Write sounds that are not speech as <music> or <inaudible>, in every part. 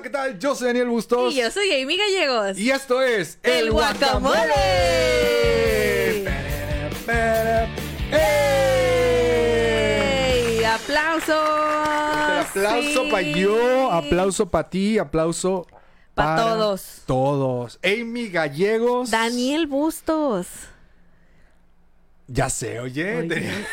Hola, ¿qué tal? Yo soy Daniel Bustos. Y yo soy Amy Gallegos. Y esto es El Guacamole. ¡Ey! ¡Aplausos! aplauso Sí. para yo, aplauso para ti, aplauso Pa' para todos. Todos. Amy Gallegos. Daniel Bustos. Ya sé, oye. <laughs>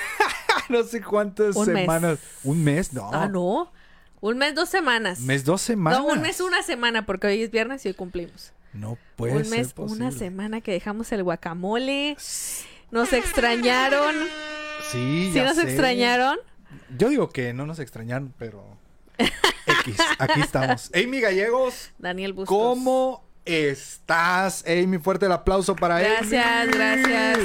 No sé cuántas Un mes. semanas. ¿Un mes? No. Ah, no. Un mes, dos semanas. ¿Mes, dos semanas? No, un mes, una semana, porque hoy es viernes y hoy cumplimos. No puede un ser mes, posible. una semana que dejamos el guacamole. Nos extrañaron. Sí, ¿Sí ya nos sé. extrañaron? Yo digo que no nos extrañaron, pero... X, aquí estamos. <laughs> Amy Gallegos, Daniel Bustos. ¿cómo estás? Amy, fuerte el aplauso para Gracias, Amy. gracias.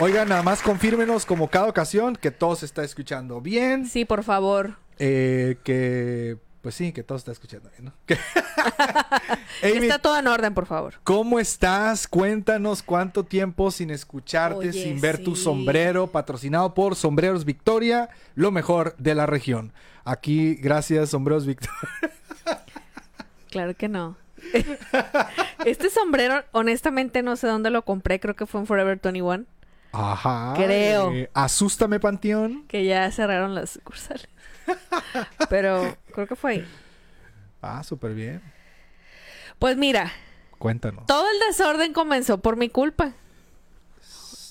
Oigan, nada más confírmenos como cada ocasión que todo se está escuchando bien. Sí, por favor. Eh, que... Pues sí, que todo está escuchando bien, ¿no? <laughs> <laughs> Amy, está todo en orden, por favor. ¿Cómo estás? Cuéntanos cuánto tiempo sin escucharte, Oye, sin ver tu sombrero, patrocinado por Sombreros Victoria, lo mejor de la región. Aquí, gracias, Sombreros Victoria. <laughs> Claro que no. este sombrero, honestamente, no sé dónde lo compré. Creo que fue en Forever 21. Ajá. Creo. eh, asústame, Panteón. Que ya cerraron las sucursales. <laughs> Pero creo que fue ahí. Ah, súper bien. Pues mira, Cuéntanos. todo el desorden comenzó por mi culpa.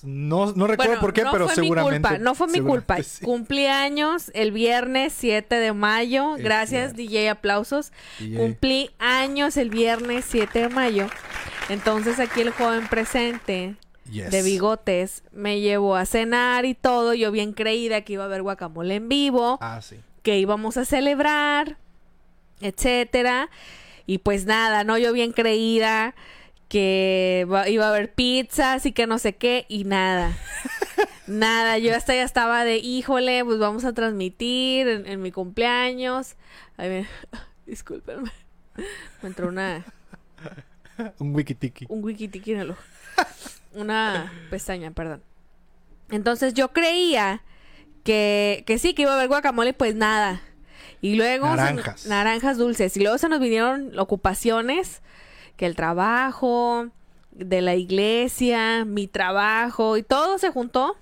No, no recuerdo Bueno, por qué, no pero fue seguramente. mi culpa, no fue mi culpa. sí. Cumplí años el viernes 7 de mayo. Es Gracias. DJ, aplausos. DJ. Cumplí años el viernes 7 de mayo. Entonces aquí el joven presente Yes. de bigotes me llevó a cenar y todo. Yo bien creída que iba a haber guacamole en vivo, Ah, sí. que íbamos a celebrar, etcétera. Y pues nada, no, yo bien creída que iba a haber pizzas y que no sé qué y nada. <laughs> nada, yo hasta ya estaba de, híjole, pues vamos a transmitir en, en mi cumpleaños. Ay, me- <laughs> discúlpenme. Me entró una, Un wikitiki. un wikitiki en el ojo. <laughs> Una pestaña, perdón. Entonces yo creía que, que sí, que iba a haber guacamole, pues nada. Y luego... se- Naranjas. naranjas dulces. Y luego se nos vinieron ocupaciones, que el trabajo, de la iglesia, mi trabajo, y todo se juntó.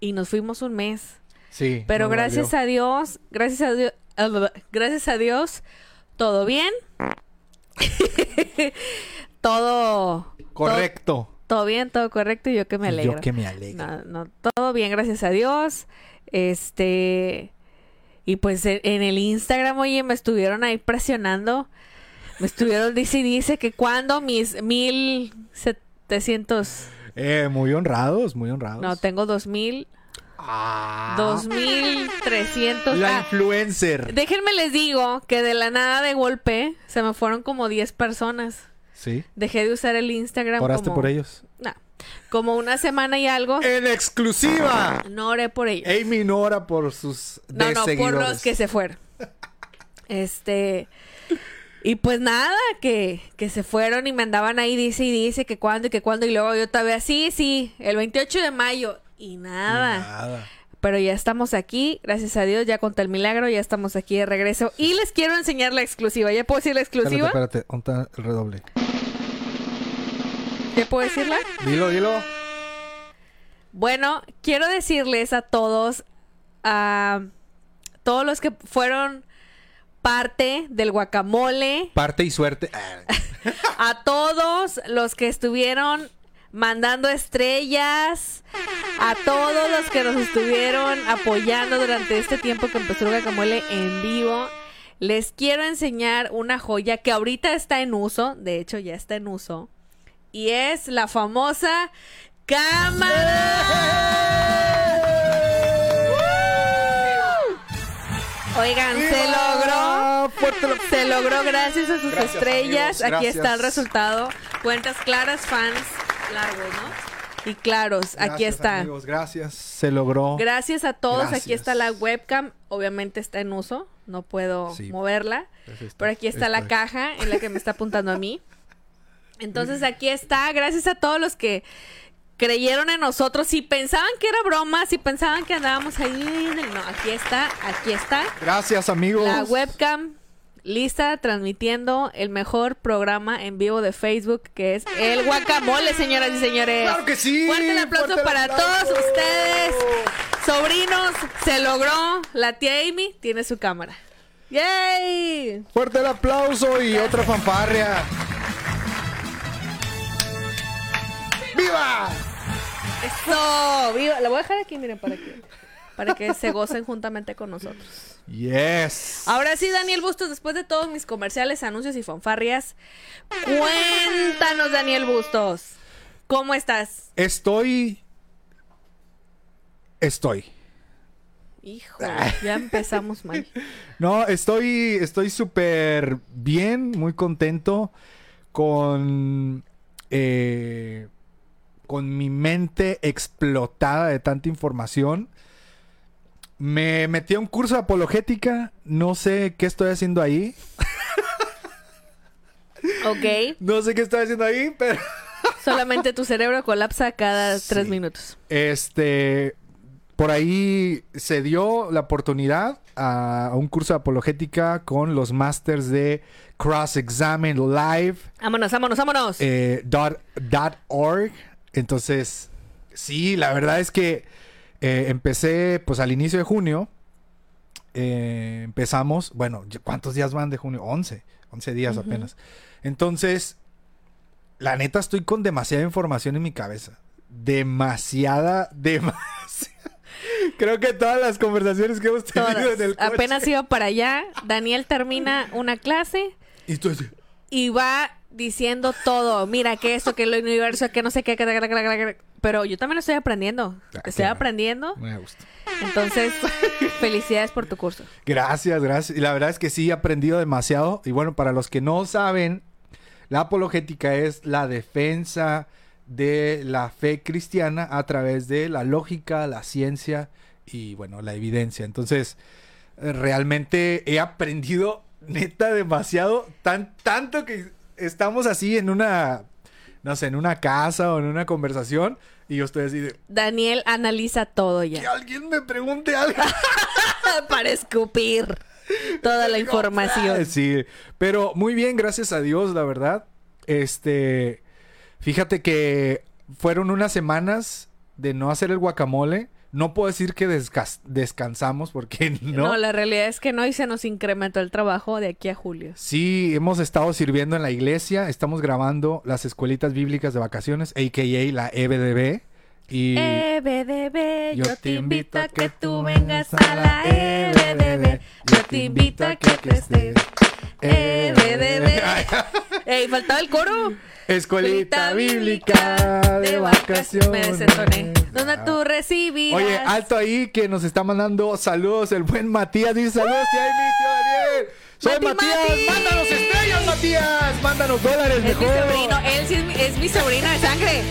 Y nos fuimos un mes. Sí. Pero gracias valió. a Dios, gracias a Dios, gracias a Dios, <laughs> todo bien. <laughs> todo Correcto. Todo bien, todo correcto y yo que me alegro. Yo que me alegro. No, no, todo bien, gracias a Dios. Este y pues en, en el Instagram, oye, me estuvieron ahí presionando. Me estuvieron <laughs> dice y dice que cuando mis mil setecientos Eh, muy honrados, muy honrados. no tengo dos mil Ah. dos mil trescientos La ah, influencer. Déjenme les digo que de la nada de golpe se me fueron como 10 personas. Sí. Dejé de usar el Instagram Oraste como por ellos. No, como una semana y algo. En exclusiva. No oré por ellos. Amy no ora por sus No, no, por los que se fueron. Este. Y pues nada, que, que se fueron y me andaban ahí, dice y dice que cuándo y que cuándo. Y luego yo todavía, sí, sí, el 28 de mayo. Y nada. Nada. Pero ya estamos aquí, gracias a Dios, ya conté el milagro, ya estamos aquí de regreso. Y les quiero enseñar la exclusiva. ¿Ya puedo decir la exclusiva? Espérate, espérate. ¿Dónde está el redoble? ¿Ya puedo decirla? Dilo, dilo. Bueno, quiero decirles a todos, a todos los que fueron parte del guacamole, Parte y suerte. Ah, <laughs> a todos los que estuvieron mandando estrellas, a todos los que nos estuvieron apoyando durante este tiempo que empezó el guacamole en vivo. Les quiero enseñar una joya que ahorita está en uso, de hecho ya está en uso, y es la famosa cámara. Oigan, se logró. Se logró gracias a sus Gracias, estrellas. amigos, Aquí está el resultado. Cuentas claras, fans largos, ¿no? Y claros, aquí está. Amigos, gracias. Se logró. Gracias a todos. Aquí está la webcam. Obviamente está en uso. No puedo Sí. moverla. Pues Pero aquí está la caja en la que me está apuntando a mí. Entonces aquí está. Gracias a todos los que creyeron en nosotros. Si pensaban que era broma, si pensaban que andábamos ahí en el... No, aquí está, aquí está. Gracias, amigos. La webcam lista transmitiendo el mejor programa en vivo de Facebook que es El Guacamole, señoras y señores. ¡Claro que sí! Fuerte el aplauso ¡Fuerte el para aplauso! todos ustedes. Sobrinos, se logró. La tía Amy tiene su cámara. ¡Yay! Fuerte el aplauso y otra fanfarria. ¡Viva! Eso, viva. La voy a dejar aquí, miren, para que, para que se gocen juntamente con nosotros. Yes. Ahora sí, Daniel Bustos, después de todos mis comerciales, anuncios y fanfarrias, cuéntanos, Daniel Bustos, ¿cómo estás? Estoy. Estoy. Hijo, ya empezamos mal. <laughs> No, estoy. Estoy súper bien, muy contento con. eh, con mi mente explotada de tanta información. Me metí a un curso de apologética. No sé qué estoy haciendo ahí. <laughs> Ok, No sé qué estoy haciendo ahí, pero. <laughs> solamente tu cerebro colapsa cada tres minutos. Este, por ahí se dio la oportunidad a, a un curso de apologética con los masters de Cross Examine Live Vámonos, vámonos, vámonos. eh, dot, dot org. Entonces, sí, la verdad es que eh, empecé pues al inicio de junio. Eh, empezamos, bueno, ¿cuántos días van de junio? 11, 11 días apenas. Entonces, la neta estoy con demasiada información en mi cabeza. Demasiada, <laughs> demasiada. Creo que todas las conversaciones que hemos tenido Todas. en el coche. Apenas iba para allá. Daniel termina una clase Y tú así, y va diciendo todo. Mira, que esto, que el universo, que no sé qué. que- que- que- que- que- Pero yo también lo estoy aprendiendo. Ah, Estoy aprendiendo. Me gusta. Entonces, <laughs> felicidades por tu curso. Gracias, gracias. Y la verdad es que sí he aprendido demasiado. Y bueno, para los que no saben, la apologética es la defensa de la fe cristiana a través de la lógica, la ciencia y bueno, la evidencia. Entonces, realmente he aprendido neta demasiado, tan, tanto que estamos así en una, no sé, en una casa o en una conversación y yo estoy así de, Daniel analiza todo que ya. alguien me pregunte algo. <laughs> Para escupir toda la <laughs> información. Sí, pero muy bien, gracias a Dios, la verdad. Este, fíjate que fueron unas semanas de no hacer el guacamole. No puedo decir que descas- descansamos porque <laughs> No. no. la realidad es que no y se nos incrementó el trabajo de aquí a julio. Sí, hemos estado sirviendo en la iglesia, estamos grabando las escuelitas bíblicas de vacaciones, a.k.a. la E EBDB. Y EBDB, yo te invito a que tú vengas a la EBDB. Yo te invito a que te estés. EBDB. <laughs> Ey, faltaba el coro. Escuelita bíblica de vacaciones. Me desentoné. Donde tú recibirás. Oye, alto ahí que nos está mandando saludos el buen Matías. Dice saludos, tía Amy, tío Daniel. Soy Mati, Matías. Mati. Mándanos estrellas, Matías. Mándanos dólares Es mi mejor. sobrino, él sí es mi, es mi sobrino de sangre.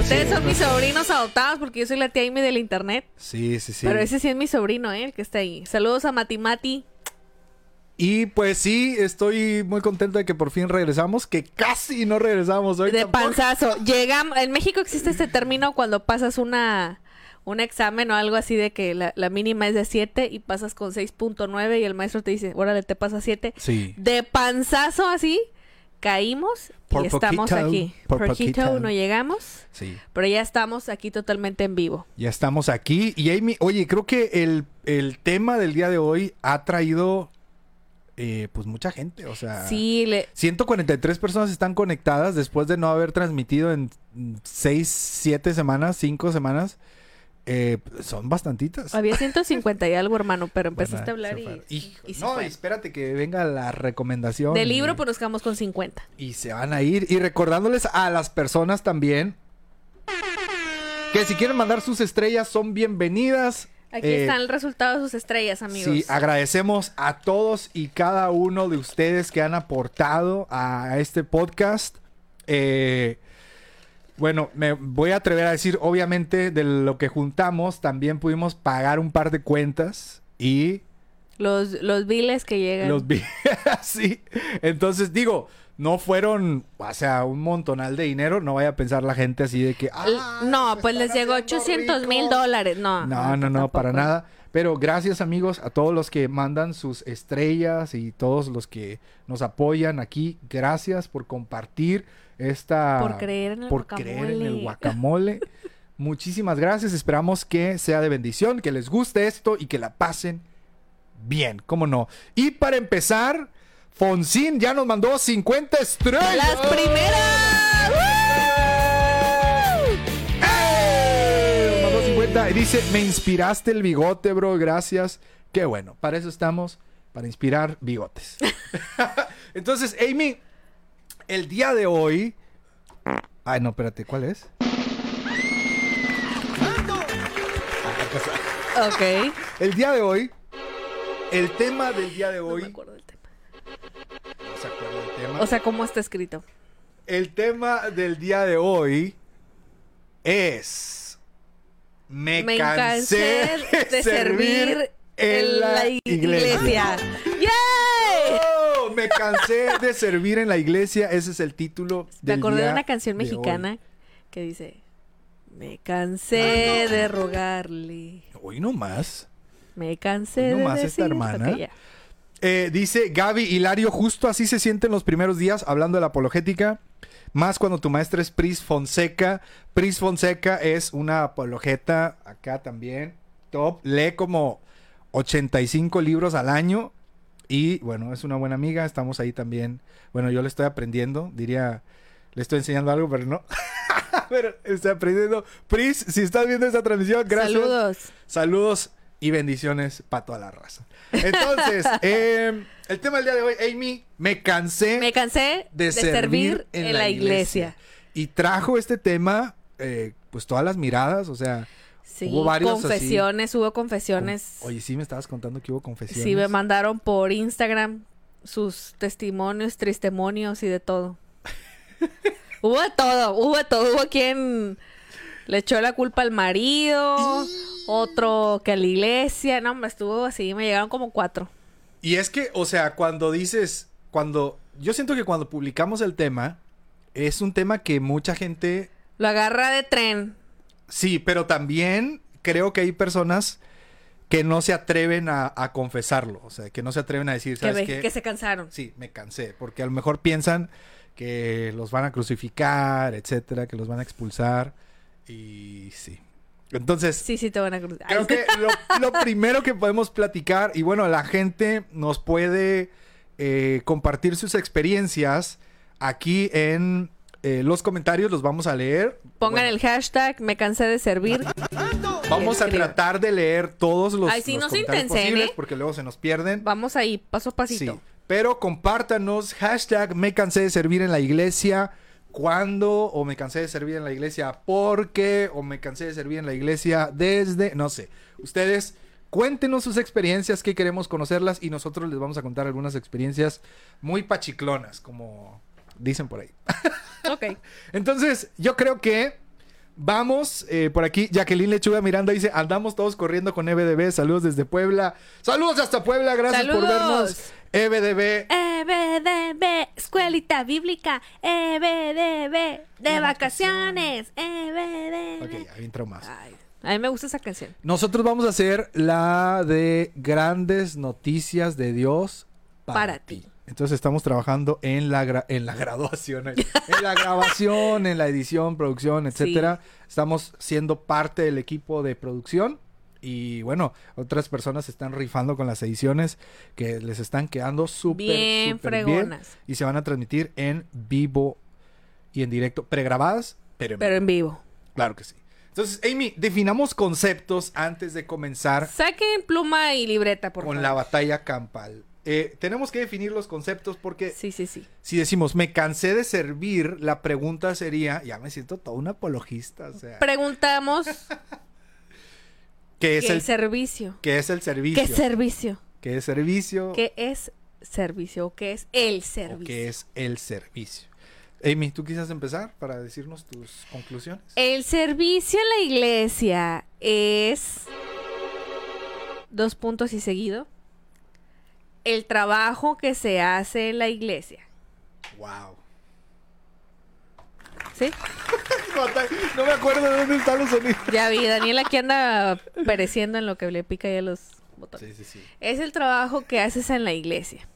Ustedes Sí, son mis sé. sobrinos adoptados porque yo soy la tía Amy del internet. Sí, sí, sí. Pero ese sí es mi sobrino, ¿eh? El que está ahí. Saludos a Mati Mati. Y pues sí, estoy muy contento de que por fin regresamos, que casi no regresamos hoy. De tampoco. panzazo. Llegamos. En México existe este término cuando pasas una un examen o algo así de que la, la mínima es de 7 y pasas con 6.9 y el maestro te dice, órale, te pasa 7. Sí. De panzazo así, caímos Por y estamos poquito, aquí. por Por poquito poquito. no llegamos, Sí. pero ya estamos aquí totalmente en vivo. Ya estamos aquí. Y Amy, oye, creo que el, el tema del día de hoy ha traído eh, pues mucha gente. O sea, Sí, le, 143 personas están conectadas después de no haber transmitido en 6, 7 semanas, 5 semanas. Eh, son bastantitas. había <laughs> 150 y algo, hermano, pero empezaste Bueno, a hablar y. Hijo, y no, espérate que venga la recomendación. De y- libro, pues nos quedamos con 50. Y se van a ir. Y recordándoles a las personas también que si quieren mandar sus estrellas son bienvenidas. Aquí Eh, están el resultado de sus estrellas, amigos. Sí, agradecemos a todos y cada uno de ustedes que han aportado a este podcast. Eh, bueno, me voy a atrever a decir, obviamente, de lo que juntamos, también pudimos pagar un par de cuentas y Los, los biles que llegan. los vi <laughs> así. Entonces, digo, no fueron, o sea, un montonal de dinero. No vaya a pensar la gente así de que. "Ah, no, se pues les llegó haciendo 800 mil ricos". dólares. No, No, no, no, para nada. Pero gracias amigos a todos los que mandan sus estrellas y todos los que nos apoyan aquí. Gracias por compartir esta... Por creer en el por guacamole. creer en el guacamole. <laughs> Muchísimas gracias. Esperamos que sea de bendición, que les guste esto y que la pasen bien. ¿Cómo no? Y para empezar, Fonsín ya nos mandó 50 estrellas. ¡Las primeras! Nos mandó 50 y dice, me inspiraste el bigote, bro, gracias. Qué bueno, para eso estamos, para inspirar bigotes. <laughs> Entonces, Amy, el día de hoy... Ay, no, espérate, ¿cuál es? Ok. El día de hoy, el tema del día de No hoy... me acuerdo del tema. ¿No se acuerda del tema? O sea, ¿cómo está escrito? El tema del día de hoy es... Me, Me cansé, de, servir en la iglesia. ¡Yay! ¡Oh! Me cansé de servir en la iglesia. Ese es el título Me del acordé de una canción mexicana que dice: Me cansé de rogarle. Hoy no más. Me cansé Hoy de nomás esta decir- hermana. Ok, ya. Eh, dice Gaby Hilario, justo así se sienten los primeros días hablando de la apologética. Más cuando tu maestra es Pris Fonseca. Pris Fonseca es una apologeta acá también. Top. Lee como 85 libros al año. Y bueno, es una buena amiga. Estamos ahí también. Bueno, yo le estoy aprendiendo. Diría, le estoy enseñando algo, pero no. <laughs> pero estoy aprendiendo. Pris, si estás viendo esta transmisión, gracias. Saludos. Saludos y bendiciones para toda la raza. Entonces, <laughs> eh, el tema del día de hoy, Amy, me cansé Me cansé de, servir en, la iglesia. Y trajo este tema, eh, pues todas las miradas, o sea, Sí, Hubo varios así. confesiones, hubo confesiones. oye, sí me estabas contando que hubo confesiones. Sí, me mandaron por Instagram sus testimonios, tristemonios y de todo. <laughs> hubo de todo, hubo de todo. Hubo quien le echó la culpa al marido, otro que a la iglesia. No, me estuvo así, me llegaron como cuatro. Y es que, o sea, cuando dices, cuando, yo siento que cuando publicamos el tema, es un tema que mucha gente Lo agarra de tren. Sí, pero también creo que hay personas que no se atreven a, a confesarlo. O sea, que no se atreven a decir, ¿sabes qué? que se cansaron. Sí, me cansé. Porque a lo mejor piensan que los van a crucificar, etcétera, que los van a expulsar. Y sí. Entonces, Sí, sí, te van a cruzar. creo que lo, lo primero que podemos platicar, y bueno, la gente nos puede eh, compartir sus experiencias aquí en eh, los comentarios, los vamos a leer. Pongan Bueno, el hashtag me cansé de servir. Vamos a tratar de leer todos los, Ay, sí, los no se comentarios intensen, posibles ¿eh? porque luego se nos pierden. Vamos ahí, paso a pasito. Sí, pero compártanos hashtag me cansé de servir en la iglesia. ¿Cuándo? O me cansé de servir en la iglesia porque. O me cansé de servir en la iglesia desde. No sé. Ustedes cuéntenos sus experiencias que queremos conocerlas y nosotros les vamos a contar algunas experiencias muy pachiclonas, como dicen por ahí. Ok. <laughs> Entonces, yo creo que vamos eh, por aquí. Jacqueline Lechuga Miranda dice: Andamos todos corriendo con EBDB. Saludos desde Puebla. Saludos hasta Puebla. Gracias por vernos. E EBDB. EBDB, escuelita bíblica, EBDB, de vacaciones, EBDB. Ok, ya bien traumas. A mí me gusta esa canción. Nosotros vamos a hacer la de grandes noticias de Dios para, Para ti. Entonces estamos trabajando en la gra- en la graduación, en la grabación, en la edición, producción, etcétera. Estamos siendo parte del equipo de producción y bueno, otras personas se están rifando con las ediciones que les están quedando súper Bien súper bien fregonas. y se van a transmitir en vivo y en directo, pregrabadas, pero en Pero en vivo. Claro que sí. Entonces, Amy, definamos conceptos antes de comenzar Saquen pluma y libreta, por con favor. la batalla campal. Eh, tenemos que definir los conceptos porque Sí, sí, sí. si decimos me cansé de servir, la pregunta sería, ya me siento todo un apologista, o sea, Preguntamos <laughs> ¿qué es qué el, servicio. qué es el servicio? ¿Qué es servicio? ¿Qué es servicio? ¿Qué es servicio? ¿Qué es el ¿O servicio? qué es el servicio? Amy, ¿tú quisieras empezar para decirnos tus conclusiones? El servicio en la iglesia es dos puntos y seguido. El trabajo que se hace en la iglesia. Wow. ¿Sí? <laughs> No me acuerdo de dónde están los sonidos. Ya vi, Daniel aquí anda pereciendo en lo que le pica ya los botones. Sí, sí, sí. Es el trabajo que haces en la iglesia.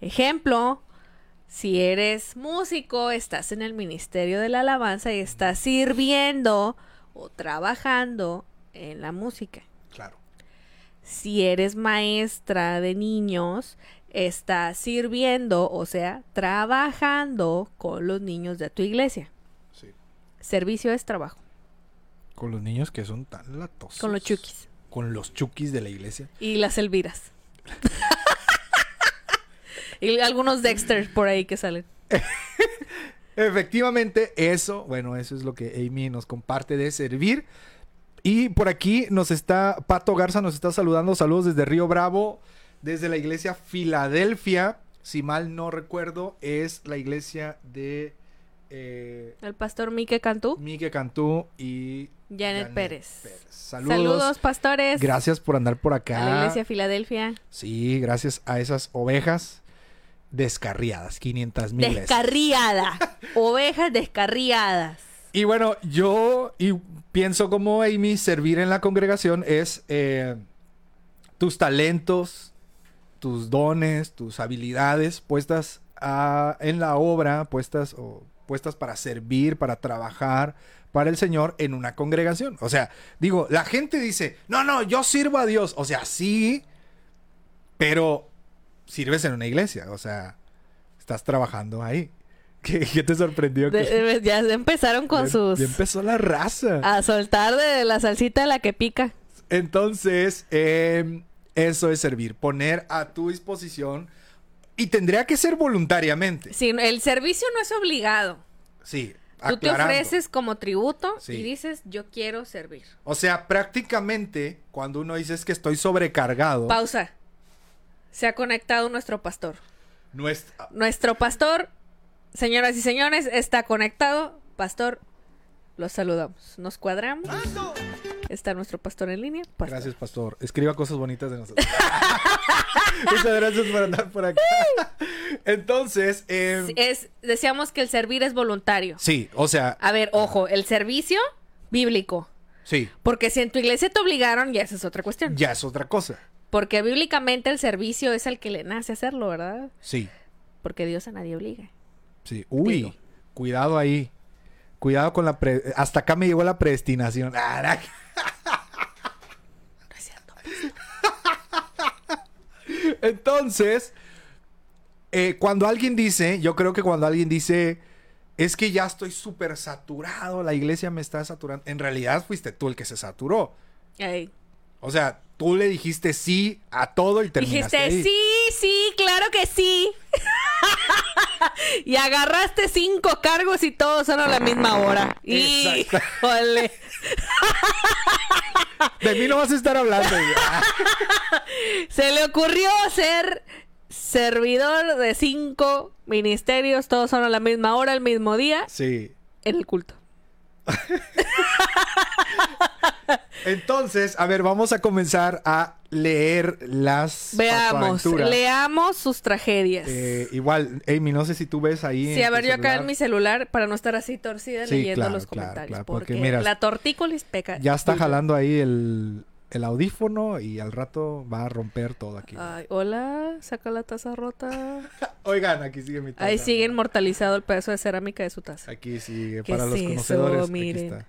Ejemplo, si eres músico, estás en el ministerio de la alabanza y estás sirviendo o trabajando en la música. Si eres maestra de niños, estás sirviendo, o sea, trabajando con los niños de tu iglesia. Sí. Servicio es trabajo. Con los niños que son tan latosos. Con los chukis. Con los chukis de la iglesia. Y las Elviras. <laughs> y algunos Dexter por ahí que salen. <laughs> Efectivamente, eso, bueno, eso es lo que Amy nos comparte de servir. Y por aquí nos está, Pato Garza nos está saludando. Saludos desde Río Bravo, desde la iglesia Filadelfia. Si mal no recuerdo, es la iglesia de eh, El pastor Mike Cantú. Miguel Cantú y Janet Pérez. Saludos. Saludos, pastores. Gracias por andar por acá. A la iglesia Filadelfia. Sí, gracias a esas ovejas descarriadas, 500 mil. Descarriada. <laughs> Ovejas descarriadas. Y bueno, yo y pienso como Amy, servir en la congregación es eh, tus talentos, tus dones, tus habilidades puestas en la obra, puestas, o, puestas para servir, para trabajar para el Señor en una congregación. O sea, digo, la gente dice, no, no, yo sirvo a Dios. O sea, sí, pero sirves en una iglesia. O sea, estás trabajando ahí. ¿Qué, qué te sorprendió? De- que- de- ya empezaron con ya- sus... ya empezó la raza. A soltar de la salsita de la que pica. Entonces, eh, eso es servir, poner a tu disposición y tendría que ser voluntariamente. Sí, el servicio no es obligado. Sí, Tú te aclarando. ofreces como tributo Sí. y dices, yo quiero servir. O sea, prácticamente cuando uno dice es que estoy sobrecargado, Pausa. Se ha conectado nuestro pastor. Nuestro pastor, señoras y señores, está conectado. Pastor, los saludamos. Nos cuadramos. Está nuestro pastor en línea. Pastor. Gracias, pastor. Escriba cosas bonitas de nosotros. <laughs> Muchas gracias por andar por acá. <laughs> Entonces, eh, Es, decíamos que el servir es voluntario. sí, o sea, A ver, ojo, el servicio bíblico. sí, Porque si en tu iglesia te obligaron, ya esa es otra cuestión. ya es otra cosa. Porque bíblicamente el servicio es al que le nace hacerlo, ¿verdad? Sí, Porque Dios a nadie obliga. Sí. Uy, cuidado ahí. Cuidado con la... pre- Hasta acá me llegó la predestinación. Ah. <laughs> Entonces, eh, cuando alguien dice, yo creo que cuando alguien dice, es que ya estoy súper saturado, la iglesia me está saturando, en realidad fuiste tú el que se saturó. O sea, tú le dijiste sí a todo y terminaste Dijiste, ahí. sí, sí, claro que sí. <laughs> y agarraste cinco cargos y todos son a la misma hora. Híjole. <laughs> De mí no vas a estar hablando. <laughs> Se le ocurrió ser servidor de cinco ministerios, todos son a la misma hora, el mismo día, sí. en el culto. <laughs> Entonces, a ver, vamos a comenzar a leer las Veamos, leamos sus tragedias. Eh, igual, Amy, no sé si tú ves ahí. Sí, en a ver, yo acá en mi celular, para no estar así torcida Sí, leyendo claro, los claro, comentarios. claro, porque porque mira, la tortícolis peca. Ya está jalando ahí el, el audífono y al rato va a romper todo aquí. Ay, hola, saca la taza rota. <laughs> Oigan, aquí sigue mi taza. Ahí sigue inmortalizado el pedazo de cerámica de su taza. Aquí sigue, ¿Qué para los eso? conocedores. aquí Miren. está.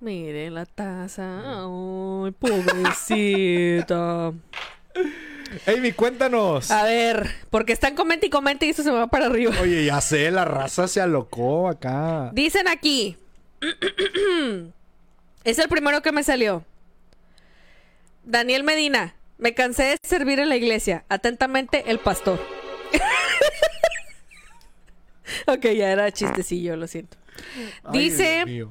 Miren la taza. Ay, pobrecita. <laughs> Amy, cuéntanos. A ver, porque están comente y comente y eso se me va para arriba. Oye, ya sé, la raza se alocó acá. Dicen aquí. <clears throat> es el primero que me salió. Daniel Medina. Me cansé de servir en la iglesia. Atentamente, el pastor. <laughs> ok, ya era chistecillo, lo siento. Dice.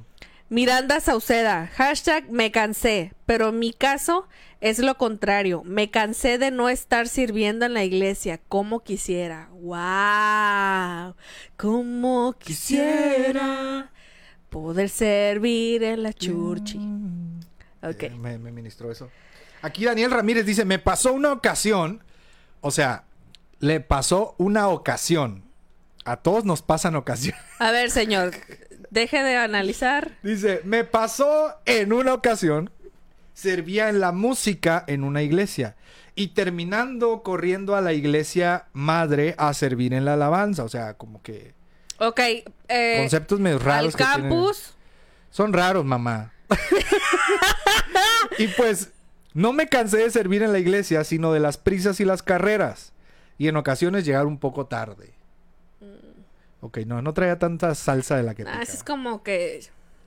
Miranda Sauceda. Hashtag me cansé. Pero en mi caso es lo contrario. Me cansé de no estar sirviendo en la iglesia como quisiera. ¡Wow! Como quisiera poder servir en la churchi. Ok. Eh, me, me ministró eso. Aquí Daniel Ramírez dice, me pasó una ocasión, o sea, le pasó una ocasión A todos nos pasan ocasiones. A ver, señor, deje de analizar. Dice, me pasó en una ocasión, servía en la música en una iglesia y terminando corriendo a la iglesia madre a servir en la alabanza. O sea, como que Ok, eh, conceptos medio raros. al que tienen. campus. Son raros, mamá. <laughs> y pues, no me cansé de servir en la iglesia, sino de las prisas y las carreras. Y en ocasiones llegar un poco tarde. Ok, no, no traía tanta salsa de la que Ah, pica. es como que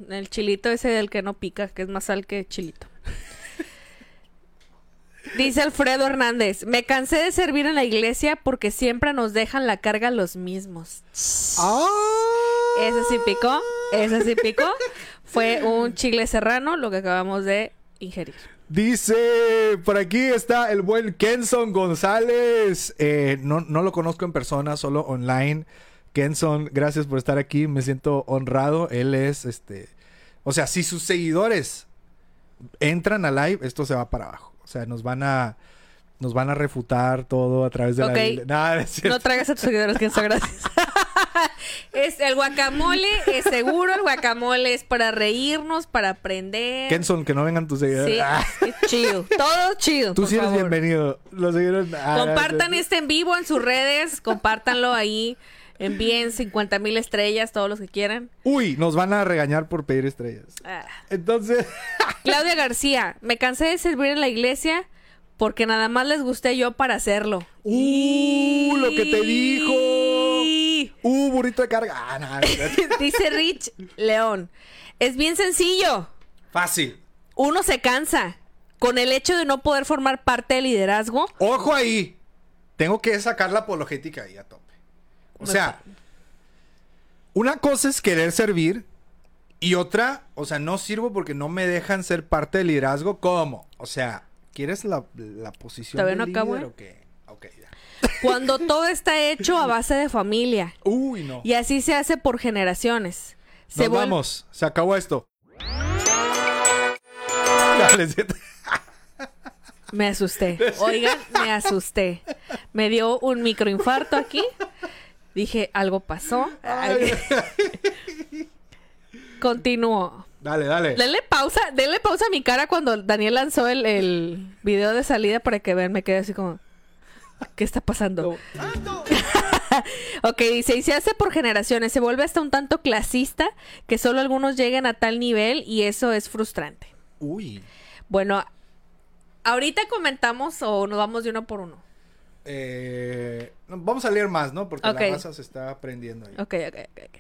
el chilito ese del que no pica, que es más sal que chilito. <laughs> Dice Alfredo Hernández, me cansé de servir en la iglesia porque siempre nos dejan la carga los mismos. ¡Ah! Ese sí picó, ese sí picó. Fue un chile serrano lo que acabamos de ingerir. Dice, por aquí está el buen Kenson González. Eh, no, no lo conozco en persona, solo online. Kenson, gracias por estar aquí. Me siento honrado. Él es, este... O sea, si sus seguidores entran a live, esto se va para abajo. O sea, nos van a... Nos van a refutar todo a través de la... Nada. No traigas a tus seguidores, que gracias. <laughs> <laughs> es el guacamole, es seguro, el guacamole es para reírnos, para aprender. Kenson, que no vengan tus seguidores. Sí, Ah, es chido. Todo chido. tú por sí eres favor. bienvenido. Los seguidores... ah, Compartan no, este en vivo en sus redes, compártanlo ahí. Envíen 50 mil estrellas, todos los que quieran. Uy, nos van a regañar por pedir estrellas. Ah. Entonces... <laughs> Claudia García, me cansé de servir en la iglesia porque nada más les gusté yo para hacerlo. ¡Uh! Lo que te dijo. Y- ¡Uh! Burrito de carga. Ah, no, no. <laughs> Dice Rich León, es bien sencillo. Fácil. Uno se cansa con el hecho de no poder formar parte del liderazgo. Ojo ahí. Tengo que sacar la apologética ahí a tope. O sea, una cosa es querer servir y otra, o sea, no sirvo porque no me dejan ser parte del liderazgo. ¿Cómo? O sea, ¿quieres la, la posición Todavía de no acabo, líder ¿eh? o qué? Ok. Cuando todo está hecho a base de familia. Uy, no. Y así se hace por generaciones. Se Nos vuel- vamos. Se acabó esto. Dale, siete. Me asusté. Oigan, me asusté. Me dio un microinfarto aquí. Dije, algo pasó. Continúo. Dale, dale. Denle pausa, denle pausa a mi cara cuando Daniel lanzó el, el video de salida para que vean, me quedé así como, ¿qué está pasando? <laughs> ok, dice, y se hace por generaciones, se vuelve hasta un tanto clasista que solo algunos lleguen a tal nivel y eso es frustrante. Uy. Bueno, ahorita comentamos o nos vamos de uno por uno. Eh, vamos a leer más, ¿no? Porque la raza se está aprendiendo ahí. Ok, ok, ok, ok.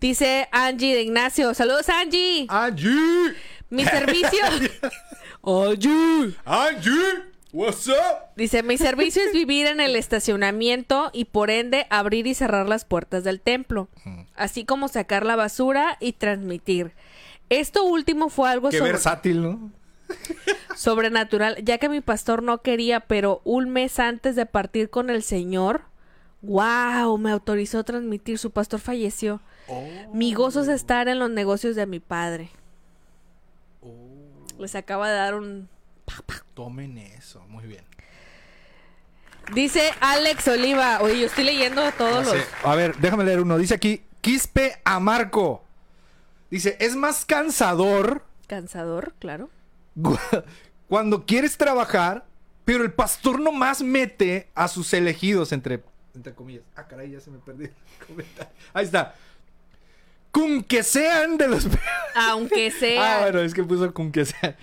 Dice Angie de Ignacio, saludos Angie. Angie. Mi servicio... <laughs> Angie. Angie. What's up? Dice, mi servicio es vivir en el estacionamiento y por ende abrir y cerrar las puertas del templo, así como sacar la basura y transmitir. Esto último fue algo Qué sobre- versátil, ¿no? sobrenatural, ya que mi pastor no quería, pero un mes antes de partir con el Señor, wow, me autorizó a transmitir, su pastor falleció. Mi gozo es estar en los negocios de mi padre. Les acaba de dar un... Tomen eso, muy bien. Dice Alex Oliva, oye, yo estoy leyendo todos los... A ver, déjame leer uno. Dice aquí, Quispe a Marco. Dice, es más cansador Cansador, claro. <laughs> cuando quieres trabajar, pero el pastor nomás mete a sus elegidos entre, entre comillas. Ah, caray, ya se me perdió el <laughs> comentario. Ahí está. Con que sean de los... <laughs> Aunque sea. Ah, bueno, es que puso con que sean.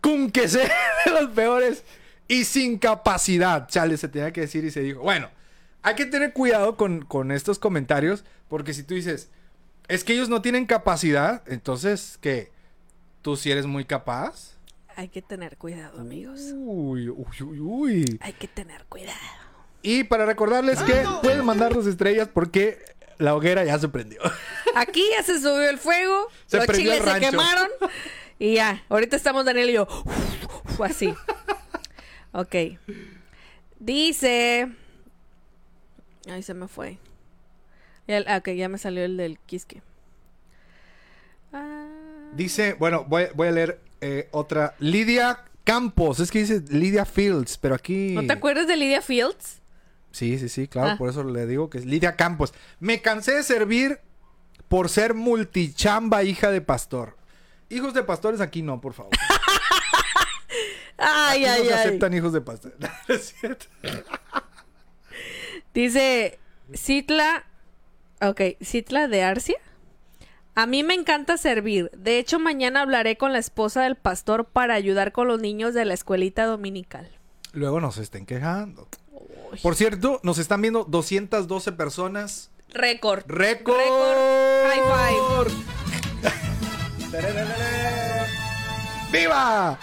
Con que sean <laughs> de los peores y sin capacidad. Chale, se tenía que decir y se dijo. Bueno, hay que tener cuidado con, con estos comentarios. Porque si tú dices, es que ellos no tienen capacidad, entonces, ¿qué? ¿Tú sí eres muy capaz? Hay que tener cuidado, amigos. Uy, uy, uy, uy. Hay que tener cuidado. Y para recordarles que pueden mandarnos estrellas porque la hoguera ya se prendió. Aquí ya se subió el fuego. Se los prendió chiles el se rancho. quemaron. Y ya. Ahorita estamos Daniel y yo. así. Ok. Dice. Ay, se me fue. Ya, ah, ok, ya me salió el del Quisque. Ah, Dice, bueno, voy, voy a leer eh, otra. Lidia Campos. Es que dice Lidia Fields, pero aquí... ¿No te acuerdas de Lydia Fields? Sí, sí, sí, claro, Ah. por eso le digo que es Lidia Campos. Me cansé de servir por ser multichamba hija de pastor. Hijos de pastores aquí no, por favor. <laughs> Ay, Aquí ay, no se ay. aceptan hijos de pastores. <laughs> <laughs> Dice Citla. Ok, Citla de Arcia. A mí me encanta servir. De hecho, mañana hablaré con la esposa del pastor para ayudar con los niños de la escuelita dominical. Luego nos estén quejando. Por cierto, nos están viendo 212 personas. Récord. ¡Récord! Récord. ¡Viva!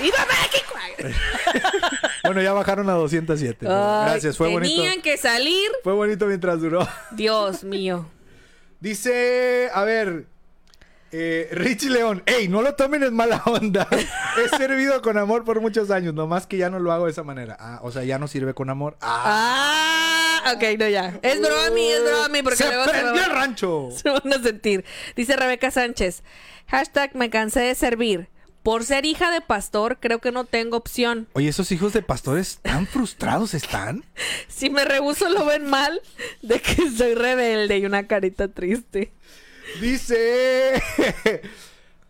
¡Viva México! <laughs> Bueno, ya bajaron a 207. pero Ay, Gracias, fue bonito. Tenían que salir. Fue bonito mientras duró. Dios mío. Dice, a ver, eh, Richie León, ey, no lo tomen en mala onda. <laughs> He servido con amor por muchos años, nomás que ya no lo hago de esa manera. Ah, o sea, ya no sirve con amor. Ah, Ah, <laughs> ok, no ya. Es bromi, es bromi, porque se luego se prendió el rancho. <laughs> se van a sentir. Dice Rebeca Sánchez. Hashtag me cansé de servir. Por ser hija de pastor, creo que no tengo opción. Oye, esos hijos de pastores tan <laughs> frustrados están. Si me rehuso, lo ven mal de que soy rebelde y una carita triste. Dice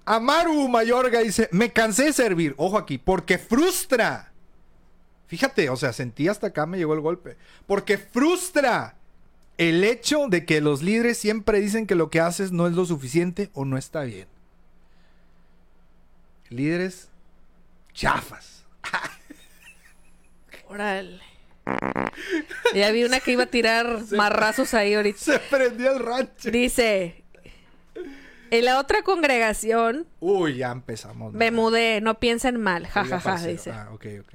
Amaru Mayorga dice, me cansé de servir, ojo aquí, porque frustra. Fíjate, o sea, sentí hasta acá me llegó el golpe. Porque frustra el hecho de que los líderes siempre dicen que lo que haces no es lo suficiente o no está bien. Líderes chafas. <laughs> Órale. Ya vi una que iba a tirar <laughs> marrazos ahí ahorita. Se prendió el rancho. Dice, en la otra congregación Uy, ya empezamos. me mudé, no piensen mal, jajaja, parcero. dice. Ah, ok, ok.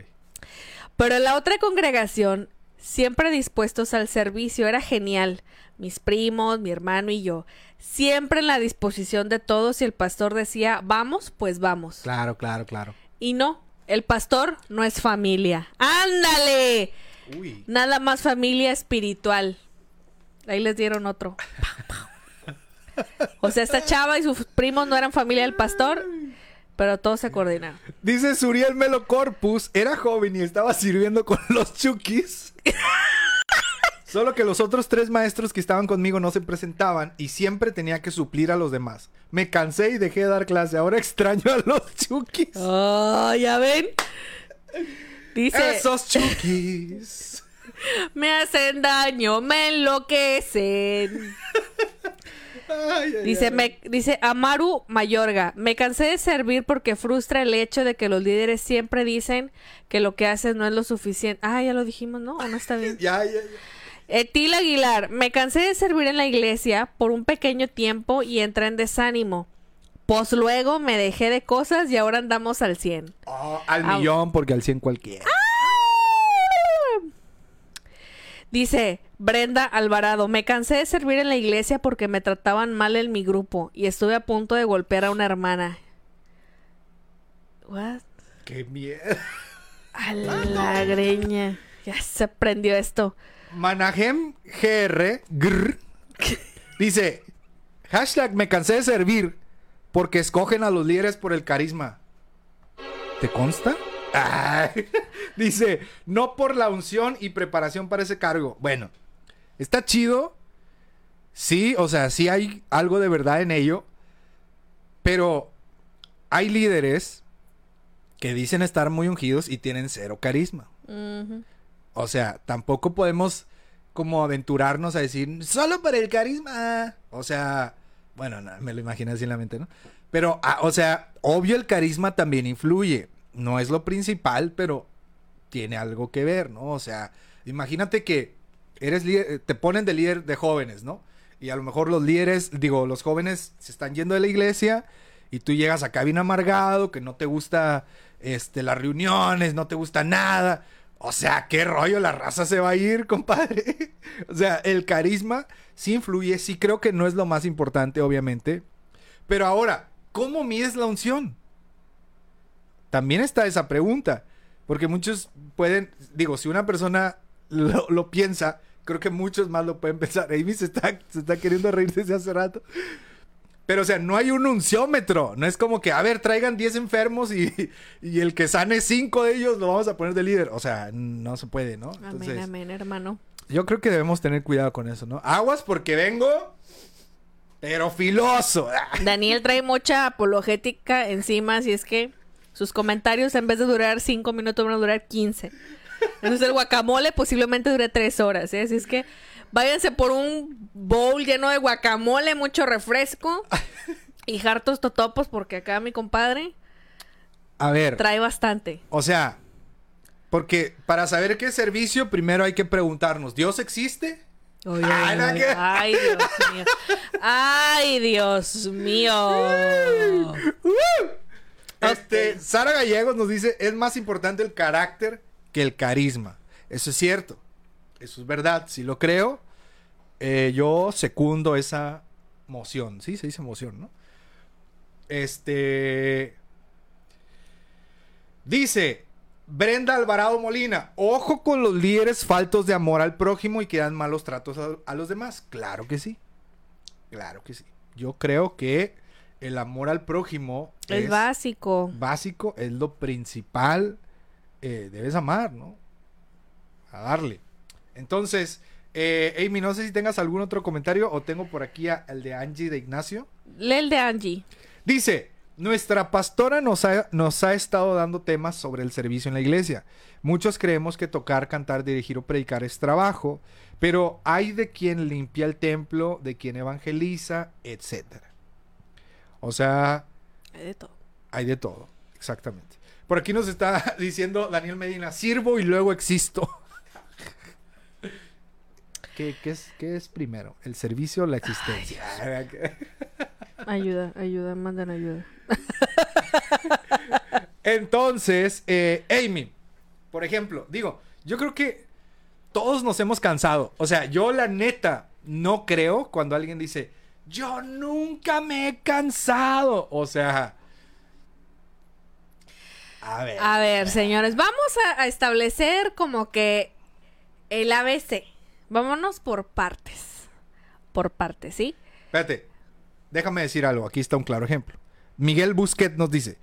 Pero la otra congregación, siempre dispuestos al servicio, era genial. Mis primos, mi hermano y yo, siempre en la disposición de todos y el pastor decía, vamos, pues vamos. Claro, claro, claro. Y no, el pastor no es familia. ¡Ándale! Uy. Nada más familia espiritual. Ahí les dieron otro. <laughs> O sea, esta chava y sus primos no eran familia del pastor, pero todos se coordinaron. Dice Suriel Melo Corpus, era joven y estaba sirviendo con los chukis. Solo que los otros tres maestros que estaban conmigo no se presentaban y siempre tenía que suplir a los demás. Me cansé y dejé de dar clase. Ahora extraño a los chukis. Oh, ya ven. Dice, Esos chukis. <laughs> me hacen daño, me enloquecen. <laughs> Ay, ay, Dice, ay. me, dice Amaru Mayorga, me cansé de servir porque frustra el hecho de que los líderes siempre dicen que lo que haces no es lo suficiente. Ah, ya lo dijimos, ¿no? ¿O no está bien? <laughs> Ya, ya, ya. Etil Aguilar, me cansé de servir en la iglesia por un pequeño tiempo y entré en desánimo. Pues luego me dejé de cosas y ahora andamos al 100. Oh, al millón, porque al 100 cualquiera. Dice Brenda Alvarado, me cansé de servir en la iglesia porque me trataban mal en mi grupo y estuve a punto de golpear a una hermana. What? Qué miedo. A <laughs> la greña. Ya se prendió esto. Manahem GR grr, dice hashtag me cansé de servir porque escogen a los líderes por el carisma. ¿Te consta? Ay, <laughs> dice no por la unción y preparación para ese cargo. Bueno, está chido. Sí, o sea, sí hay algo de verdad en ello. Pero hay líderes que dicen estar muy ungidos y tienen cero carisma. O sea, tampoco podemos como aventurarnos a decir solo por el carisma. O sea, bueno, no, me lo imaginé así en la mente, ¿no? Pero, ah, o sea, obvio el carisma también influye. No es lo principal, pero tiene algo que ver, ¿no? O sea, imagínate que eres líder, te ponen de líder de jóvenes, ¿no? Y a lo mejor los líderes, digo, los jóvenes se están yendo de la iglesia y tú llegas acá bien amargado, que no te gusta este las reuniones, no te gusta nada. O sea, qué rollo, la raza se va a ir, <laughs> compadre. o sea, el carisma sí influye, sí creo que no es lo más importante, obviamente. Pero ahora, ¿cómo mides la unción? También está esa pregunta. Porque muchos pueden, digo, si una persona lo, lo piensa, creo que muchos más lo pueden pensar. <laughs> Amy se está, se está queriendo reír desde hace rato. Pero, o sea, no hay un unciómetro. No es como que, a ver, traigan 10 enfermos y, <laughs> y el que sane 5 de ellos lo vamos a poner de líder. O sea, no se puede, ¿no? amén, amén, hermano. Yo creo que debemos tener cuidado con eso, ¿no? Aguas porque vengo, pero filoso. <laughs> Daniel trae mucha apologética encima, así es que sus comentarios en vez de durar 5 minutos van a durar 15. Entonces el guacamole posiblemente dure 3 horas, ¿eh? Así es que váyanse por un bowl lleno de guacamole, mucho refresco y hartos totopos porque acá mi compadre A ver, trae bastante. o sea, porque para saber qué servicio, primero hay que preguntarnos, ¿Dios existe? Ay, <laughs> Ay, Dios mío. Ay, Dios mío. <laughs> Este, Sara Gallegos nos dice, es más importante el carácter que el carisma. Eso es cierto. Eso es verdad. Si lo creo, eh, yo secundo esa moción. Sí, se dice moción, ¿no? Este... Dice Brenda Alvarado Molina, ojo con los líderes faltos de amor al prójimo y que dan malos tratos a, a los demás. Claro que sí. Claro que sí. Yo creo que el amor al prójimo Es básico. básico, es lo principal. eh, debes amar, ¿no? A darle. Entonces, eh, Amy, no sé si tengas algún otro comentario o tengo por aquí a- el de Angie de Ignacio. Lee el de Angie. Dice, nuestra pastora nos ha, nos ha estado dando temas sobre el servicio en la iglesia. Muchos creemos que tocar, cantar, dirigir o predicar es trabajo, pero hay de quien limpia el templo, de quien evangeliza, etcétera. O sea, Hay de todo. hay de todo, exactamente. Por aquí nos está <laughs> diciendo Daniel Medina, sirvo y luego existo. <laughs> ¿Qué, qué es, qué es primero? ¿El servicio o la existencia? <laughs> Ayuda, ayuda, mandan ayuda. Entonces, eh, Amy, por ejemplo, digo, yo creo que todos nos hemos cansado. O sea, yo la neta no creo cuando alguien dice, yo nunca me he cansado. O sea... A ver. A ver, señores, vamos a, a establecer como que el ABC. Vámonos por partes. Por partes, ¿sí? Espérate, déjame decir algo. Aquí está un claro ejemplo. Miguel Busquet nos dice: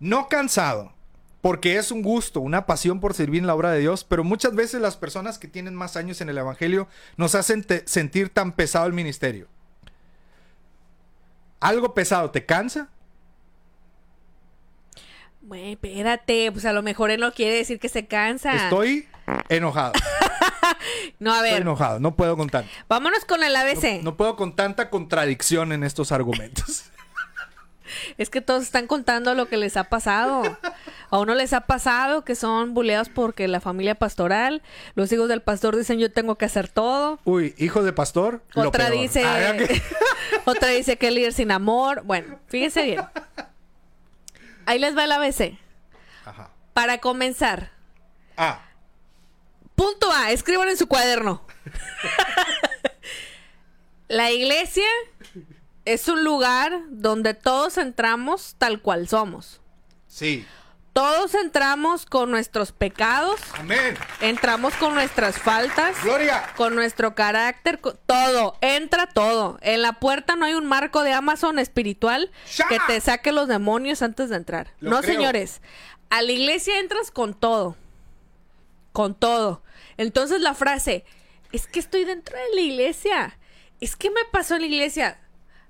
No cansado, porque es un gusto, una pasión por servir en la obra de Dios, pero muchas veces las personas que tienen más años en el Evangelio nos hacen sentir tan pesado el ministerio. ¿Algo pesado te cansa? Güey, espérate, pues a lo mejor él no quiere decir que se cansa. Estoy enojado. <laughs> No, a Estoy ver, enojado. No puedo con tanto. vámonos con el ABC. No, no puedo con tanta contradicción en estos argumentos. <laughs> Es que todos están contando lo que les ha pasado. A uno les ha pasado que son buleados porque la familia pastoral, los hijos del pastor dicen yo tengo que hacer todo. Uy, hijo de pastor. lo Otra peor. dice, Ah, que- <laughs> otra dice que el líder sin amor. Bueno, fíjense bien. Ahí les va el ABC. Ajá. Para comenzar, Ah, punto A, escriban en su cuaderno. <laughs> La iglesia es un lugar donde todos entramos tal cual somos. sí. Todos entramos con nuestros pecados, Amén. entramos con nuestras faltas, Gloria. con nuestro carácter, con- todo, entra todo. En la puerta no hay un marco de Amazon espiritual que te saque los demonios antes de entrar. Lo no, creo. señores. A la iglesia entras con todo. Con todo. Entonces la frase, es que estoy dentro de la iglesia. Es que me pasó en la iglesia.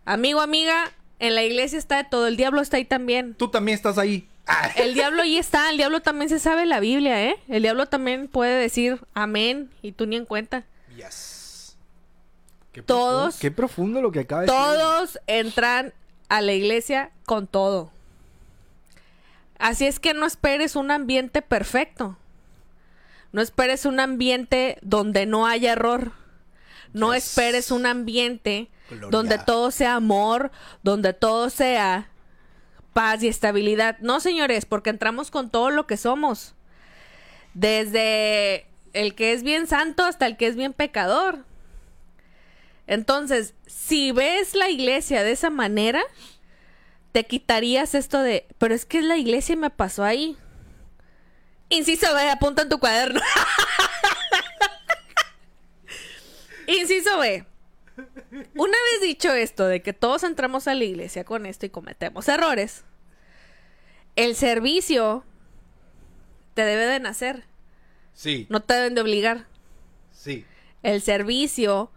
Amigo, amiga, en la iglesia está de todo. El diablo está ahí también. Tú también estás ahí. Ah, El diablo ahí está, el diablo también se sabe la Biblia, ¿eh? El diablo también puede decir amén y tú ni en cuenta. Yes. Qué Todos- profundo- Qué profundo lo que acaba de decir. Todos entran a la iglesia con todo. Así es que no esperes un ambiente perfecto. No esperes un ambiente donde no haya error. No Yes. esperes un ambiente Donde todo sea amor, donde todo sea paz y estabilidad. No, señores, porque entramos con todo lo que somos. Desde el que es bien santo hasta el que es bien pecador. Entonces, si ves la iglesia de esa manera, te quitarías esto de, pero es que la iglesia me pasó ahí. Inciso B, apunta en tu cuaderno. <laughs> Inciso B. una vez dicho esto, de que todos entramos a la iglesia con esto y cometemos errores, el servicio te debe de nacer. Sí. No te deben de obligar. Sí. El servicio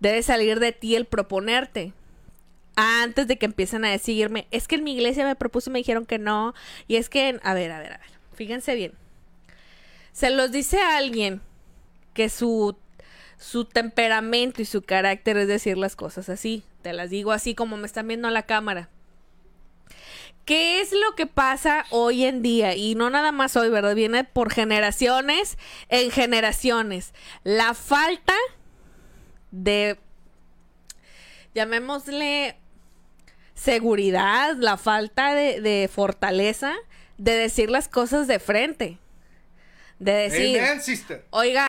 debe salir de ti el proponerte. Antes de que empiecen a decirme, es que en mi iglesia me propuso y me dijeron que no. Y es que, a ver, a ver, a ver. Fíjense bien. Se los dice a alguien que su, su temperamento y su carácter es decir las cosas así. Te las digo así como me están viendo a la cámara. ¿Qué es lo que pasa hoy en día? Y no nada más hoy, ¿verdad? Viene por generaciones en generaciones. La falta de, llamémosle, seguridad, la falta de, de fortaleza de decir las cosas de frente. De decir, Amen, oiga,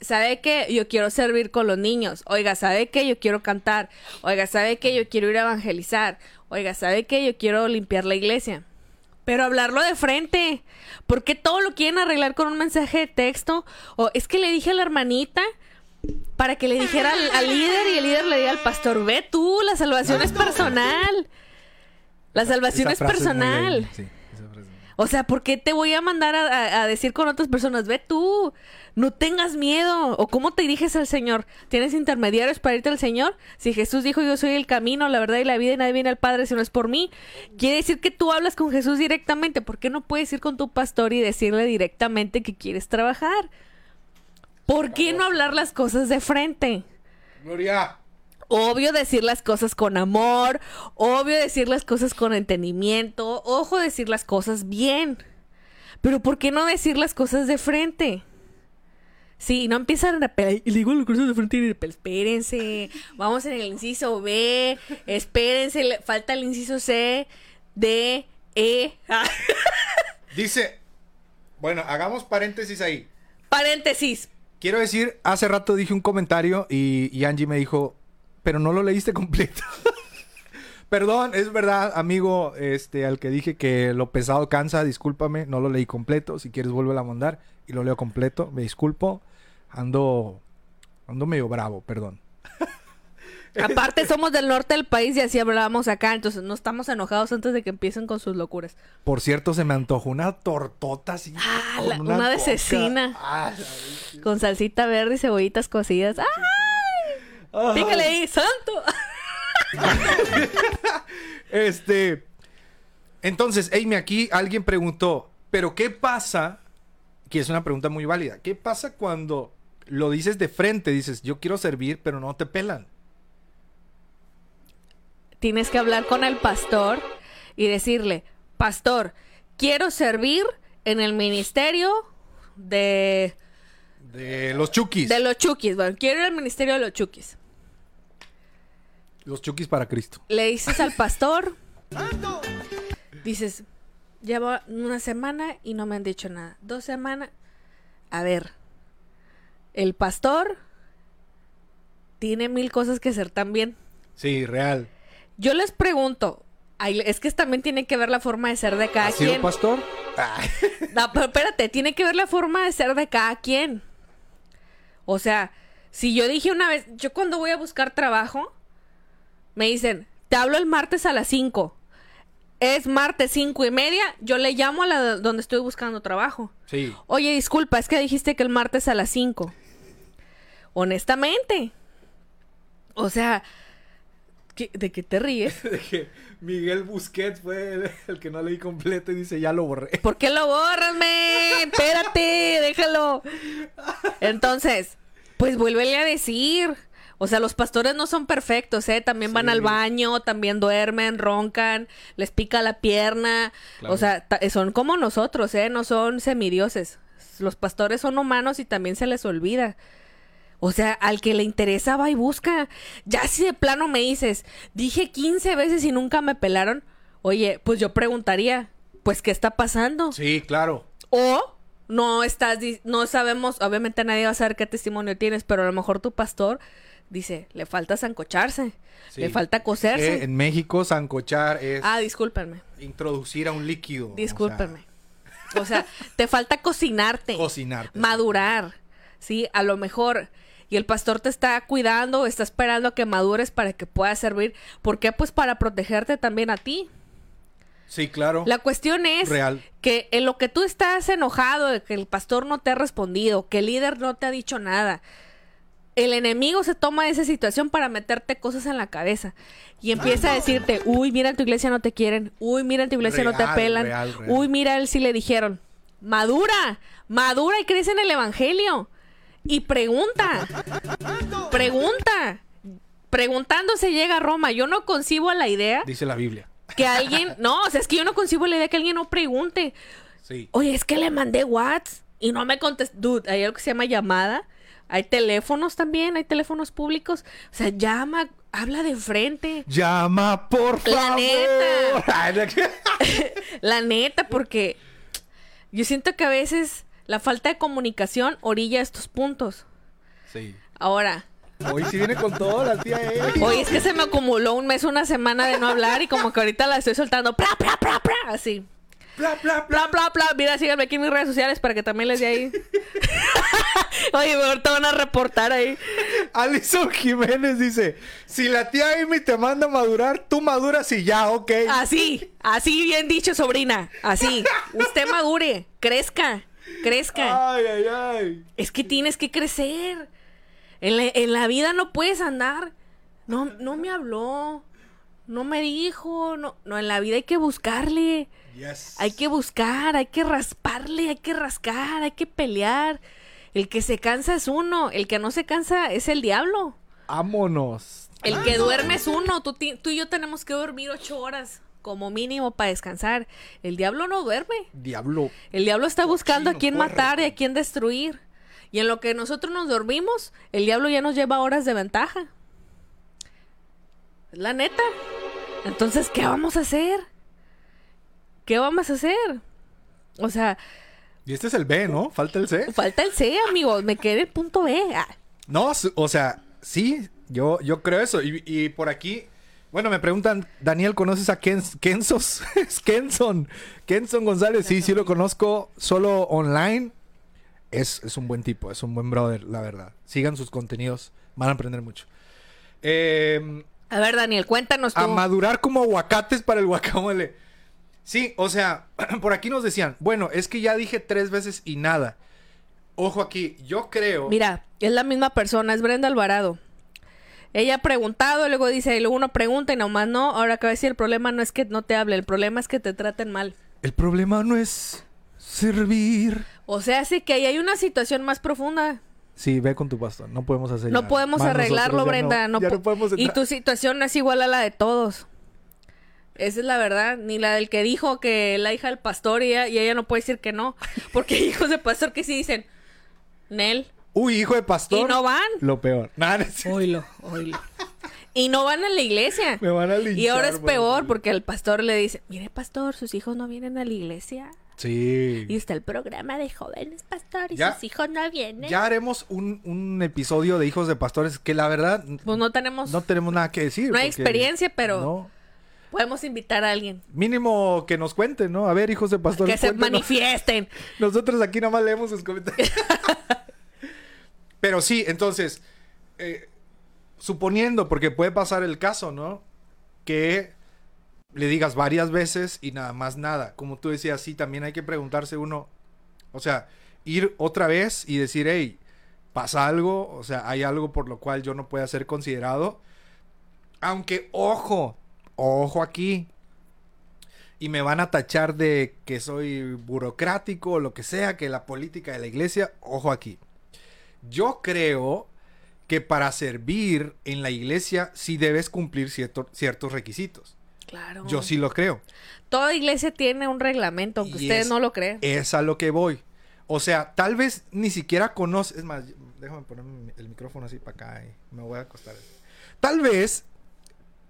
¿sabe qué? Yo quiero servir con los niños. Oiga, ¿sabe qué? Yo quiero cantar. Oiga, ¿sabe qué? Yo quiero ir a evangelizar. Oiga, ¿sabe qué? Yo quiero limpiar la iglesia. Pero hablarlo de frente. ¿Por qué todo lo quieren arreglar con un mensaje de texto? O es que le dije a la hermanita para que le dijera al, al líder y el líder le diga al pastor, ve tú, la salvación es personal. La salvación es personal. bella, sí, esa frase. O sea, ¿por qué te voy a mandar a, a- a decir con otras personas? Ve tú, no tengas miedo. ¿O cómo te diriges al Señor? ¿Tienes intermediarios para irte al Señor? Si Jesús dijo, yo soy el camino, la verdad y la vida y nadie viene al Padre si no es por mí. Quiere decir que tú hablas con Jesús directamente. ¿Por qué no puedes ir con tu pastor y decirle directamente que quieres trabajar? ¿Por qué no hablar las cosas de frente? Gloria. Obvio decir las cosas con amor, obvio decir las cosas con entendimiento, ojo decir las cosas bien. Pero ¿por qué no decir las cosas de frente? Sí, no empiezan a pelear. Y le digo las cosas de frente y de- pero espérense. Vamos en el inciso B. Espérense. le falta el inciso C. D. E. Ah, <laughs> Dice, bueno, hagamos paréntesis ahí. Paréntesis. Quiero decir, hace rato dije un comentario y, y Angie me dijo, pero no lo leíste completo. <laughs> Perdón, es verdad, amigo, este, al que dije que lo pesado cansa, discúlpame, no lo leí completo. Si quieres, vuelve a mandar y lo leo completo. Me disculpo. Ando, ando medio bravo, perdón. <laughs> Aparte somos del norte del país y así hablábamos acá, entonces no estamos enojados antes de que empiecen con sus locuras. Por cierto, se me antojó una tortota así. Ah, con la- una de coca. cecina. Ah, Con salsita verde y cebollitas cocidas. ¡Ay! Pícale ahí, santo. <laughs> Este. Entonces, Amy, aquí alguien preguntó, ¿pero qué pasa? Que es una pregunta muy válida. ¿Qué pasa cuando lo dices de frente? Dices, yo quiero servir, pero no te pelan. Tienes que hablar con el pastor y decirle, pastor, quiero servir en el ministerio de, De los chukis. de los chukis. Bueno, quiero ir al ministerio de los chukis. Los chukis para Cristo. Le dices al pastor, dices, llevo una semana y no me han dicho nada. Dos semanas. A ver, el pastor tiene mil cosas que hacer también. Sí, real. Yo les pregunto, es que también tiene que ver la forma de ser de cada ¿Ha sido quien. pastor? Ay. <laughs> No, pero espérate, tiene que ver la forma de ser de cada quien. O sea, si yo dije una vez, yo cuando voy a buscar trabajo, me dicen, te hablo el martes a las 5. Es martes cinco y media, yo le llamo a la donde estoy buscando trabajo. Sí. Oye, disculpa, es que dijiste que el martes a las 5. Honestamente. O sea, ¿qué- ¿de qué te ríes? <laughs> De que Miguel Busquets fue el, el que no leí completo y dice, ya lo borré. ¿Por qué lo borras, men? Espérate, déjalo. Entonces, pues vuélvele a decir. O sea, los pastores no son perfectos, ¿eh? También van al baño, también duermen, roncan, les pica la pierna. Claro. O sea, ta- son como nosotros, ¿eh? No son semidioses. Los pastores son humanos y también se les olvida. O sea, al que le interesa va y busca. Ya si de plano me dices, dije 15 veces y nunca me pelaron, oye, pues yo preguntaría, pues ¿qué está pasando? Sí, claro. O no estás, no sabemos, obviamente nadie va a saber qué testimonio tienes, pero a lo mejor tu pastor dice, le falta zancocharse, Sí. le falta coserse. Que en México, sancochar es Ah, discúlpenme, introducir a un líquido. o sea, discúlpenme. O sea, te falta cocinarte. cocinarte. madurar, ¿sí? A lo mejor. y el pastor te está cuidando, está esperando a que madures para que puedas servir. ¿Por qué? Pues para protegerte también a ti. Sí, claro. La cuestión es Real. que en lo que tú estás enojado de que el pastor no te ha respondido, que el líder no te ha dicho nada, el enemigo se toma esa situación para meterte cosas en la cabeza y empieza a decirte, uy, mira en tu iglesia no te quieren, uy, mira en tu iglesia no te Real, pelan, real, real. uy, mira él sí le dijeron, madura, madura y crece en el evangelio y pregunta, pregunta, preguntando se llega a Roma. Yo no concibo la idea Dice la Biblia. que alguien, <laughs> no, o sea, es que yo no concibo la idea que alguien no pregunte. Sí. Oye, es que le mandé WhatsApp y no me contestó. Dude, hay algo que se llama llamada. Hay teléfonos también, hay teléfonos públicos. O sea, llama, habla de frente. Llama, por La favor. neta. <laughs> Ay, la- La neta, porque yo siento que a veces la falta de comunicación orilla estos puntos. sí. Ahora, Hoy sí viene con todo la tía hoy es que se me acumuló un mes, una semana de no hablar y como que ahorita la estoy soltando. ¡Pra, pra, pra, pra! Así. Bla, bla, bla. Bla, bla. Mira, síganme aquí en mis redes sociales para que también les dé ahí. <laughs> Oye, te van a reportar ahí. Alison Jiménez dice: Si la tía Amy te manda a madurar, tú maduras y ya, ok. Así, así bien dicho, sobrina. Así. Usted madure, crezca, crezca. Ay, ay, ay. Es que tienes que crecer. En la, en la vida no puedes andar. No, no me habló. No me dijo. No, no, en la vida hay que buscarle. Yes. Hay que buscar, hay que rasparle, hay que rascar, hay que pelear. El que se cansa es uno, el que no se cansa es el diablo. Vámonos. El que duerme es uno. Tú, tú y yo tenemos que dormir ocho horas como mínimo para descansar. El diablo no duerme. Diablo. El diablo está buscando a quién matar y a quién destruir. Y en lo que nosotros nos dormimos, el diablo ya nos lleva horas de ventaja. La neta. Entonces, ¿qué vamos a hacer? ¿Qué vamos a hacer? O sea, Y este es el B, ¿no? Falta el C. falta el C, amigos. Me quedé el punto B. Ah, No, o sea, sí, yo, yo creo eso. Y, y por aquí, bueno, me preguntan, Daniel, ¿conoces a Ken, Kensos? <laughs> es Kenson. Kenson González, sí, sí lo conozco, solo online. Es, es un buen tipo, es un buen brother, la verdad. Sigan sus contenidos, van a aprender mucho. Eh, A ver, Daniel, cuéntanos tú. a madurar como aguacates para el guacamole. Sí, o sea, <clears throat> por aquí nos decían, bueno, es que ya dije tres veces y nada. Ojo aquí, yo creo... Mira, es la misma persona, es Brenda Alvarado. Ella ha preguntado, luego dice, y luego uno pregunta y nomás no. Ahora de decir, el problema no es que no te hable, el problema es que te traten mal. El problema no es servir. O sea, sí que ahí hay una situación más profunda. Sí, ve con tu pastor. No podemos hacer No podemos Más arreglarlo, nosotros ya Brenda. No, No, ya po- no podemos y tu situación no es igual a la de todos. Esa es la verdad. Ni la del que dijo que la hija del pastor y ella, y ella no puede decir que no. Porque hay <laughs> hijos de pastor que sí dicen, Nel. Uy, hijo de pastor. Y no van. Lo peor. <laughs> Nada, no. Oilo, oilo. Y no van a la iglesia. Me van a linchar. Y ahora es peor porque el pastor le dice, mire pastor, sus hijos no vienen a la iglesia. Sí. Y está el programa de jóvenes pastor y Ya- sus hijos no vienen. Ya haremos un, un episodio de hijos de pastores que la verdad Pues no tenemos, no tenemos nada que decir. no hay experiencia, pero No. podemos invitar a alguien. Mínimo que nos cuenten, ¿no? A ver, hijos de pastores. que se manifiesten. <laughs> Nosotros aquí nada más leemos sus comentarios. <laughs> Pero sí, entonces, eh, suponiendo, porque puede pasar el caso, ¿no? Que le digas varias veces y nada más nada. Como tú decías, sí, también hay que preguntarse uno, o sea, ir otra vez y decir, hey, pasa algo, o sea, hay algo por lo cual yo no pueda ser considerado. Aunque, ojo, ojo aquí. Y me van a tachar de que soy burocrático o lo que sea, que la política de la iglesia, ojo aquí. Yo creo que para servir en la iglesia sí debes cumplir cierto- ciertos requisitos. Claro. Yo sí lo creo. Toda iglesia tiene un reglamento, aunque ustedes es- no lo crean. Es a lo que voy. O sea, tal vez ni siquiera conoces. Es más, déjame poner el micrófono así para acá y me voy a acostar. Tal vez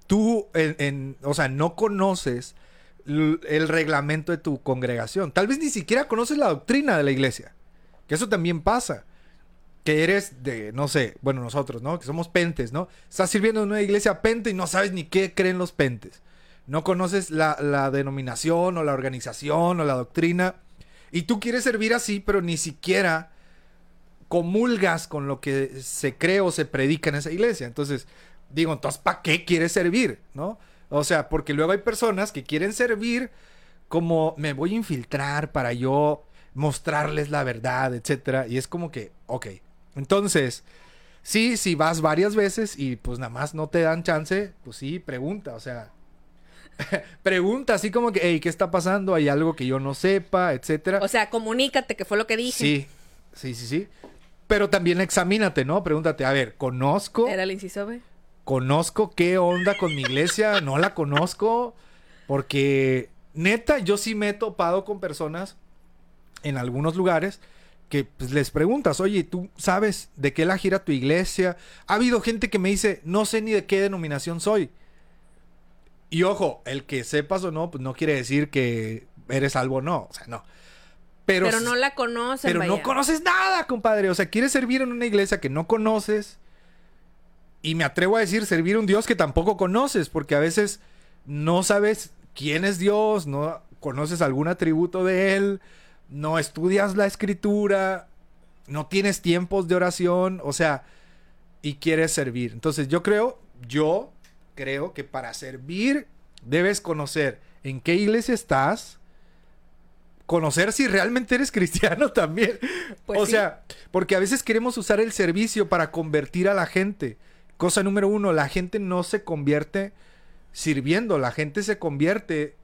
tú, en, en- o sea, no conoces el reglamento de tu congregación. Tal vez ni siquiera conoces la doctrina de la iglesia. Que eso también pasa. Que eres de, no sé, bueno, nosotros, ¿no? Que somos pentes, ¿no? Estás sirviendo en una iglesia pente y no sabes ni qué creen los pentes. No conoces la, denominación o la organización o la doctrina. Y tú quieres servir así, pero ni siquiera comulgas con lo que se cree o se predica en esa iglesia. Entonces, digo, entonces, ¿para qué quieres servir? ¿No? O sea, porque luego hay personas que quieren servir como me voy a infiltrar para yo mostrarles la verdad, etcétera. Y es como que, ok. Entonces, sí, si vas varias veces y pues nada más no te dan chance, pues sí, pregunta, o sea, <laughs> pregunta así como que, hey, ¿qué está pasando? ¿Hay algo que yo no sepa, etcétera? O sea, comunícate, que fue lo que dije. Sí, sí, sí, sí. Pero también examínate, ¿no? Pregúntate, a ver, ¿conozco? Era el inciso B. ¿Conozco qué onda con mi iglesia? ¿No la conozco? Porque, neta, yo sí me he topado con personas en algunos lugares que pues, les preguntas, oye, ¿tú sabes de qué la gira tu iglesia? Ha habido gente que me dice, no sé ni de qué denominación soy. Y ojo, el que sepas o no, pues no quiere decir que eres salvo o no. O sea, no. Pero, Pero no la conocen, pero no conoces nada, compadre. O sea, quieres servir en una iglesia que no conoces. Y me atrevo a decir, servir a un Dios que tampoco conoces, porque a veces no sabes quién es Dios, no conoces algún atributo de Él, no estudias la escritura, no tienes tiempos de oración, o sea, y quieres servir. Entonces yo creo, yo creo que para servir debes conocer en qué iglesia estás, conocer si realmente eres <laughs> cristiano también. Pues o sí. sea, porque a veces queremos usar el servicio para convertir a la gente. Cosa número uno, la gente no se convierte sirviendo, la gente se convierte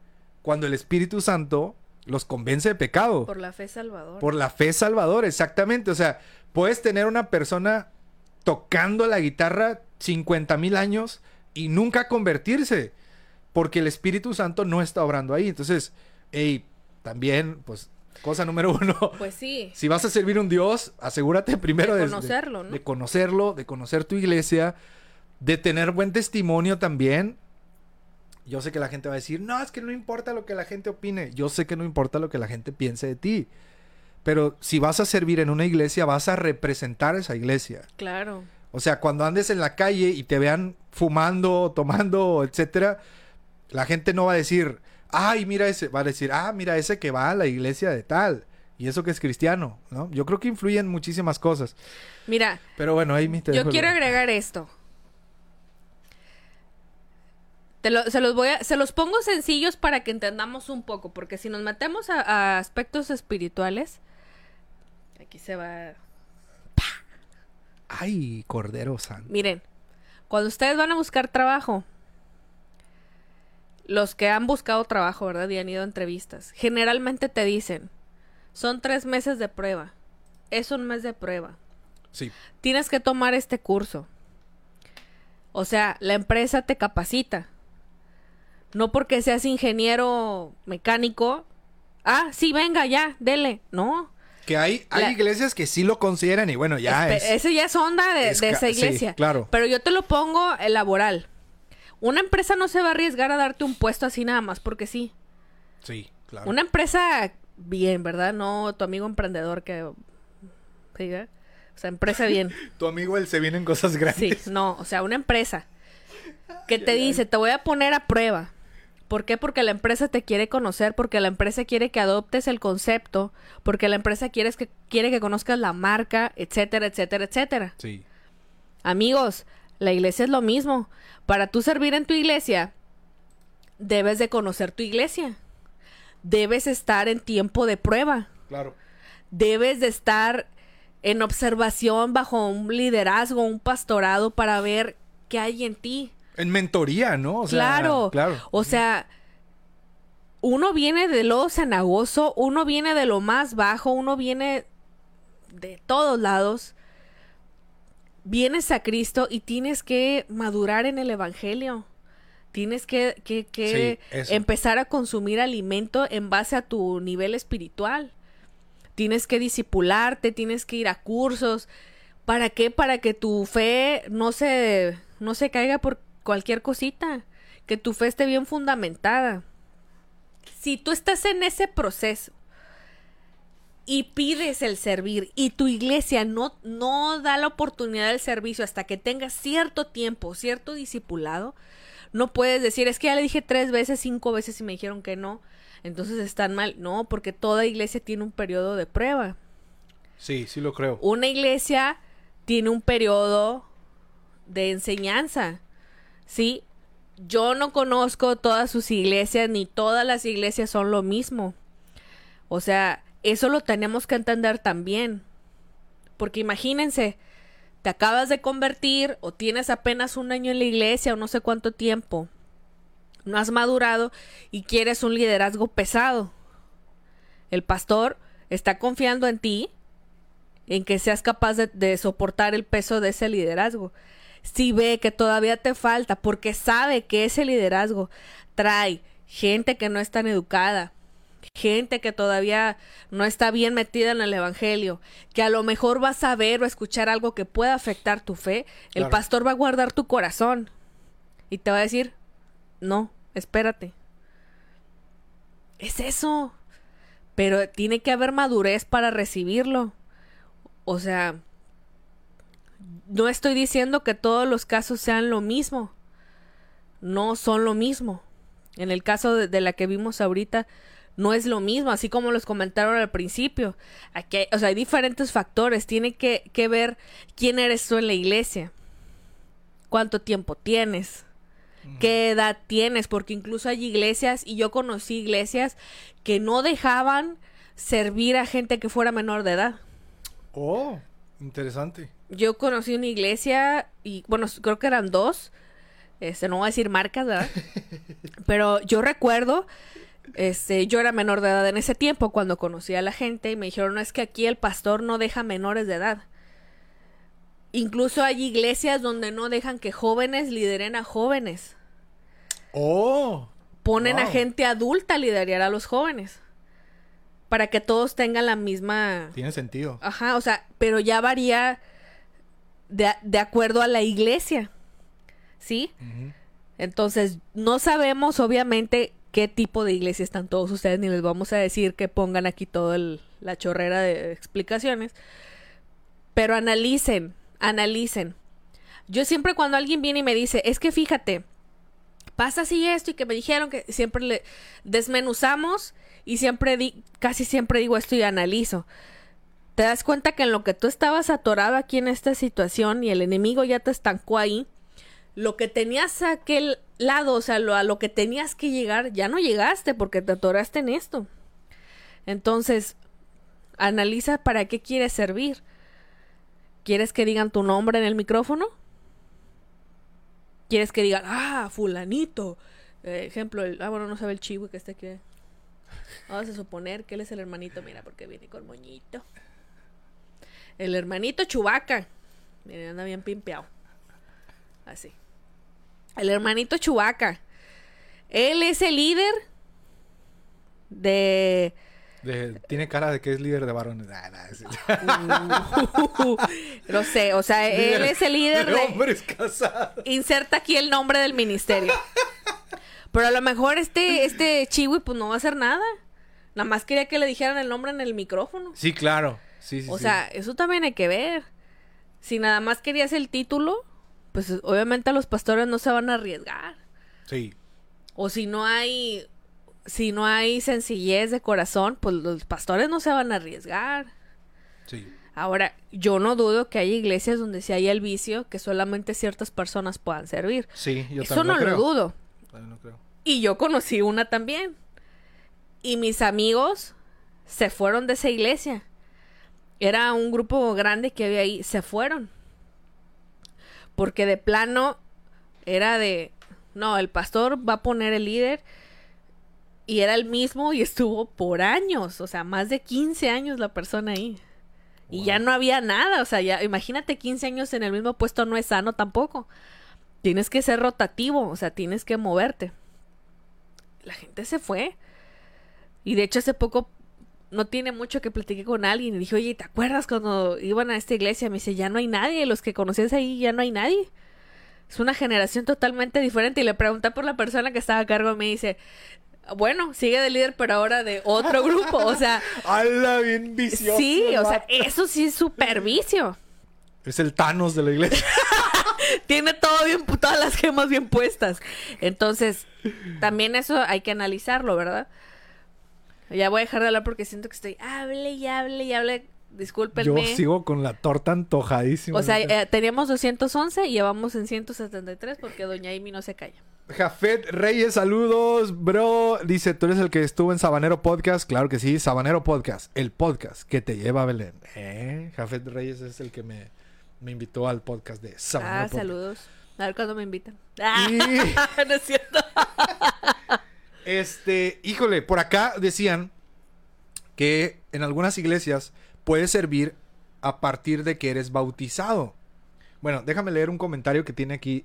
cuando el Espíritu Santo los convence de pecado. Por la fe salvadora. Por la fe salvador, exactamente. O sea, puedes tener una persona tocando la guitarra 50 mil años y nunca convertirse. Porque el Espíritu Santo no está obrando ahí. Entonces, hey, también, pues, cosa número uno. Pues sí. <laughs> Si vas a servir a un Dios, asegúrate primero De de, conocerlo, ¿no? de conocerlo, de conocer tu iglesia, de tener buen testimonio también. Yo sé que la gente va a decir, no, es que no importa lo que la gente opine. Yo sé que no importa lo que la gente piense de ti. Pero si vas a servir en una iglesia, vas a representar esa iglesia. Claro. O sea, cuando andes en la calle y te vean fumando, tomando, etcétera, la gente no va a decir, ay, mira ese, va a decir, ah, mira ese que va a la iglesia de tal. Y eso que es cristiano, ¿no? Yo creo que influyen muchísimas cosas. Mira, Pero bueno, ahí mi te yo el- quiero agregar esto. Te lo- se los voy a, se los pongo sencillos para que entendamos un poco, porque si nos metemos a, a aspectos espirituales, aquí se va. Ay, Cordero Santo. Miren, cuando ustedes van a buscar trabajo, los que han buscado trabajo, ¿verdad? Y han ido a entrevistas, generalmente te dicen, son tres meses de prueba, es un mes de prueba, Sí. tienes que tomar este curso. O sea, la empresa te capacita. No porque seas ingeniero mecánico. Ah, sí, venga, ya, dele. No. Que hay, hay La- iglesias que sí lo consideran y bueno, ya Espe- es. Ese ya es onda de, es de ca- esa sí, iglesia. claro. Pero yo te lo pongo el laboral. Una empresa no se va a arriesgar a darte un puesto así nada más porque sí. Sí, claro. Una empresa bien, ¿verdad? No tu amigo emprendedor que diga. O sea, empresa bien. <laughs> Tu amigo él se vienen cosas Sí, grandes. no, o sea, una empresa que te dice, te voy a poner a prueba. ¿Por qué? Porque la empresa te quiere conocer, porque la empresa quiere que adoptes el concepto, porque la empresa quiere que, quiere que conozcas la marca, etcétera, etcétera, etcétera. Sí. Amigos, la iglesia es lo mismo. Para tú servir en tu iglesia, debes de conocer tu iglesia. Debes estar en tiempo de prueba. Claro. Debes de estar en observación bajo un liderazgo, un pastorado para ver qué hay en ti. En mentoría, ¿no? O sea, claro. Claro. O sea, uno viene de lo cenagoso, uno viene de lo más bajo, uno viene de todos lados. Vienes a Cristo y tienes que madurar en el Evangelio. Tienes que, que- que Sí, empezar a consumir alimento en base a tu nivel espiritual. Tienes que disipularte, tienes que ir a cursos. ¿Para qué? Para que tu fe no se, no se caiga por cualquier cosita. Que tu fe esté bien fundamentada. Si tú estás en ese proceso y pides el servir y tu iglesia no, no da la oportunidad del servicio hasta que tengas cierto tiempo, cierto discipulado, no puedes decir, es que ya le dije tres veces, cinco veces y me dijeron que no, entonces están mal. No, porque toda iglesia tiene un periodo de prueba. Sí, sí lo creo. Una iglesia tiene un periodo de enseñanza, ¿sí? Yo no conozco todas sus iglesias, ni todas las iglesias son lo mismo. O sea, eso lo tenemos que entender también. Porque imagínense, te acabas de convertir o tienes apenas un año en la iglesia o no sé cuánto tiempo. No has madurado y quieres un liderazgo pesado. El pastor está confiando en ti, en que seas capaz de, de soportar el peso de ese liderazgo. Si ve que todavía te falta, porque sabe que ese liderazgo trae gente que no es tan educada, gente que todavía no está bien metida en el Evangelio, que a lo mejor vas a ver o escuchar algo que pueda afectar tu fe, el Claro. pastor va a guardar tu corazón y te va a decir, no, espérate. Es eso. Pero tiene que haber madurez para recibirlo. O sea, no estoy diciendo que todos los casos sean lo mismo. No son lo mismo. En el caso de, de la que vimos ahorita, no es lo mismo, así como los comentaron al principio. Aquí hay, o sea, hay diferentes factores. Tiene que, que ver quién eres tú en la iglesia. Cuánto tiempo tienes. ¿Qué edad tienes? Porque incluso hay iglesias, y yo conocí iglesias que no dejaban servir a gente que fuera menor de edad. Oh, interesante. Yo conocí una iglesia y, bueno, creo que eran dos. Este, no voy a decir marcas, ¿verdad? <laughs> Pero yo recuerdo, este, yo era menor de edad en ese tiempo cuando conocí a la gente y me dijeron, no es que aquí el pastor no deja menores de edad. Incluso hay iglesias donde no dejan que jóvenes lideren a jóvenes. Oh, Ponen a gente adulta a liderar a los jóvenes. Para que todos tengan la misma... tiene sentido. Ajá, o sea, pero ya varía de, de acuerdo a la iglesia. ¿Sí? Entonces, no sabemos obviamente qué tipo de iglesia están todos ustedes, ni les vamos a decir que pongan aquí toda la chorrera de explicaciones. Pero analicen, analicen. Yo siempre cuando alguien viene y me dice, es que fíjate, pasa así esto y que me dijeron que siempre le desmenuzamos y siempre di, casi siempre digo esto y analizo. Te das cuenta que en lo que tú estabas atorado aquí en esta situación y el enemigo ya te estancó ahí, lo que tenías a aquel lado, o sea, lo, a lo que tenías que llegar, ya no llegaste porque te atoraste en esto. Entonces, analiza para qué quieres servir. ¿Quieres que digan tu nombre en el micrófono? ¿Quieres que digan, ah, fulanito? Eh, ejemplo, el, ah, bueno, no sabe el chivo que está aquí. Vamos a suponer que él es el hermanito, mira, porque viene con moñito. El hermanito Chubaca. Miren, anda bien pimpeado. Así. El hermanito Chubaca. Él es el líder de... De- tiene cara de que es líder de varones. Ah, nah, es- no <laughs> sé, o sea, él es el líder de... hombres casados. Inserta aquí el nombre del ministerio. Pero a lo mejor este, este chiwi pues no va a hacer nada. Nada más quería que le dijeran el nombre en el micrófono. Sí, claro. Sí, sí, O sí. sea, eso también hay que ver. Si nada más querías el título, pues obviamente los pastores no se van a arriesgar. Sí. O si no hay, si no hay sencillez de corazón, pues los pastores no se van a arriesgar. Sí. Ahora, yo no dudo que hay iglesias donde si hay el vicio, que solamente ciertas personas puedan servir. Sí, yo Eso también no lo lo creo. dudo. También lo creo. Y yo conocí una también. Y mis amigos se fueron de esa iglesia. Era un grupo grande que había ahí. Se fueron. Porque de plano era de... No, el pastor va a poner el líder. Y era el mismo y estuvo por años. O sea, más de 15 años la persona ahí. Y ya no había nada. O sea, ya imagínate 15 años en el mismo puesto no es sano tampoco. Tienes que ser rotativo. O sea, tienes que moverte la gente se fue. Y de hecho hace poco, no tiene mucho que platiqué con alguien y dije, oye, ¿te acuerdas cuando iban a esta iglesia? Me dice, ya no hay nadie, los que conocías ahí ya no hay nadie. Es una generación totalmente diferente. Y le pregunté por la persona que estaba a cargo y me dice, bueno, sigue de líder, pero ahora de otro grupo. O sea, <laughs> ¡Hala, bien vicioso! sí, o sea, eso sí es super vicio. Es el Thanos de la iglesia. <laughs> Tiene todo bien, todas las gemas bien puestas. Entonces, también eso hay que analizarlo, ¿verdad? Ya voy a dejar de hablar porque siento que estoy hable y hable y hable Discúlpenme. Yo sigo con la torta antojadísima. O sea, eh, teníamos 211 y llevamos en 173 porque Doña Amy no se calla. Jafet Reyes, saludos, bro. Dice, tú eres el que estuvo en Sabanero Podcast. Claro que sí, Sabanero Podcast. El podcast que te lleva a Belén. ¿Eh? Jafet Reyes es el que me, me invitó al podcast de Sabanero Ah, Podcast. saludos. A ver cuándo me invitan. Ah, Y- <laughs> no es cierto. <laughs> Este, híjole, por acá decían que en algunas iglesias puede servir a partir de que eres bautizado. Bueno, déjame leer un comentario que tiene aquí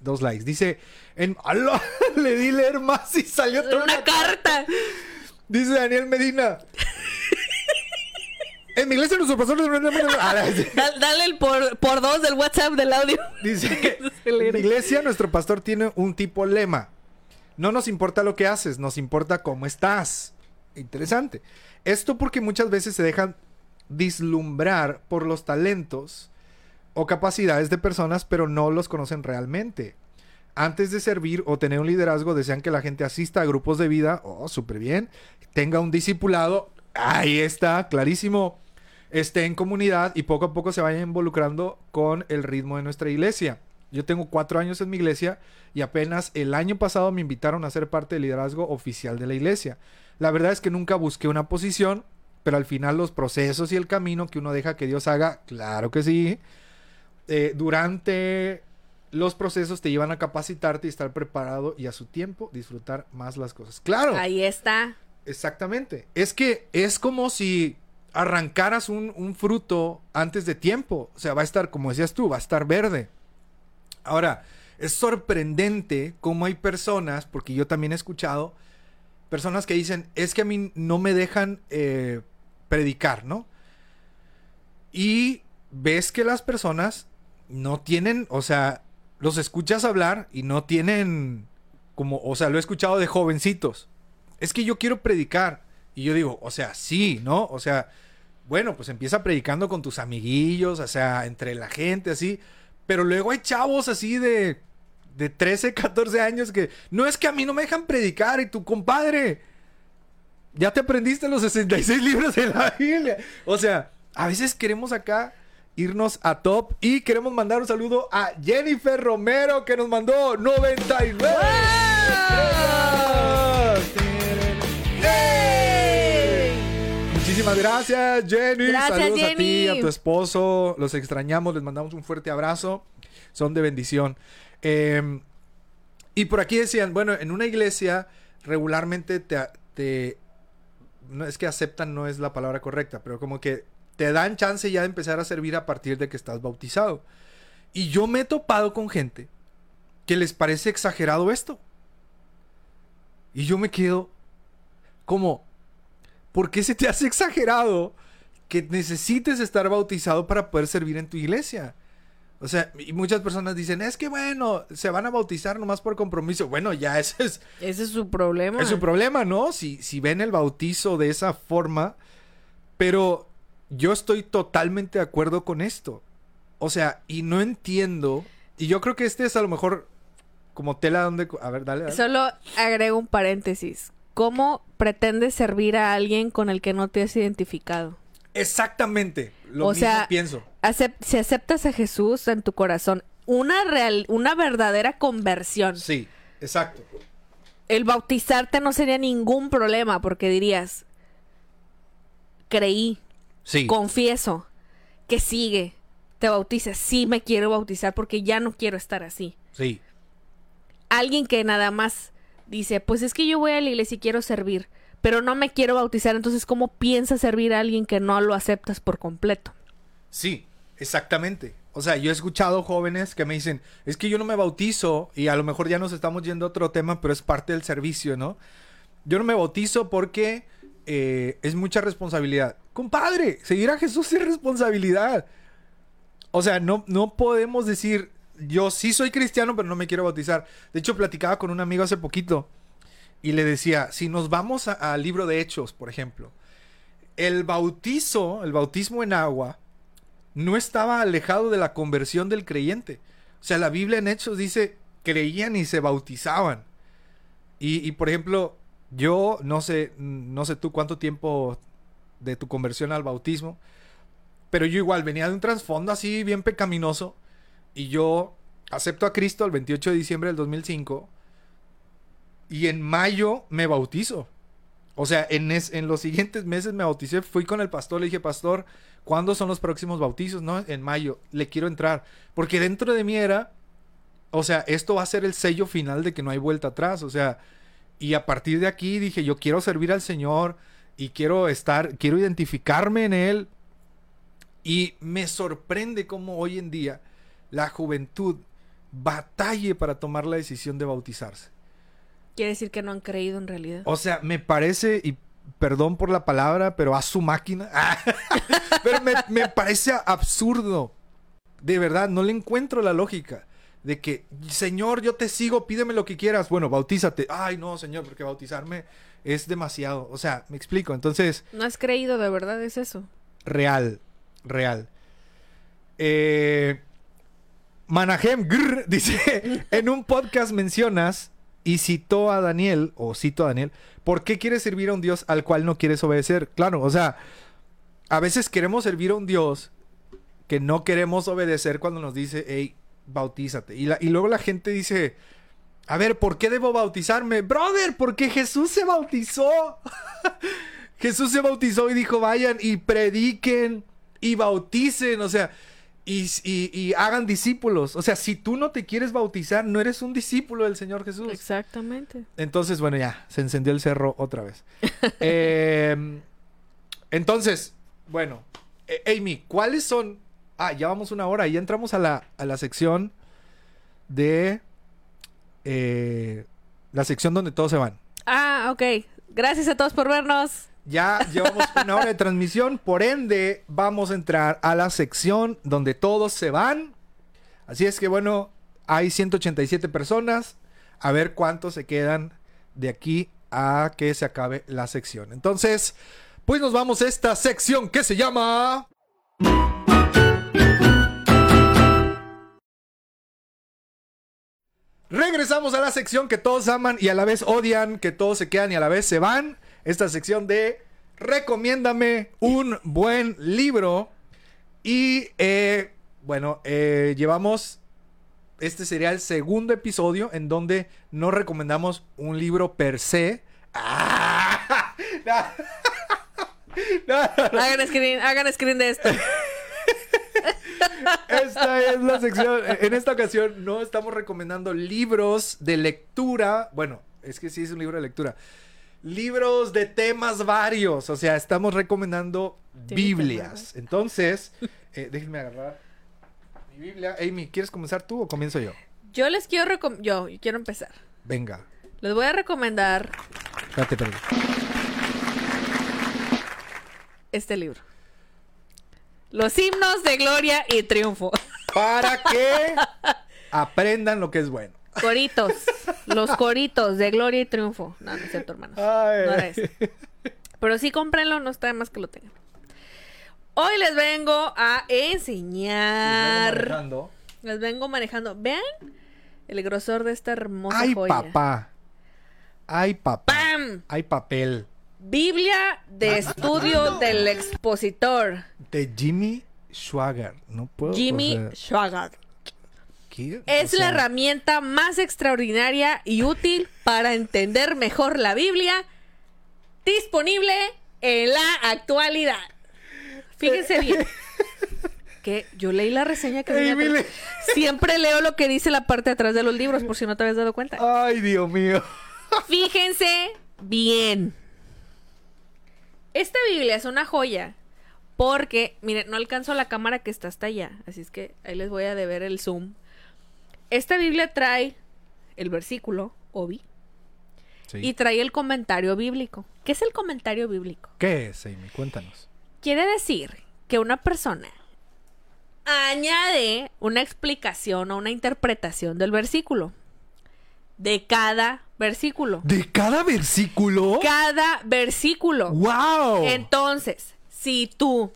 dos likes. Dice, en... ¡Aló! <laughs> Le di leer más y salió toda Una carta. Dice Daniel Medina. en mi iglesia nuestro pastor... Ah, <laughs> Da- Dale el por, por dos del WhatsApp del audio. Dice, <laughs> en mi iglesia nuestro pastor tiene un tipo lema. No nos importa lo que haces, nos importa cómo estás. Interesante. Esto porque muchas veces se dejan vislumbrar por los talentos o capacidades de personas, pero no los conocen realmente. Antes de servir o tener un liderazgo, desean que la gente asista a grupos de vida, oh, súper bien, tenga un discipulado, ahí está, clarísimo, esté en comunidad y poco a poco se vaya involucrando con el ritmo de nuestra iglesia. Yo tengo cuatro años en mi iglesia y apenas el año pasado me invitaron a ser parte del liderazgo oficial de la iglesia. La verdad es que nunca busqué una posición, pero al final los procesos y el camino que uno deja que Dios haga, claro que sí, eh, durante los procesos te llevan a capacitarte y estar preparado y a su tiempo disfrutar más las cosas. Claro. Ahí está. Exactamente. Es que es como si arrancaras un, un fruto antes de tiempo. O sea, va a estar, como decías tú, va a estar verde. Ahora, es sorprendente cómo hay personas, porque yo también he escuchado, personas que dicen, es que a mí no me dejan eh, predicar, ¿no? Y ves que las personas no tienen, o sea, los escuchas hablar y no tienen como, o sea, lo he escuchado de jovencitos. Es que yo quiero predicar. Y yo digo, o sea, sí, ¿no? O sea, bueno, pues empieza predicando con tus amiguillos, o sea, entre la gente, así. Pero luego hay chavos así de, de 13, 14 años que, no es que a mí no me dejan predicar y tu compadre, ya te aprendiste los 66 libros de la Biblia. O sea, a veces queremos acá irnos a top y queremos mandar un saludo a Jennifer Romero que nos mandó 99. Muchísimas gracias, Jenny. Gracias, Saludos a ti, a tu esposo. Los extrañamos, les mandamos un fuerte abrazo. Son de bendición. Eh, y por aquí decían, bueno, en una iglesia regularmente te, te- no es que aceptan, no es la palabra correcta, pero como que te dan chance ya de empezar a servir a partir de que estás bautizado. Y yo me he topado con gente que les parece exagerado esto. Y yo me quedo como, ¿por qué se te hace exagerado que necesites estar bautizado para poder servir en tu iglesia? O sea, y muchas personas dicen, es que bueno, se van a bautizar nomás por compromiso. Bueno, ya ese es, Ese es su problema. es su problema, ¿no? Si, si ven el bautizo de esa forma. Pero yo estoy totalmente de acuerdo con esto. O sea, y no entiendo. Y yo creo que este es a lo mejor como tela donde... A ver, dale. dale. Solo agrego un paréntesis. ¿Cómo pretendes servir a alguien con el que no te has identificado? Exactamente. Lo O mismo sea, pienso. Si aceptas a Jesús en tu corazón, una real, una verdadera conversión, Sí, exacto. el bautizarte no sería ningún problema porque dirías, creí, Sí. confieso, que sigue, te bautizas, sí me quiero bautizar porque ya no quiero estar así. Sí. Alguien que nada más dice, pues es que yo voy a la iglesia y quiero servir, pero no me quiero bautizar, entonces ¿cómo piensas servir a alguien que no lo aceptas por completo? Sí, exactamente. O sea, yo he escuchado jóvenes que me dicen, es que yo no me bautizo y a lo mejor ya nos estamos yendo a otro tema, pero es parte del servicio, ¿no? Yo no me bautizo porque eh, es mucha responsabilidad. Compadre, seguir a Jesús es responsabilidad. O sea, no, no podemos decir, yo sí soy cristiano, pero no me quiero bautizar. De hecho, platicaba con un amigo hace poquito y le decía, si nos vamos al libro de Hechos, por ejemplo, el bautizo, el bautismo en agua, no estaba alejado de la conversión del creyente. O sea, la Biblia en Hechos dice, creían y se bautizaban. Y, y, por ejemplo, yo no sé, no sé tú cuánto tiempo de tu conversión al bautismo, Pero yo igual venía de un trasfondo así bien pecaminoso. Y yo acepto a Cristo el 28 de diciembre del 2005. Y en mayo me bautizo. O sea, en, es- en los siguientes meses me bauticé. Fui con el pastor, le dije, pastor, ¿cuándo son los próximos bautizos? No, en mayo. Le quiero entrar. Porque dentro de mí era, o sea, esto va a ser el sello final de que no hay vuelta atrás. O sea, y a partir de aquí dije, yo quiero servir al Señor y quiero estar, quiero identificarme en Él. Y me sorprende cómo hoy en día la juventud batalle para tomar la decisión de bautizarse. Quiere decir que no han creído en realidad. O sea, me parece, y perdón por la palabra, pero a su máquina. <laughs> pero me, me parece absurdo. De verdad, no le encuentro la lógica. De que, Señor, yo te sigo, pídeme lo que quieras. Bueno, bautízate. Ay, no, Señor, porque bautizarme es demasiado. O sea, me explico. Entonces, No has creído, de verdad, es eso. real, real. Eh, Manahem <laughs> dice, en un podcast mencionas y citó a Daniel, o cito a Daniel, ¿por qué quieres servir a un Dios al cual no quieres obedecer? Claro, o sea, a veces queremos servir a un Dios que no queremos obedecer cuando nos dice, hey, bautízate. Y, la- y luego la gente dice, a ver, ¿por qué debo bautizarme? Brother, porque Jesús se bautizó. <laughs> Jesús se bautizó y dijo, vayan y prediquen y bauticen, o sea, y, y- y hagan discípulos. O sea, si tú no te quieres bautizar, no eres un discípulo del Señor Jesús. Exactamente. Entonces, bueno, ya, se encendió el cerro otra vez. <laughs> Eh, entonces, bueno, eh, Amy, ¿cuáles son? Ah, ya vamos una hora y ya entramos a la, a la sección de... eh, la sección donde todos se van. Ah, ok. Gracias a todos por vernos. Ya llevamos una hora de transmisión, por ende vamos a entrar a la sección donde todos se van. Así es que bueno, hay 187 personas. A ver cuántos se quedan de aquí a que se acabe la sección. Entonces, pues nos vamos a esta sección que se llama... Regresamos a la sección que todos aman y a la vez odian, que todos se quedan y a la vez se van. Esta sección de recomiéndame un buen libro. Y eh, bueno, eh, llevamos, este sería el segundo episodio en donde no recomendamos un libro per se. ¡Ah! <laughs> No, no, no, no. Hagan screen, hagan screen de esto. Esta es la sección. En esta ocasión no estamos recomendando libros de lectura. Bueno, es que sí es un libro de lectura. Libros de temas varios. O sea, estamos recomendando Biblias. Entonces, <laughs> eh, déjenme agarrar mi Biblia. Amy, ¿quieres comenzar tú o comienzo yo? Yo les quiero recom- yo, yo quiero empezar. Venga. Les voy a recomendar Espérate, espérate. este libro. Los himnos de gloria y triunfo. Para que <laughs> aprendan lo que es bueno. Coritos. Los coritos de gloria y triunfo. No, no es cierto, hermanos. Ay. No era ese. Pero sí cómprenlo, no está de más que lo tengan. Hoy les vengo a enseñar. Manejando. Les vengo manejando. Vean el grosor de esta hermosa Ay, joya. papá. Ay, papá. ¡Pam! Hay papel. Biblia de estudio del expositor De Jimmy Schwager. No puedo. Jimmy o sea, Schwager. ¿Qué? Es O la herramienta más extraordinaria y útil para entender mejor la Biblia disponible en la actualidad. Fíjense bien. <laughs> Que yo leí la reseña que Ey, venía. Siempre leo lo que dice la parte de atrás de los libros, por si no te habías dado cuenta. Ay, Dios mío. <laughs> Fíjense bien. Esta Biblia es una joya. Porque, miren, no alcanzo la cámara que está hasta allá. Así es que ahí les voy a deber el zoom. Esta Biblia trae el versículo, Obi, y trae el comentario bíblico. ¿Qué es el comentario bíblico? ¿Qué es, Amy? Cuéntanos. Quiere decir que una persona añade una explicación o una interpretación del versículo. De cada versículo. ¿De cada versículo? Cada versículo. ¡Wow! Entonces, si tú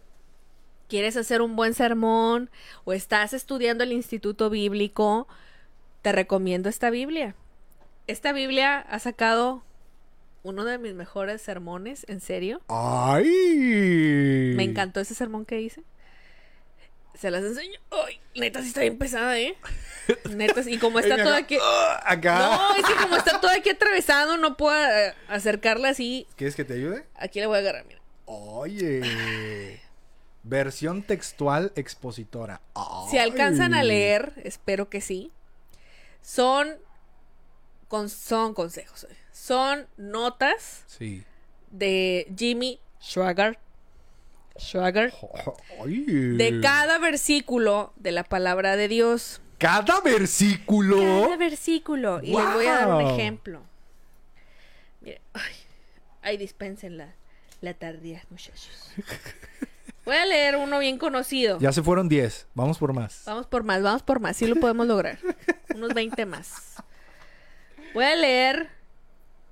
quieres hacer un buen sermón o estás estudiando el instituto bíblico, te recomiendo esta Biblia. Esta Biblia ha sacado uno de mis mejores sermones, en serio. ¡Ay! Me encantó ese sermón que hice. Se las enseño. Ay, neta, sí está bien pesada, ¿eh? <laughs> Neta, y como está todo aquí. "Ah", acá. No, es que como está todo aquí atravesado, no puedo eh, acercarla así. ¿Quieres que te ayude? Aquí le voy a agarrar, mira. Oye. Versión textual expositora. Si alcanzan a leer, espero que sí. Son. Con, son consejos. eh. Son notas Sí. de Jimmy Schwager. Schwager. Ay. De cada versículo de la palabra de Dios. Cada versículo. Cada versículo. Y les voy a dar un ejemplo. Mire, ay, ay, dispensen la, la tardía, muchachos. <laughs> Voy a leer uno bien conocido. Ya se fueron 10. Vamos por más. Vamos por más, vamos por más. Sí lo podemos lograr. <laughs> Unos 20 más. Voy a leer.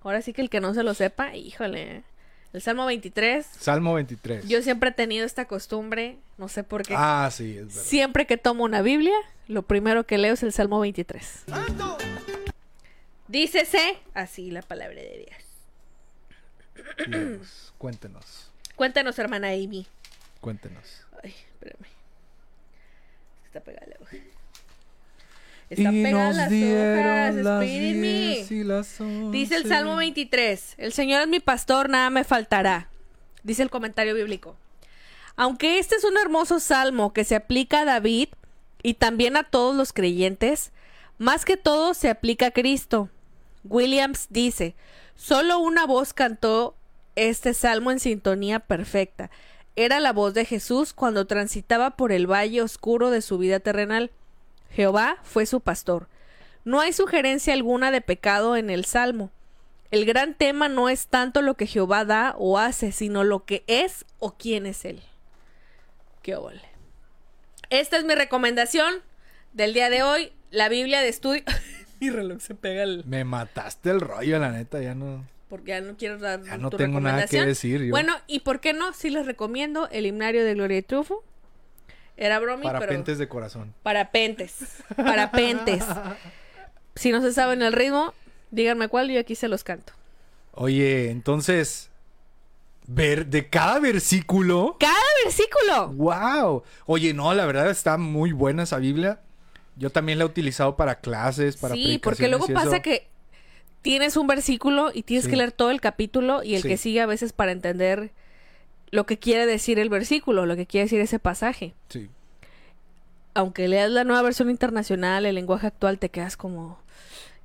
Ahora sí que el que no se lo sepa, híjole. El Salmo 23. Salmo 23. Yo siempre he tenido esta costumbre, no sé por qué. Ah, sí, es verdad. Siempre que tomo una Biblia, lo primero que leo es el Salmo 23. Dícese así la palabra de Dios. Dios, cuéntenos. Cuéntanos, hermana Amy. Cuéntenos. Ay, espérame. Está pegada la hoja. Y pegadas nos las hojas, las espérenme. 10 y las Dice el 11. Salmo 23, el Señor es mi pastor, nada me faltará. Dice el comentario bíblico. Aunque este es un hermoso salmo que se aplica a David y también a todos los creyentes, más que todo se aplica a Cristo. Williams dice, solo una voz cantó este salmo en sintonía perfecta. Era la voz de Jesús cuando transitaba por el valle oscuro de su vida terrenal. Jehová fue su pastor. No hay sugerencia alguna de pecado en el Salmo. El gran tema no es tanto lo que Jehová da o hace, sino lo que es o quién es Él. Qué ole. Esta es mi recomendación del día de hoy, la Biblia de estudio. <laughs> mi reloj se pega el... Me mataste el rollo, la neta, ya no. Porque ya no quiero dar Ya no tu tengo nada que decir yo. Bueno, ¿y por qué no? Sí les recomiendo el himnario de Gloria y Trufo. Era bromi, pero... Parapentes de corazón. Parapentes. Parapentes. <laughs> si no se saben el ritmo, díganme cuál y yo aquí se los canto. Oye, entonces. Ver de cada versículo. ¡Cada versículo! ¡Wow! Oye, no, la verdad está muy buena esa Biblia. Yo también la he utilizado para clases, para sí, porque luego pasa que tienes un versículo y tienes Sí. que leer todo el capítulo y el Sí. que sigue a veces para entender lo que quiere decir el versículo, lo que quiere decir ese pasaje. Sí. Aunque leas la nueva versión internacional, el lenguaje actual, te quedas como,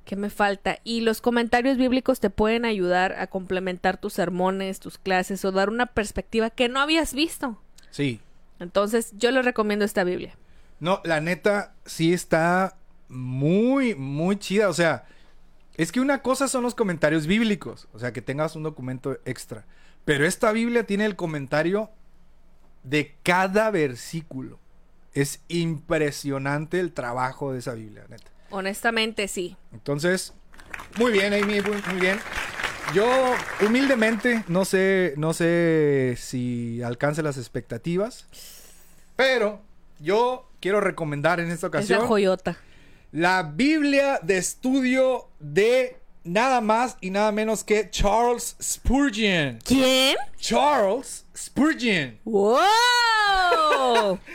¿qué me falta? Y los comentarios bíblicos te pueden ayudar a complementar tus sermones, tus clases o dar una perspectiva que no habías visto. Sí. Entonces, yo les recomiendo esta Biblia. No, la neta sí está muy, muy chida. O sea, es que una cosa son los comentarios bíblicos. O sea, que tengas un documento extra. Pero esta Biblia tiene el comentario de cada versículo. Es impresionante el trabajo de esa Biblia, neta. Honestamente, sí. Entonces, muy bien, Amy, muy, muy bien. Yo humildemente no sé, no sé si alcance las expectativas, pero yo quiero recomendar en esta Es la ocasión joyota. La Biblia de estudio de nada más y nada menos que Charles Spurgeon. ¿Quién? Charles Spurgeon. ¡Wow! <laughs>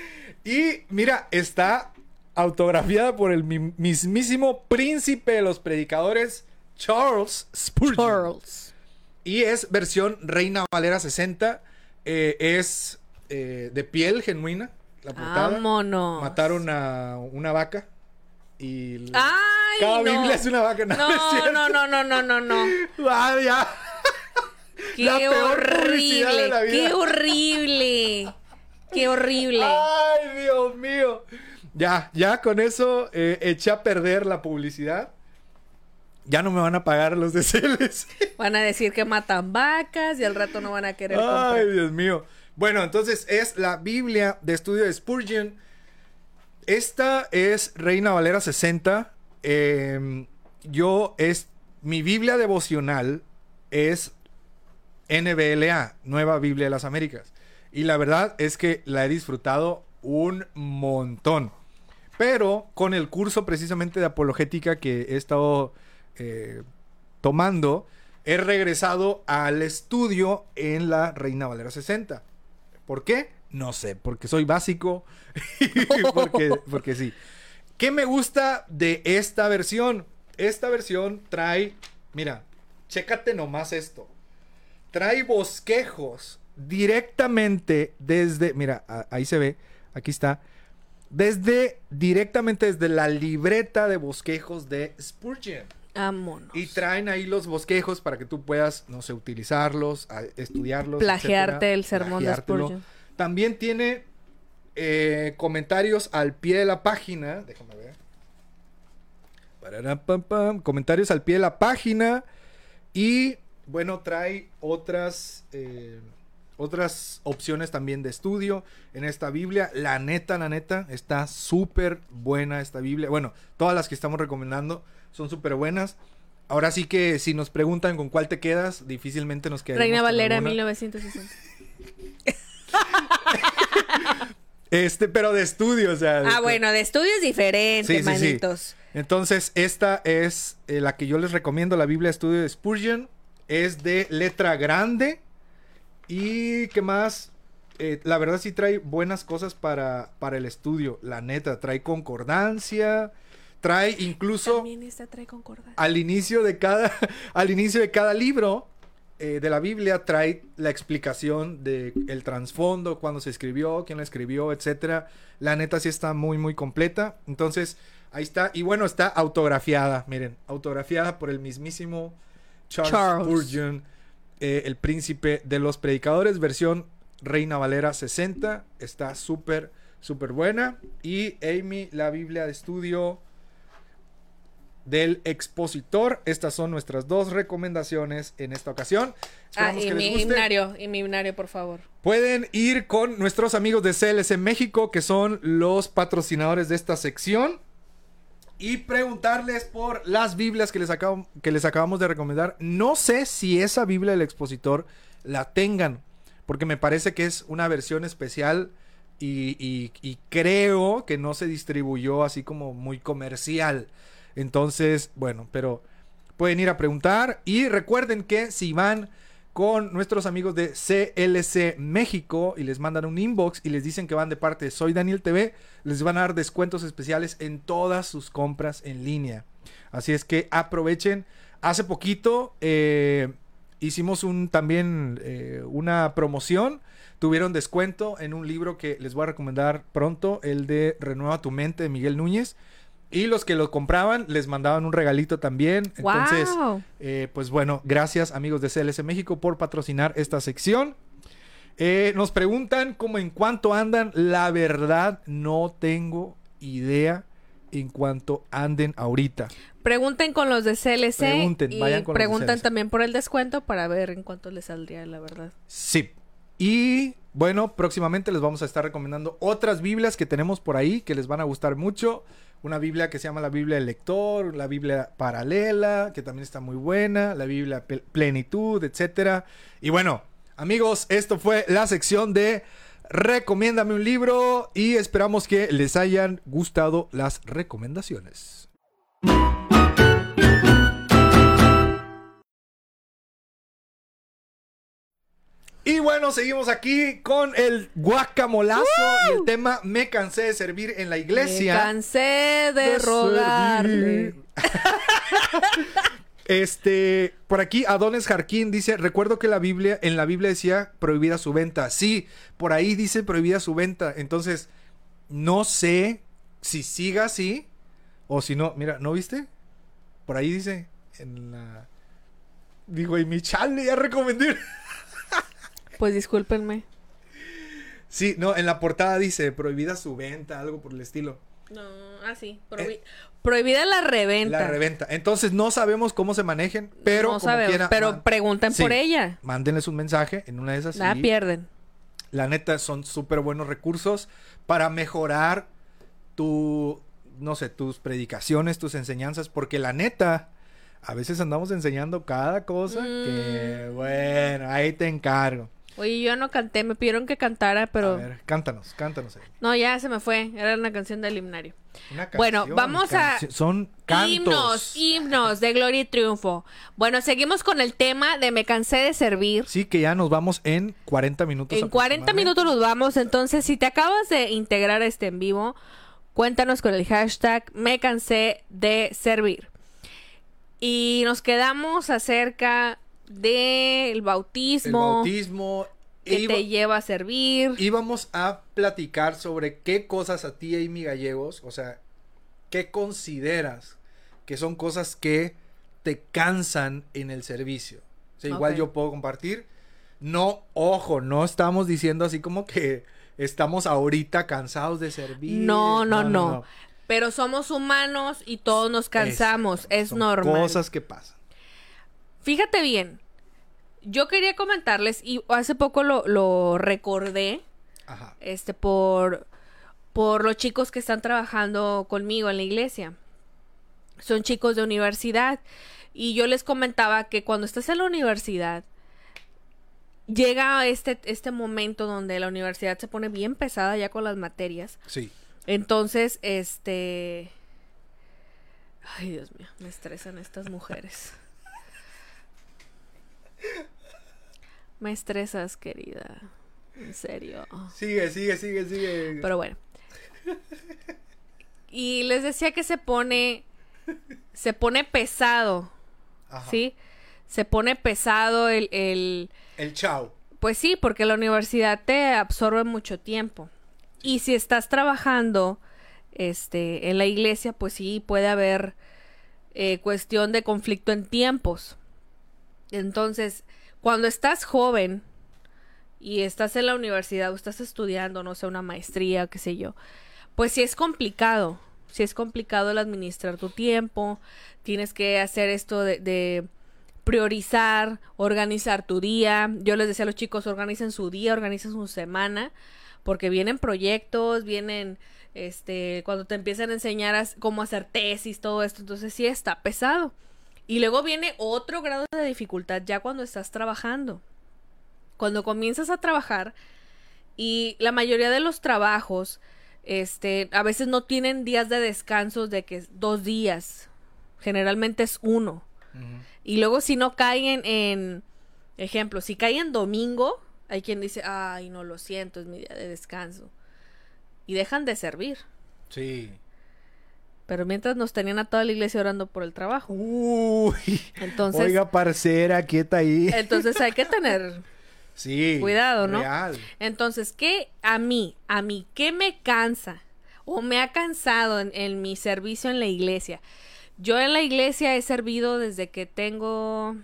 Y mira, está autografiada por el mi- mismísimo príncipe de los predicadores, Charles Spurgeon. Charles. Y es versión Reina Valera 60. eh, es eh, de piel genuina, la portada. Vámonos. Mataron a una vaca. Y ¡Ay, cada no! Biblia es una vaca. <laughs> No, No, no, no, no, no, no, no. Ah, ya. Qué La peor publicidad de horrible, la vida. qué horrible. Qué horrible. Ay, Dios mío. Ya, ya con eso eh, eché a perder la publicidad. Ya no me van a pagar los <laughs> DCLs. Van a decir que matan vacas y al rato no van a querer Ay, comprar. Dios mío. Bueno, entonces es la Biblia de estudio de Spurgeon. Esta es Reina Valera 60. Eh, yo es mi Biblia devocional es NBLA, Nueva Biblia de las Américas. Y la verdad es que la he disfrutado un montón. Pero con el curso precisamente de apologética que he estado eh, tomando, he regresado al estudio en la Reina Valera 60. ¿Por qué? No sé, porque soy básico. <laughs> <laughs> porque, porque sí. ¿Qué me gusta de esta versión? Esta versión trae, mira, chécate nomás esto. Trae bosquejos directamente desde, mira, ahí se ve, aquí está, desde, directamente desde la libreta de bosquejos de Spurgeon. Vámonos. Y traen ahí los bosquejos para que tú puedas, no sé, utilizarlos, estudiarlos. Plagiarte el sermón de Spurgeon. También tiene eh, comentarios al pie de la página. Déjame ver. Comentarios al pie de la página. Y bueno, trae otras. Eh, otras opciones también de estudio en esta Biblia. La neta, la neta, está súper buena esta Biblia. Bueno, todas las que estamos recomendando son súper buenas. Ahora sí que si nos preguntan con cuál te quedas, difícilmente nos quedamos. Reina Valera 1960. <laughs> este, pero de estudio, o sea. Ah, bueno, de estudio es diferente, manitos. Entonces, esta es eh, la que yo les recomiendo, la Biblia Estudio de Spurgeon. Es de letra grande. Y qué más, eh, la verdad sí trae buenas cosas para, para el estudio, la neta. Trae concordancia, trae incluso... También esta trae concordancia. Al inicio de cada, <laughs> al inicio de cada libro eh, de la Biblia trae la explicación de el trasfondo, cuándo se escribió, quién la escribió, etcétera. La neta sí está muy, muy completa. Entonces, ahí está. Y bueno, está autografiada, miren, autografiada por el mismísimo Charles, Charles. Spurgeon eh, el príncipe de los predicadores, versión Reina Valera 60. Está súper, súper buena. Y Amy, la Biblia de estudio del expositor. Estas son nuestras dos recomendaciones en esta ocasión. ah, y mi himnario, y mi himnario, por favor. Pueden ir con nuestros amigos de CLS México, que son los patrocinadores de esta sección y preguntarles por las Biblias que les, que les acabamos de recomendar. No sé si esa Biblia del expositor la tengan, porque me parece que es una versión especial y, creo que no se distribuyó así como muy comercial. Entonces, bueno, pero pueden ir a preguntar y recuerden que si van con nuestros amigos de CLC México y les mandan un inbox y les dicen que van de parte de Soy Daniel TV, les van a dar descuentos especiales en todas sus compras en línea. Así es que aprovechen. Hace poquito eh, hicimos un también eh, una promoción. Tuvieron descuento en un libro que les voy a recomendar pronto, el de Renueva tu mente de Miguel Núñez. Y los que lo compraban les mandaban un regalito también. Entonces, eh, pues bueno, gracias amigos de CLS México por patrocinar esta sección. Eh, nos preguntan cómo en cuánto andan. La verdad, no tengo idea en cuánto anden ahorita. Pregunten con los de CLC. Pregunten, vayan con preguntan también por el descuento para ver en cuánto les saldría, la verdad. Sí. Y bueno, próximamente les vamos a estar recomendando otras Biblias que tenemos por ahí que les van a gustar mucho una Biblia que se llama la Biblia del Lector, la Biblia paralela, que también está muy buena, la Biblia Plenitud, etcétera. Y bueno, amigos, esto fue la sección de Recomiéndame un libro y esperamos que les hayan gustado las recomendaciones. Y bueno, seguimos aquí con el guacamolazo y el tema Me cansé de servir en la iglesia. Me cansé de, rogarle. <laughs> este, por aquí Adones Jarquín dice, recuerdo que la Biblia, en la Biblia decía prohibida su venta. Sí, por ahí dice prohibida su venta. Entonces, no sé si siga así o si no. Mira, ¿no viste? Por ahí dice en la... Digo, y mi chale ya recomendé. Pues discúlpenme. Sí, no, en la portada dice prohibida su venta, algo por el estilo. No, ah, sí. Eh, prohibida la reventa. La reventa. Entonces no sabemos cómo se manejen, pero no sabemos, pero pregunten por ella. Mándenles un mensaje en una de esas. Nada pierden. La neta son súper buenos recursos para mejorar tu, no sé, tus predicaciones, tus enseñanzas, porque la neta, a veces andamos enseñando cada cosa que, mm. bueno, ahí te encargo. Oye, yo no canté, me pidieron que cantara, pero... A ver, cántanos, cántanos. Amy. No, ya se me fue, era una canción del himnario. Una Bueno, canción, vamos a- Son cantos. Himnos, himnos de gloria y triunfo. Bueno, seguimos con el tema de me cansé de servir. Sí, que ya nos vamos en 40 minutos. En 40 minutos nos vamos, entonces si te acabas de integrar a este en vivo, cuéntanos con el hashtag me cansé de servir. Y nos quedamos acerca del El bautismo, bautismo. que iba- te lleva a servir. íbamos a platicar sobre qué cosas a ti, Amy Gallegos, o sea, qué consideras que son cosas que te cansan en el servicio. O sea, igual yo puedo compartir. No, ojo, no estamos diciendo así como que estamos ahorita cansados de servir. No, no, no. Pero somos humanos y todos nos cansamos, es Son normal. Cosas que pasan. Fíjate bien, yo quería comentarles y hace poco lo, lo recordé, Ajá. este, por, por los chicos que están trabajando conmigo en la iglesia. Son chicos de universidad y yo les comentaba que cuando estás en la universidad llega este, este momento donde la universidad se pone bien pesada ya con las materias. Sí. Entonces, este... Ay, Dios mío, me estresan estas mujeres. <laughs> Me estresas, querida. En serio. Sigue, sigue, sigue, sigue. Pero bueno. Y les decía que se pone... Se pone pesado, Ajá. ¿sí? Se pone pesado el, el, El chao. pues sí, porque la universidad te absorbe mucho tiempo. Y si estás trabajando este, en la iglesia, pues sí puede haber eh, cuestión de conflicto en tiempos. Entonces, cuando estás joven y estás en la universidad o estás estudiando, no sé, una maestría, qué sé yo, pues sí es complicado. Sí es complicado el administrar tu tiempo. Tienes que hacer esto de, de priorizar, organizar tu día. Yo les decía a los chicos, organicen su día, organicen su semana, porque vienen proyectos, vienen, este, cuando te empiezan a enseñar a- cómo hacer tesis, todo esto, entonces sí está pesado. Y luego viene otro grado de dificultad ya cuando estás trabajando. Cuando comienzas a trabajar y la mayoría de los trabajos, este, a veces no tienen días de descanso de que es dos días. Generalmente es uno. Y luego si no caen en, ejemplo, si caen en domingo, hay quien dice, ay, no lo siento, es mi día de descanso. Y dejan de servir. Sí. Pero mientras nos tenían a toda la iglesia orando por el trabajo. Uy. Entonces, Oiga, parcera, quieta ahí. entonces hay que tener <laughs> Sí. Cuidado, ¿no? Real. Entonces, ¿qué a mí, a mí, qué me cansa o me ha cansado en, en mi servicio en la iglesia? Yo en la iglesia he servido desde que tengo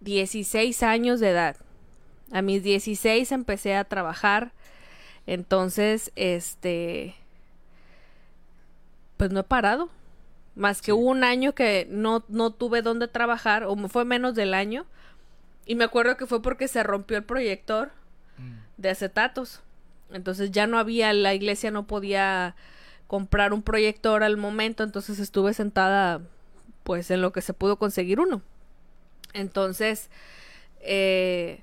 16 años de edad. A mis 16 empecé a trabajar. Entonces, este, pues no he parado. Más que hubo un año que no, no tuve dónde trabajar, o fue menos del año. Y me acuerdo que fue porque se rompió el proyector Mm. de acetatos. Entonces ya no había, la iglesia no podía comprar un proyector al momento, entonces estuve sentada pues en lo que se pudo conseguir uno. Entonces, eh,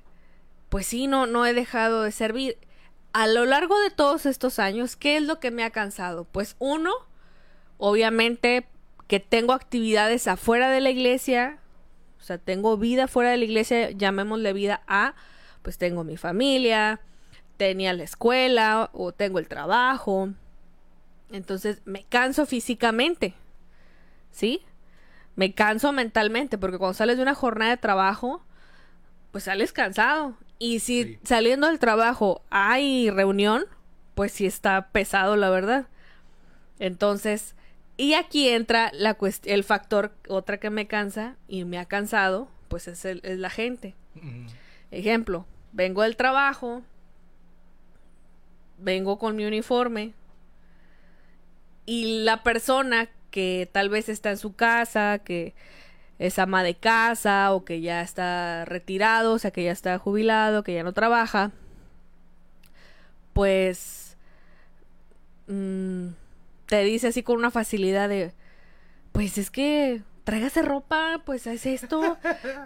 pues sí, no, no he dejado de servir. A lo largo de todos estos años, ¿qué es lo que me ha cansado? Pues uno, obviamente que tengo actividades afuera de la iglesia, o sea, tengo vida fuera de la iglesia, llamémosle vida a, pues tengo mi familia, tenía la escuela o tengo el trabajo. Entonces me canso físicamente, ¿sí? Me canso mentalmente, porque cuando sales de una jornada de trabajo, pues sales cansado. Y si Sí. saliendo del trabajo hay reunión, pues sí está pesado, la verdad. Entonces, y aquí entra la el factor, otra que me cansa y me ha cansado, pues es, el- es la gente. Ujú. Ejemplo, vengo del trabajo, vengo con mi uniforme y la persona que tal vez está en su casa, que es ama de casa o que ya está retirado, o sea, que ya está jubilado, que ya no trabaja, pues mm, te dice así con una facilidad de, pues es que tráigase ropa, pues es esto.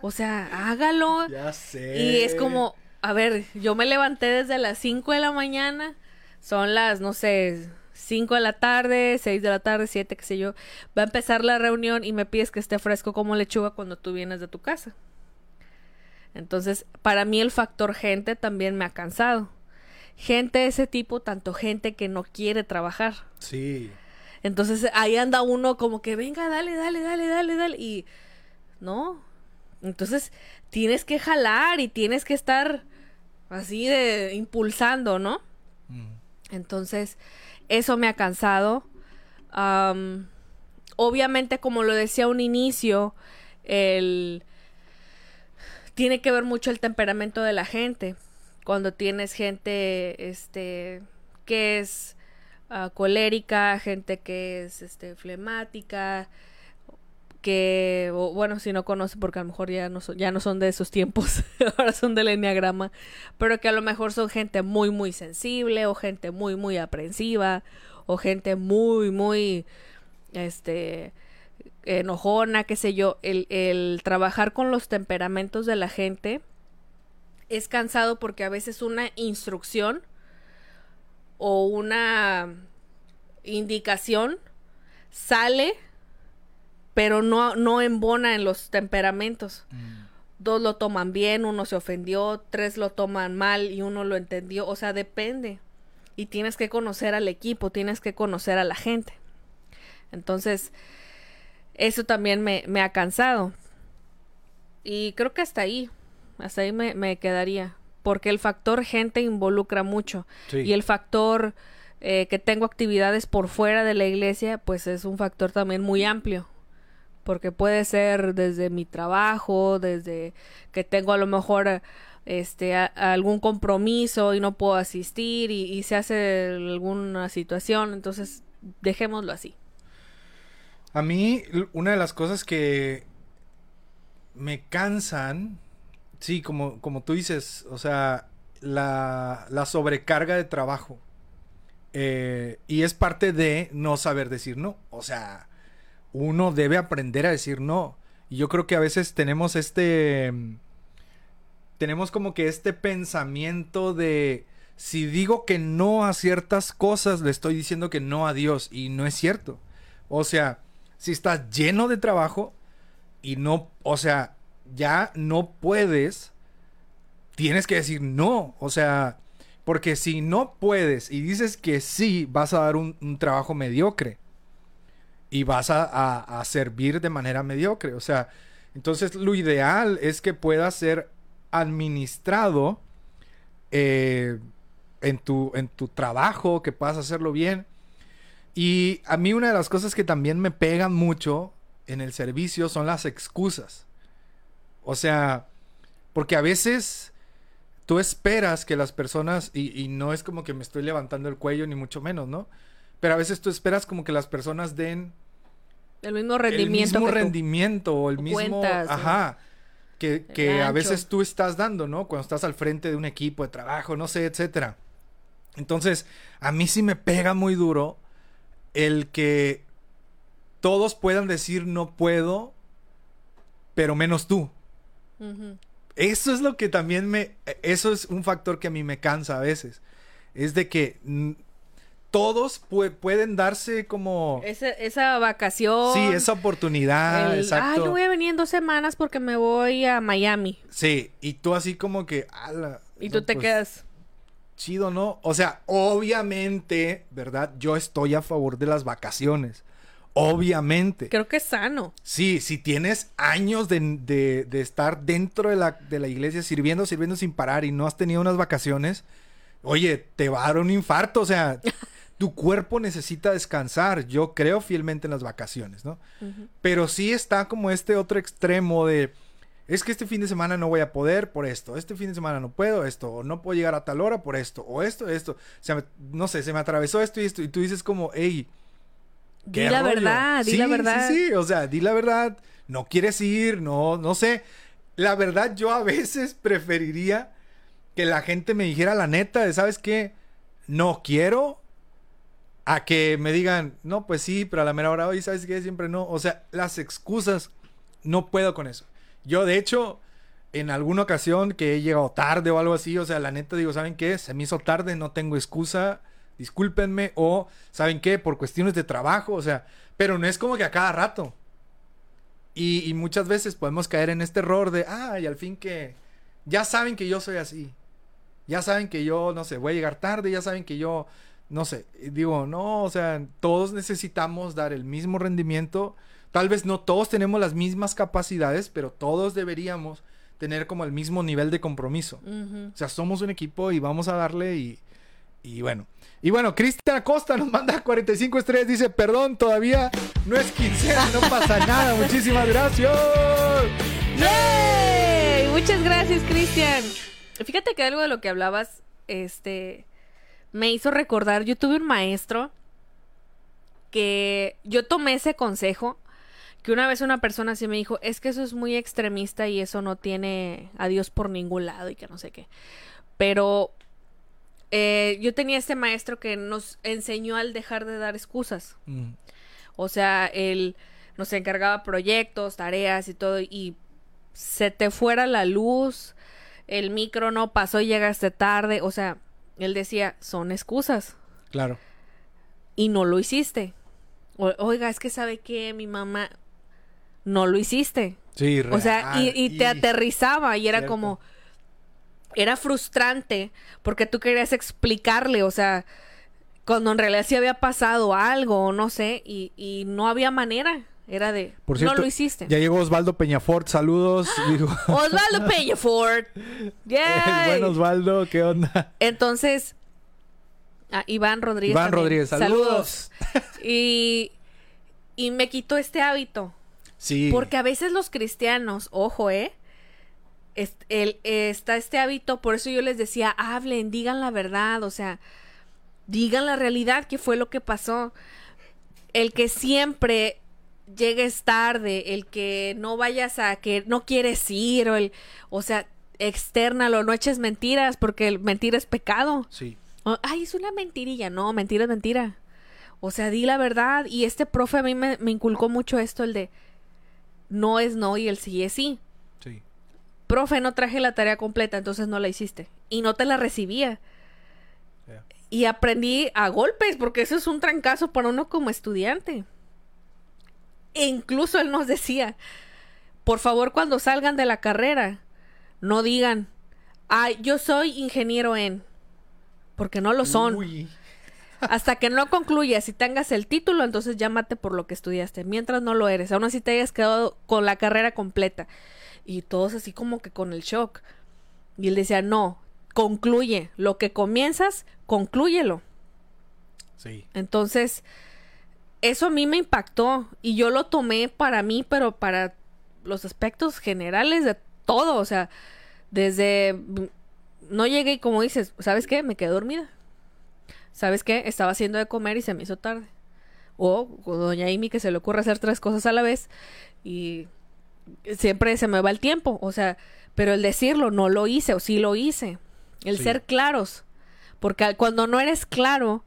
O sea, hágalo. <laughs> Ya sé. Y es como, a ver, yo me levanté desde las 5 de la mañana, son las, no sé, 5 de la tarde, 6 de la tarde, 7, qué sé yo. Va a empezar la reunión y me pides que esté fresco como lechuga cuando tú vienes de tu casa. Entonces, para mí el factor gente también me ha cansado. Gente de ese tipo, tanto gente que no quiere trabajar. Sí. Entonces ahí anda uno como que venga, dale, dale, dale, dale, dale. Y no. Entonces tienes que jalar y tienes que estar así de impulsando, ¿no? Mm. Entonces, eso me ha cansado. Am, obviamente, como lo decía a un inicio, el tiene que ver mucho el temperamento de la gente. Cuando tienes gente, este, que es ah, colérica, gente que es, este, flemática, que, bueno, si no conoce, porque a lo mejor ya no son, ya no son de esos tiempos, <laughs> ahora son del enneagrama, pero que a lo mejor son gente muy, muy sensible, o gente muy, muy aprensiva, o gente muy, muy, este, enojona, qué sé yo, el, el trabajar con los temperamentos de la gente es cansado porque a veces una instrucción o una indicación sale pero no, no embona en los temperamentos. Mm. Dos lo toman bien, uno se ofendió, tres lo toman mal y uno lo entendió. O sea, depende. Y tienes que conocer al equipo, tienes que conocer a la gente. Entonces, eso también me, me ha cansado. Y creo que hasta ahí, hasta ahí me, me quedaría. Porque el factor gente involucra mucho. Sí. Y el factor eh, que tengo actividades por fuera de la iglesia, pues es un factor también muy amplio. Porque puede ser desde mi trabajo, desde que tengo a lo mejor este a- algún compromiso y no puedo asistir y, y se hace alguna situación, entonces dejémoslo así. A mí, una de las cosas que me cansan, sí, como, como tú dices, o sea, la, la sobrecarga de trabajo. Eh, y es parte de no saber decir no. O sea, uno debe aprender a decir no. Y yo creo que a veces tenemos este... Tenemos como que este pensamiento de... Si digo que no a ciertas cosas, le estoy diciendo que no a Dios. Y no es cierto. O sea, si estás lleno de trabajo y no, o sea, ya no puedes, tienes que decir no. O sea, porque si no puedes y dices que sí, vas a dar un, trabajo mediocre. Y vas a, servir de manera mediocre. O sea, entonces lo ideal es que pueda ser administrado eh, en, tu, en tu trabajo, que puedas hacerlo bien. Y a mí una de las cosas que también me pegan mucho en el servicio son las excusas. O sea, porque a veces tú esperas que las personas, y, y no es como que me estoy levantando el cuello, ni mucho menos, ¿no? Pero a veces tú esperas como que las personas den El mismo el rendimiento. mismo que tú. rendimiento o el mismo cuentas, ¿no? ajá que, El que a veces tú estás dando no cuando estás al frente de un equipo de trabajo no sé etcétera entonces a mí sí me pega muy duro el que todos puedan decir no puedo pero menos tú Eso es lo que también me eso es un factor que a mí me cansa a veces es de que todos pue- pueden darse como esa vacación. sí esa oportunidad el, exacto Ay, yo voy a venir en dos semanas porque me voy a Miami. Sí, y tú así como que, ala, Y no, tú te pues, quedas. Chido, ¿no? O sea, obviamente, ¿verdad? Yo estoy a favor de las vacaciones. Obviamente. Creo que es sano. Sí, si tienes años de, de- de estar dentro de la, de la iglesia sirviendo, sirviendo sin parar y no has tenido unas vacaciones, oye, te va a dar un infarto. O sea, <laughs> tu cuerpo necesita descansar. Yo creo fielmente en las vacaciones, ¿no? Pero sí está como este otro extremo de. Es que este fin de semana no voy a poder por esto. Este fin de semana no puedo esto. O no puedo llegar a tal hora por esto. O esto, esto. O sea, no sé, se me atravesó esto y esto. Y tú dices como, hey. Di la verdad, di la verdad. Sí, sí, o sea, di la verdad. No quieres ir, no, no sé. La verdad, yo a veces preferiría que la gente me dijera la neta de, ¿sabes qué? No quiero, a que me digan, no, pues sí, pero a la mera hora, hoy sabes que siempre no. O sea, las excusas, no puedo con eso. Yo, de hecho, en alguna ocasión que he llegado tarde o algo así, o sea, la neta digo, ¿saben qué? Se me hizo tarde, no tengo excusa, discúlpenme, o ¿saben qué? Por cuestiones de trabajo, o sea, pero no es como que a cada rato. Y, y muchas veces podemos caer en este error de, ah, y al fin que ya saben que yo soy así. Ya saben que yo, no sé, voy a llegar tarde, ya saben que yo, no sé, digo, no, o sea, todos necesitamos dar el mismo rendimiento. Tal vez no todos tenemos las mismas capacidades, pero todos deberíamos tener como el mismo nivel de compromiso. O sea, somos un equipo y vamos a darle y, y bueno. Y bueno, Cristian Acosta nos manda 45 estrellas, dice, perdón, todavía no es quincena, no pasa nada, muchísimas gracias. ¡Yay! Muchas gracias, Cristian. Fíjate que algo de lo que hablabas, este, me hizo recordar, yo tuve un maestro que yo tomé ese consejo, que una vez una persona así me dijo, es que eso es muy extremista y eso no tiene a Dios por ningún lado y que no sé qué. Pero eh, yo tenía este maestro que nos enseñó al dejar de dar excusas. Mm, O sea, él nos encargaba proyectos, tareas y todo, y se te fuera la luz, el micro no pasó y llegaste tarde. O sea, él decía, son excusas. claro. Y no lo hiciste. O- Oiga, es que sabe que mi mamá no lo hiciste. Sí, O sea, y, real, y te aterrizaba y era Cierto. como... Era frustrante porque tú querías explicarle, o sea, cuando en realidad sí había pasado algo o no sé, y, y no había manera. Era de, Por cierto, no lo hiciste. Ya llegó Osvaldo Peñafort, saludos. Digo, <laughs> Osvaldo Peñafort. <laughs> el Yay. buen Osvaldo, ¿qué onda? Entonces, ah, Iván Rodríguez. Iván también. Rodríguez, saludos. Y, y me quitó este hábito. Sí. Porque a veces los cristianos, ojo, ¿eh? El- está este hábito, por eso yo les decía, hablen, digan la verdad, o sea, digan la realidad, que fue lo que pasó. El que siempre llegues tarde, el que no vayas a que no quieres ir, o el, o sea, externalo, no eches mentiras, porque el mentira es pecado. Sí. O, Ay, es una mentirilla. No, mentira es mentira. O sea, di la verdad. Y este profe a mí me, me inculcó mucho esto, el de no es no y el sí es sí. Sí. Profe, no traje la tarea completa, entonces no la hiciste. Y no te la recibía. Y aprendí a golpes, porque eso es un trancazo para uno como estudiante. E incluso él nos decía, por favor, cuando salgan de la carrera, no digan, ay, yo soy ingeniero en, porque no lo son. Uy. <laughs> Hasta que no concluyas y tengas el título, entonces llámate por lo que estudiaste. Mientras no lo eres, aún así te hayas quedado con la carrera completa. Y todos así como que con el shock. Y él decía, no, concluye. Lo que comienzas, conclúyelo. Sí. Entonces, eso a mí me impactó y yo lo tomé para mí, pero para los aspectos generales de todo. O sea, desde... mm, No llegué y como dices, ¿sabes qué? Me quedé dormida. ¿Sabes qué? Estaba haciendo de comer y se me hizo tarde. O con doña Amy que se le ocurre hacer tres cosas a la vez y siempre se me va el tiempo. O sea, pero el decirlo, no lo hice o sí lo hice. El Sí. ser claros. Porque cuando no eres claro,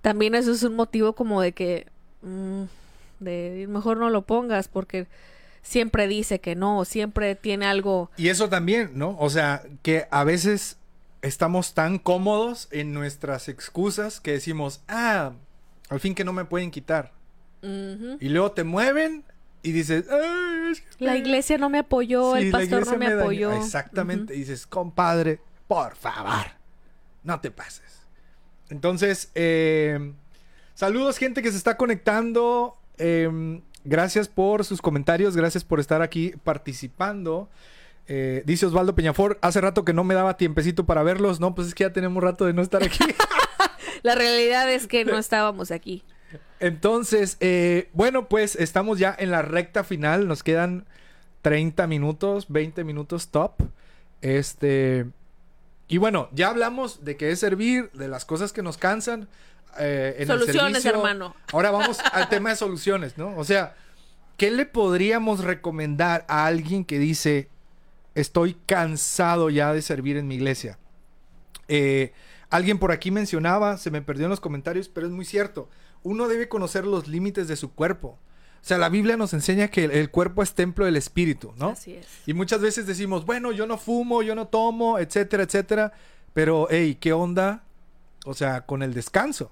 también eso es un motivo como de que mm, de mejor no lo pongas porque siempre dice que no, siempre tiene algo Y eso también, ¿no? O sea, que a veces estamos tan cómodos en nuestras excusas que decimos, ah, al fin que no me pueden quitar. Y luego te mueven y dices, "Ay, es que la iglesia no me apoyó, Sí, el pastor no me, dañó". apoyó. Exactamente. Y dices, compadre, por favor, no te pases. Entonces, eh, saludos gente que se está conectando. Eh, gracias por sus comentarios, gracias por estar aquí participando. Eh, dice Osvaldo Peñafor, hace rato que no me daba tiempecito para verlos. No, pues es que ya tenemos rato de no estar aquí. <laughs> La realidad es que no <laughs> estábamos aquí. Entonces, eh, bueno, pues estamos ya en la recta final. Nos quedan 30 minutos, 20 minutos top. Este. Y bueno, ya hablamos de qué es servir, de las cosas que nos cansan. eh, en el Soluciones, servicio. hermano. Ahora vamos al tema de soluciones, ¿no? O sea, ¿qué le podríamos recomendar a alguien que dice, estoy cansado ya de servir en mi iglesia? Eh, Alguien por aquí mencionaba, se me perdió en los comentarios, pero es muy cierto. Uno debe conocer los límites de su cuerpo. O sea, la Biblia nos enseña que el, el cuerpo es templo del espíritu, ¿no? Así es. Y muchas veces decimos, bueno, yo no fumo, yo no tomo, etcétera, etcétera. Pero, hey, ¿qué onda? O sea, con el descanso.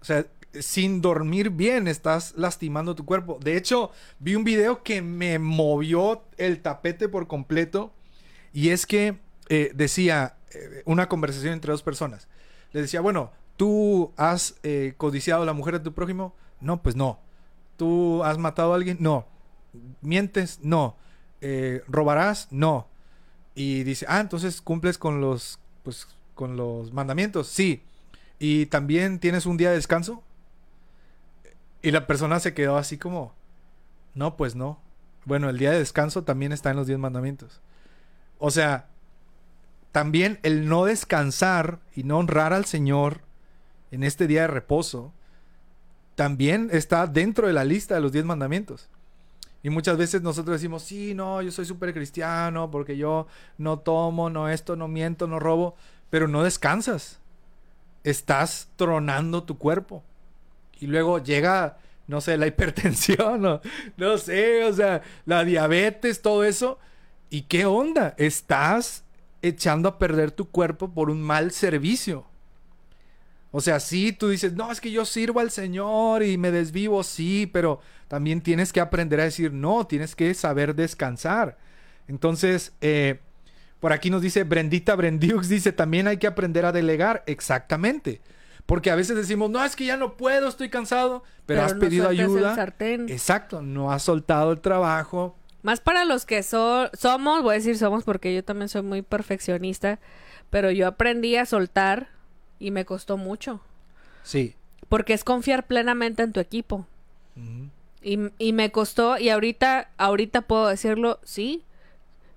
O sea, sin dormir bien estás lastimando tu cuerpo. De hecho, vi un video que me movió el tapete por completo. Y es que eh, decía eh, una conversación entre dos personas. Le decía, bueno, ¿tú has eh, codiciado a la mujer de tu prójimo? No, pues no. ¿Tú has matado a alguien? No. ¿Mientes? No. Eh, ¿Robarás? No. Y dice, ah, entonces cumples con los, pues, con los mandamientos. Sí. ¿Y también tienes un día de descanso? Y la persona se quedó así como, no, pues no. Bueno, el día de descanso también está en los diez mandamientos. O sea, también el no descansar y no honrar al Señor en este día de reposo, también está dentro de la lista de los diez mandamientos. Y muchas veces nosotros decimos, sí, no, yo soy súper cristiano porque yo no tomo, no esto, no miento, no robo, pero no descansas. Estás tronando tu cuerpo. Y luego llega, no sé, la <laughs> hipertensión, o, no sé, o sea, la diabetes, todo eso. ¿Y qué onda? Estás echando a perder tu cuerpo por un mal servicio. O sea, sí, tú dices, no, es que yo sirvo al Señor y me desvivo, sí, pero también tienes que aprender a decir, no, tienes que saber descansar. Entonces, eh, por aquí nos dice Brendita Brendiux, dice, también hay que aprender a delegar. Exactamente. Porque a veces decimos, no, es que ya no puedo, estoy cansado, pero, has no pedido el ayuda. sartén. Exacto, no has soltado el trabajo. Más para los que so- somos, voy a decir somos porque yo también soy muy perfeccionista, pero yo aprendí a soltar y me costó mucho. Sí. Porque es confiar plenamente en tu equipo. Y, y me costó, y ahorita, ahorita puedo decirlo, sí,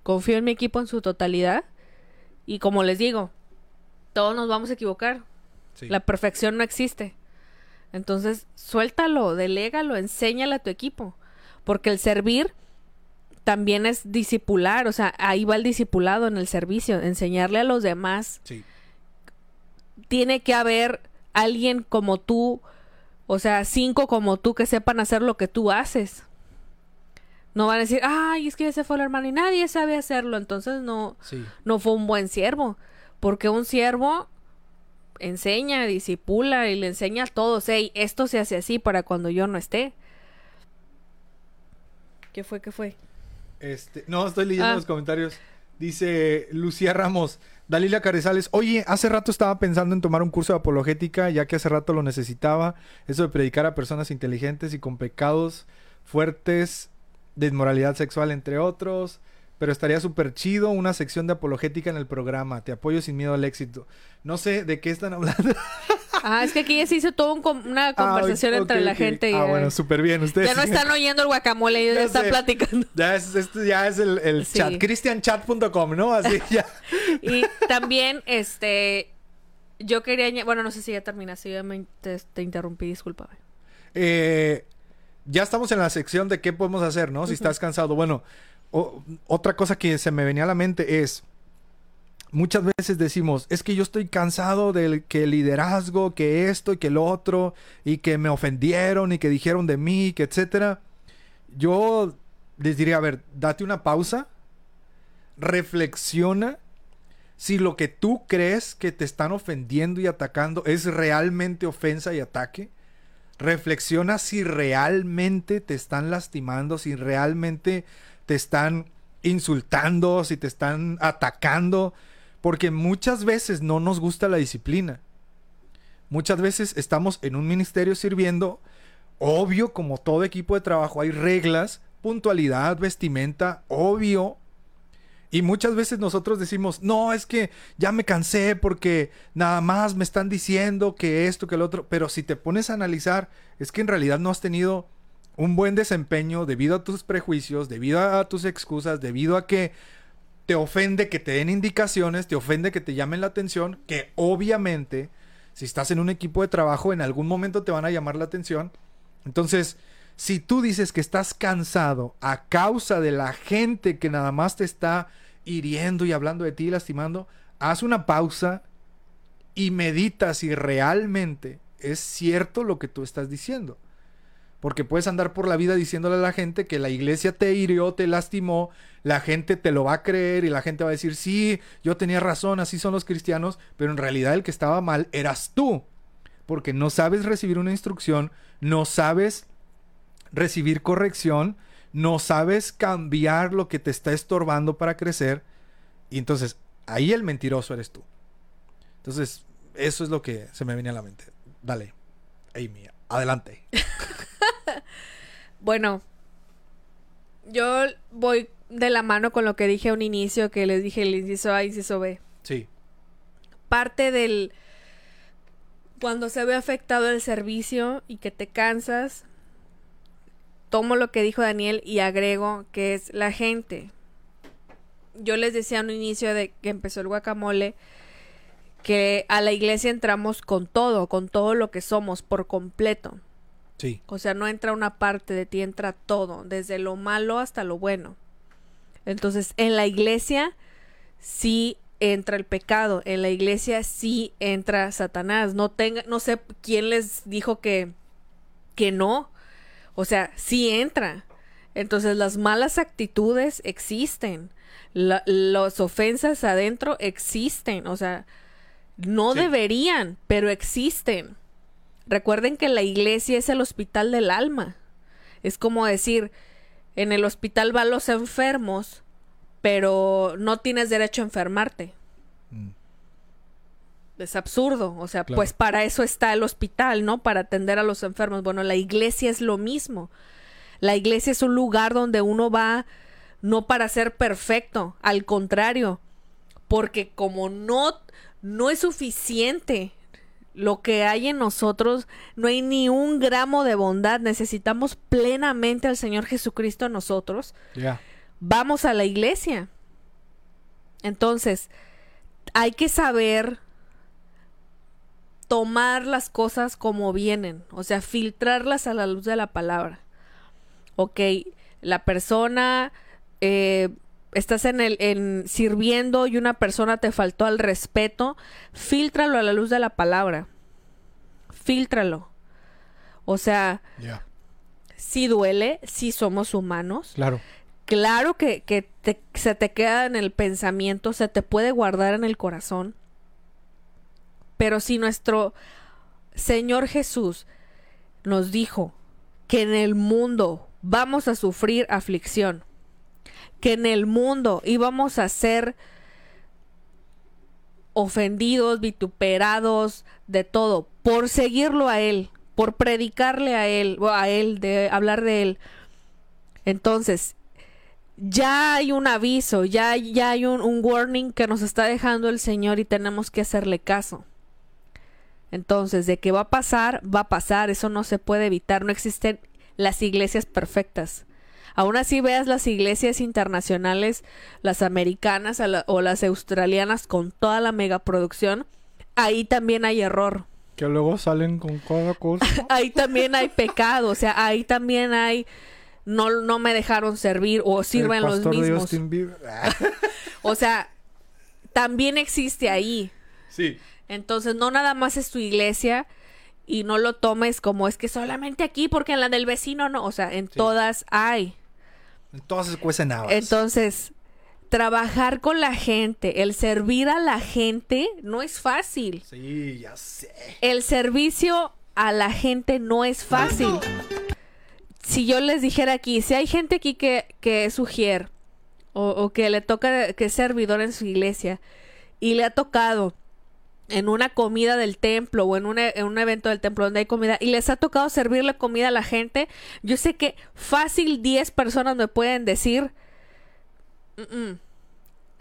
confío en mi equipo en su totalidad. Y como les digo, todos nos vamos a equivocar. Sí. La perfección no existe. Entonces, suéltalo, delégalo, enséñale a tu equipo. Porque el servir también es discipular, o sea, ahí va el discipulado en el servicio, enseñarle a los demás. Sí. Tiene que haber alguien como tú, o sea, cinco como tú que sepan hacer lo que tú haces. No van a decir, ay, es que ese fue el hermano y nadie sabe hacerlo, entonces no, Sí. no fue un buen siervo. Porque un siervo enseña, disipula y le enseña a todos, hey, esto se hace así para cuando yo no esté. ¿Qué fue? ¿Qué fue? Este, no, estoy leyendo Ah. los comentarios. Dice Lucía Ramos, Dalila Carrizales, oye, hace rato estaba pensando en tomar un curso de apologética, ya que hace rato lo necesitaba, eso de predicar a personas inteligentes y con pecados fuertes de inmoralidad sexual, entre otros, pero estaría súper chido una sección de apologética en el programa, te apoyo sin miedo al éxito. No sé de qué están hablando. <laughs> Ah, es que aquí ya se hizo toda un com- una conversación Ah, ok, entre la gente y Ah, bueno, súper bien. Ustedes ya no están oyendo el guacamole, ellos Ya ya están sé. platicando. Ya es, esto ya es el, el Sí. chat, christianchat.com, ¿no? Así <laughs> ya. Y también, este, yo quería, bueno, no sé si ya terminaste, yo ya me, te, te interrumpí, discúlpame. Eh, ya estamos en la sección de qué podemos hacer, ¿no? Si estás cansado. Bueno, o- otra cosa que se me venía a la mente es, muchas veces decimos, es que yo estoy cansado del que liderazgo, que esto y que lo otro, y que me ofendieron y que dijeron de mí, que etcétera. Yo les diría, a ver, date una pausa, reflexiona si lo que tú crees que te están ofendiendo y atacando es realmente ofensa y ataque. Reflexiona si realmente te están lastimando, si realmente te están insultando, si te están atacando, porque muchas veces no nos gusta la disciplina. Muchas veces estamos en un ministerio sirviendo, obvio, como todo equipo de trabajo, hay reglas, puntualidad, vestimenta, obvio. Y muchas veces nosotros decimos, no, es que ya me cansé porque nada más me están diciendo que esto, que el otro. Pero si te pones a analizar, es que en realidad no has tenido un buen desempeño debido a tus prejuicios, debido a tus excusas, debido a que te ofende que te den indicaciones, te ofende que te llamen la atención, que obviamente si estás en un equipo de trabajo en algún momento te van a llamar la atención. Entonces, si tú dices que estás cansado a causa de la gente que nada más te está hiriendo y hablando de ti y lastimando, haz una pausa y meditas si realmente es cierto lo que tú estás diciendo. Porque puedes andar por la vida diciéndole a la gente que la iglesia te hirió, te lastimó, la gente te lo va a creer y la gente va a decir, sí, yo tenía razón, así son los cristianos, pero en realidad el que estaba mal eras tú. Porque no sabes recibir una instrucción, no sabes recibir corrección, no sabes cambiar lo que te está estorbando para crecer. Y entonces ahí el mentiroso eres tú. Entonces, eso es lo que se me viene a la mente. Dale, Amy, adelante. <laughs> <laughs> bueno, yo voy de la mano con lo que dije a un inicio, que les dije el inciso A, inciso B. Sí. Parte del... Cuando se ve afectado el servicio y que te cansas, tomo lo que dijo Daniel y agrego que es la gente. Yo les decía a un inicio de que empezó el guacamole que a la iglesia entramos con todo, con todo lo que somos por completo. Sí. O sea, no entra una parte de ti, entra todo, desde lo malo hasta lo bueno. Entonces, en la iglesia sí entra el pecado, en la iglesia sí entra Satanás. No tenga, no sé quién les dijo que que no. O sea, sí entra. Entonces, las malas actitudes existen. las ofensas adentro existen. O sea, no deberían, pero existen. Recuerden que la iglesia es el hospital del alma. Es como decir, en el hospital van los enfermos, pero no tienes derecho a enfermarte. Mm. Es absurdo, o sea, pues para eso está el hospital, ¿no? Para atender a los enfermos. Bueno, la iglesia es lo mismo. La iglesia es un lugar donde uno va no para ser perfecto, al contrario, porque como no no es suficiente lo que hay en nosotros, no hay ni un gramo de bondad, necesitamos plenamente al Señor Jesucristo en nosotros. Vamos a la iglesia. Entonces, hay que saber tomar las cosas como vienen, o sea, filtrarlas a la luz de la palabra. Ok, la persona eh, estás en el en sirviendo y una persona te faltó al respeto, filtralo a la luz de la palabra. Filtralo. O sea, si duele, si somos humanos. Claro. Claro que, que se te queda en el pensamiento, se te puede guardar en el corazón. Pero si nuestro Señor Jesús nos dijo que en el mundo vamos a sufrir aflicción, que en el mundo íbamos a ser ofendidos, vituperados, de todo, por seguirlo a Él, por predicarle a Él, o a Él, de hablar de Él. Entonces, ya hay un aviso, ya, ya hay un, un warning que nos está dejando el Señor y tenemos que hacerle caso. Entonces, de que va a pasar, va a pasar, eso no se puede evitar, no existen las iglesias perfectas. Aún así veas las iglesias internacionales, las americanas o las australianas con toda la megaproducción, ahí también hay error. Que luego salen con cada cosa. <laughs> ahí también hay pecado, o sea, ahí también hay no, no me dejaron servir o sirven los mismos. <laughs> o sea, también existe ahí. Sí. Entonces, no nada más es tu iglesia y no lo tomes como es que solamente aquí porque en la del vecino no, o sea, en todas hay. Entonces cuecen Entonces, trabajar con la gente, el servir a la gente no es fácil. Sí, ya sé. El servicio a la gente no es fácil. Si yo les dijera aquí, si hay gente aquí que, que es sugier o, o que le toca que es servidor en su iglesia y le ha tocado en una comida del templo o en un, en un, evento del templo donde hay comida y les ha tocado servirle comida a la gente, yo sé que fácil 10 personas me pueden decir,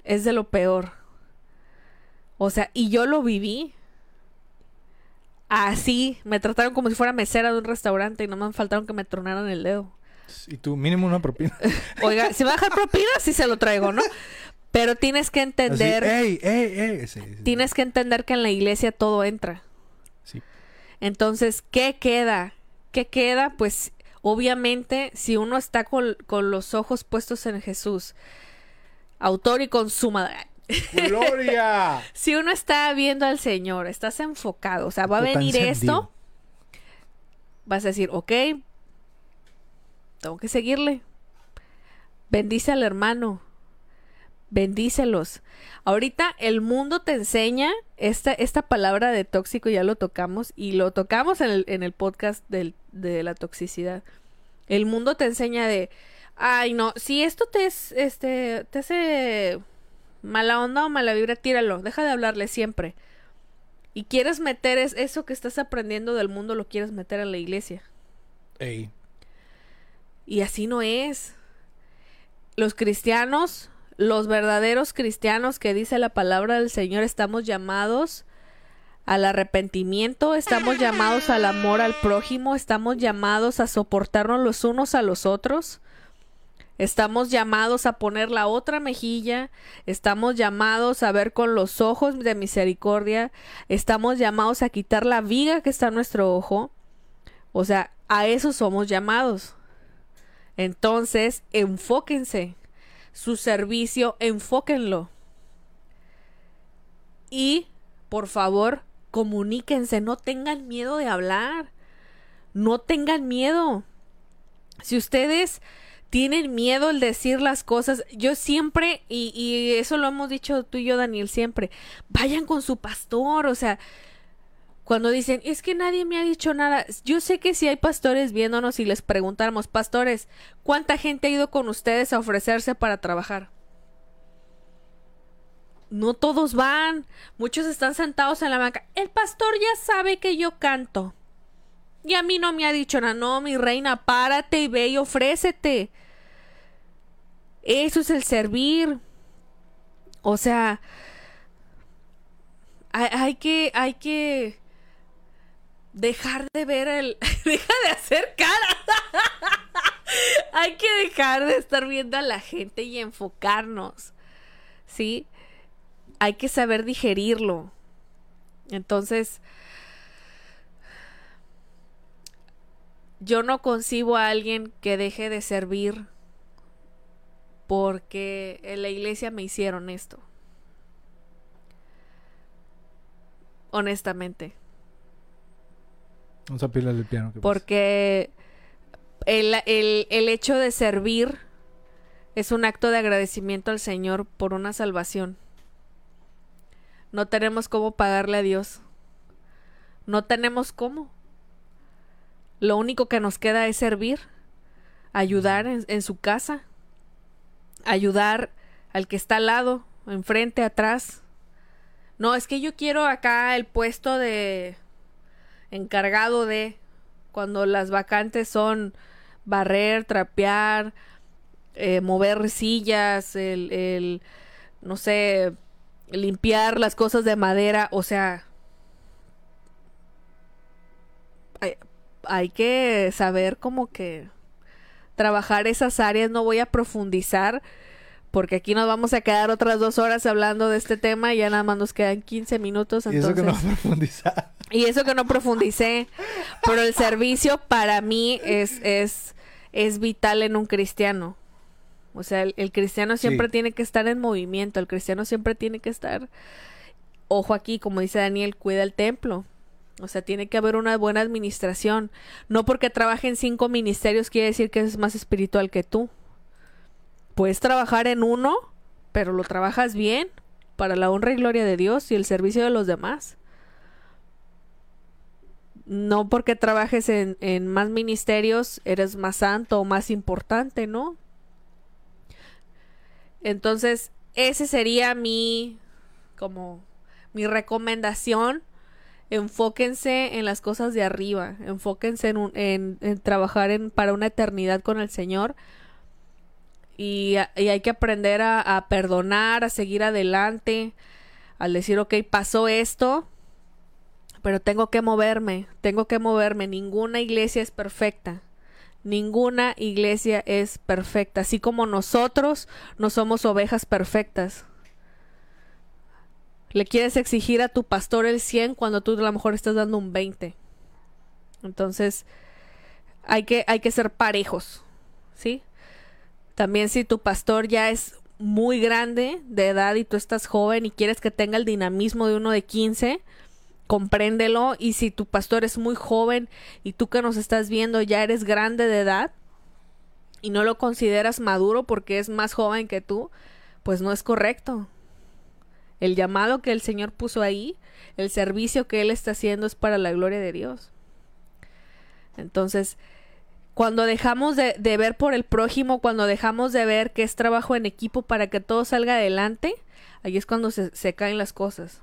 es de lo peor. O sea, y yo lo viví. Así, me trataron como si fuera mesera de un restaurante y no me faltaron que me tronaran el dedo. Y tú, mínimo una propina. <laughs> Oiga, si va a dejar propina, sí se lo traigo, ¿no? Pero tienes que entender. tienes que entender que en la iglesia todo entra. Sí. Entonces, ¿qué queda? ¿Qué queda? Pues obviamente, si uno está con, los ojos puestos en Jesús, autor y consumador, ¡Gloria! <laughs> si uno está viendo al Señor, estás enfocado, o sea, va a venir esto, vas a decir, ok, tengo que seguirle. Bendice al hermano. Bendícelos. Ahorita el mundo te enseña esta, esta palabra de tóxico, ya lo tocamos, y lo tocamos en el, en el podcast del- de la toxicidad. El mundo te enseña de, ay no, si esto te es, este, te hace mala onda o mala vibra, tíralo, deja de hablarle siempre. Y quieres meter es, eso que estás aprendiendo del mundo, lo quieres meter a la iglesia. Ey. Y así no es. Los cristianos, los verdaderos cristianos que dice la palabra del Señor, estamos llamados al arrepentimiento, estamos llamados al amor al prójimo, estamos llamados a soportarnos los unos a los otros. Estamos llamados a poner la otra mejilla, estamos llamados a ver con los ojos de misericordia, estamos llamados a quitar la viga que está en nuestro ojo. O sea, a eso somos llamados. Entonces, enfóquense. Su servicio, enfóquenlo. Y, por favor, comuníquense. No tengan miedo de hablar. No tengan miedo. Si ustedes tienen miedo al decir las cosas, yo siempre, y, y eso lo hemos dicho tú y yo, Daniel, siempre, vayan con su pastor. O sea, cuando dicen, es que nadie me ha dicho nada, yo sé que si hay pastores viéndonos y les preguntáramos, pastores, ¿cuánta gente ha ido con ustedes a ofrecerse para trabajar? No todos van, muchos están sentados en la banca. El pastor ya sabe que yo canto. Y a mí no me ha dicho nada, no, mi reina, párate y ve y ofrécete. Eso es el servir. O sea, hay, hay que, hay que dejar de ver el, <laughs> deja de hacer cara. <laughs> hay que dejar de estar viendo a la gente y enfocarnos, ¿sí? Hay que saber digerirlo. Entonces, yo no concibo a alguien que deje de servir porque en la iglesia me hicieron esto. Honestamente. Piano. que Porque el, el, el hecho de servir es un acto de agradecimiento al Señor por una salvación. No tenemos cómo pagarle a Dios. No tenemos cómo. Lo único que nos queda es servir, ayudar en, en su casa, ayudar al que está al lado, enfrente, atrás. No, es que yo quiero acá el puesto de encargado de cuando las vacantes son barrer, trapear, eh, mover sillas, el, el, no sé, limpiar las cosas de madera, o sea, hay, hay que saber como que trabajar esas áreas, no voy a profundizar porque aquí nos vamos a quedar otras dos horas hablando de este tema y ya nada más nos quedan 15 minutos. Y Entonces... eso que no <laughs> profundizar. Y eso que no profundicé, pero el servicio para mí es, es, es vital en un cristiano. O sea, el, el cristiano siempre Sí. tiene que estar en movimiento, el cristiano siempre tiene que estar, ojo aquí, como dice Daniel, cuida el templo. O sea, tiene que haber una buena administración. No porque trabaje en cinco ministerios quiere decir que es más espiritual que tú. Puedes trabajar en uno, pero lo trabajas bien para la honra y gloria de Dios y el servicio de los demás no porque trabajes en, en, más ministerios eres más santo o más importante, ¿no? Entonces, ese sería mi, como, mi recomendación. Enfóquense en las cosas de arriba, enfóquense en, en trabajar en, para una eternidad con el Señor. Y, y hay que aprender a, perdonar, a seguir adelante, al decir, ok, pasó esto, pero tengo que moverme, tengo que moverme. Ninguna iglesia es perfecta. Ninguna iglesia es perfecta. Así como nosotros no somos ovejas perfectas. Le quieres exigir a tu pastor el 100 cuando tú a lo mejor estás dando un 20. Entonces, hay que, hay que ser parejos. ¿Sí? También si tu pastor ya es muy grande de edad y tú estás joven y quieres que tenga el dinamismo de uno de 15, compréndelo. Y si tu pastor es muy joven y tú que nos estás viendo ya eres grande de edad y no lo consideras maduro porque es más joven que tú, pues no es correcto. El llamado que el Señor puso ahí, el servicio que Él está haciendo es para la gloria de Dios. Entonces, cuando dejamos de, ver por el prójimo, cuando dejamos de ver que es trabajo en equipo para que todo salga adelante, ahí es cuando se, caen las cosas.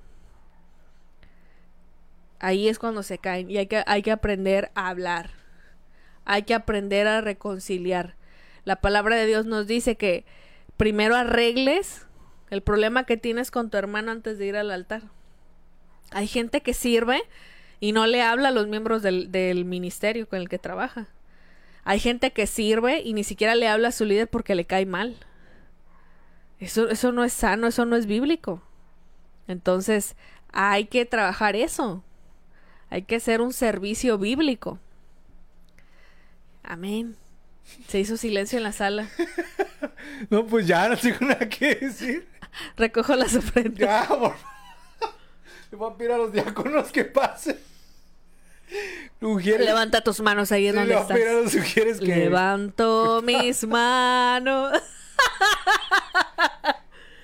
Ahí es cuando se caen y hay que, hay que aprender a hablar. Hay que aprender a reconciliar. La palabra de Dios nos dice que primero arregles el problema que tienes con tu hermano antes de ir al altar. Hay gente que sirve y no le habla a los miembros del ministerio con el que trabaja. Hay gente que sirve y ni siquiera le habla a su líder porque le cae mal. Eso, eso no es sano, eso no es bíblico. Entonces, hay que trabajar eso. Hay que hacer un servicio bíblico. Amén. Se hizo silencio en la sala. <laughs> no, pues ya no tengo nada que decir. Recojo las ofrendas. Ya, por Le <laughs> voy a pedir a los diáconos que pasen. Levanta tus manos ahí en donde estás. Levanto mis <laughs> manos.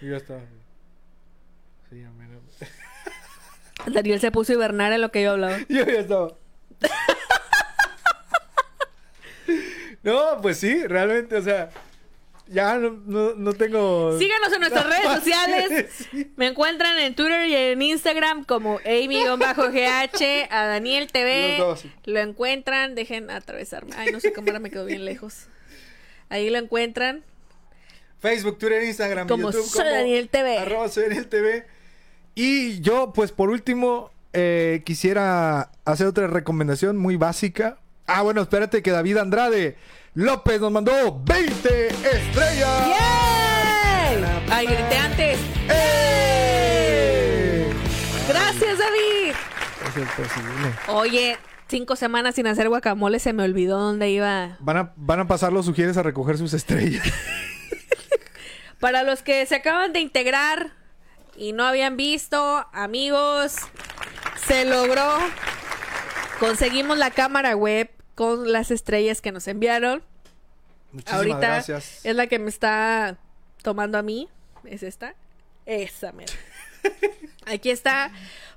y ya está. Sí, Daniel se puso a hibernar en lo que yo hablaba. <laughs> Yo ya estaba. <laughs> no, pues sí, realmente, o sea, ya no, no, tengo. Síganos en nuestras redes <laughs> sociales. Me encuentran en Twitter y en Instagram como Amy-GH, a Daniel TV. Lo encuentran, dejen atravesarme. Ay, no sé, cómo ahora me quedo bien lejos. Ahí lo encuentran. Facebook, Twitter, Instagram, como YouTube. Soy Daniel TV. Arroba soy Daniel TV. Y yo, pues por último, eh, quisiera hacer otra recomendación muy básica. Ah, bueno, espérate que David Andrade López nos mandó 20 estrellas. ¡Yay! Ay, grité antes. ¡Eh! Gracias, David. Oye, cinco semanas sin hacer guacamole, se me olvidó dónde iba. Van a, van a pasar los sugieres a recoger sus estrellas. <laughs> Para los que se acaban de integrar y no habían visto, amigos, se logró. Conseguimos la cámara web con las estrellas que nos enviaron. Muchísimas Ahorita gracias. es la que me está tomando a mí. ¿Es esta? Esa, mira. <laughs> Aquí está.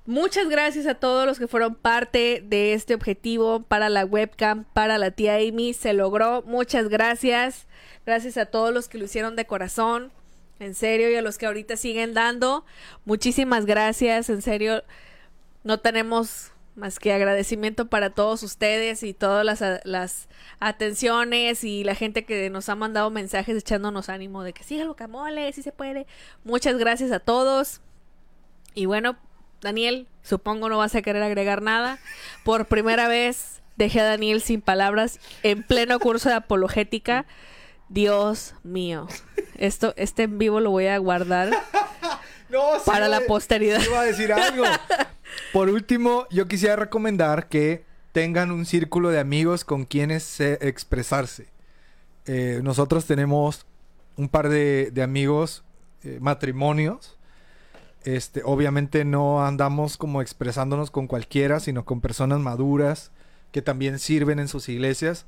Muchas gracias a todos los que fueron parte de este objetivo para la webcam, para la tía Amy. Se logró. Muchas gracias. Gracias a todos los que lo hicieron de corazón. En serio, y a los que ahorita siguen dando. Muchísimas gracias. En serio, no tenemos más que agradecimiento para todos ustedes y todas las, atenciones y la gente que nos ha mandado mensajes echándonos ánimo de que sí, algo camole, sí se puede. Muchas gracias a todos. Y bueno, Daniel, supongo no vas a querer agregar nada. Por primera vez dejé a Daniel sin palabras en pleno curso de apologética. Dios mío. Esto, este en vivo lo voy a guardar para la posteridad. Iba a decir algo. <laughs> Por último, yo quisiera recomendar que tengan un círculo de amigos con quienes expresarse. Eh, nosotros tenemos un par de, amigos, eh, matrimonios. Este, obviamente no andamos como expresándonos con cualquiera, sino con personas maduras que también sirven en sus iglesias.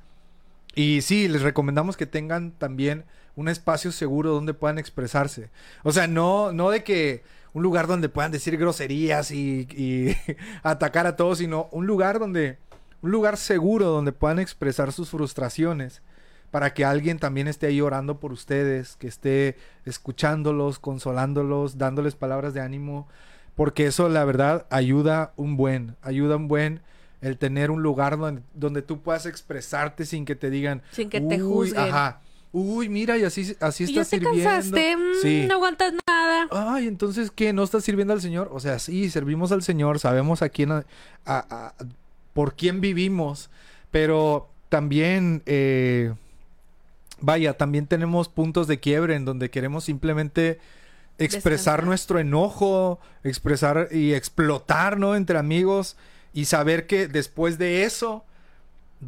Y sí, les recomendamos que tengan también un espacio seguro donde puedan expresarse. O sea, no, no de que un lugar donde puedan decir groserías y, <laughs> atacar a todos, sino un lugar donde, un lugar seguro donde puedan expresar sus frustraciones para que alguien también esté ahí orando por ustedes, que esté escuchándolos, consolándolos, dándoles palabras de ánimo, porque eso la verdad ayuda un buen, ayuda un buen el tener un lugar donde, donde tú puedas expresarte sin que te digan, sin que te juzguen. Ajá, Uy, mira, y así, así ¿Y estás ya te Cansaste? Mm, no aguantas nada. Ay, entonces, ¿qué? ¿No estás sirviendo al Señor? O sea, sí, servimos al Señor, sabemos a quién, a, por quién vivimos, pero también, eh, vaya, también tenemos puntos de quiebre en donde queremos simplemente expresar nuestro enojo, expresar y explotar, ¿no? Entre amigos y saber que después de eso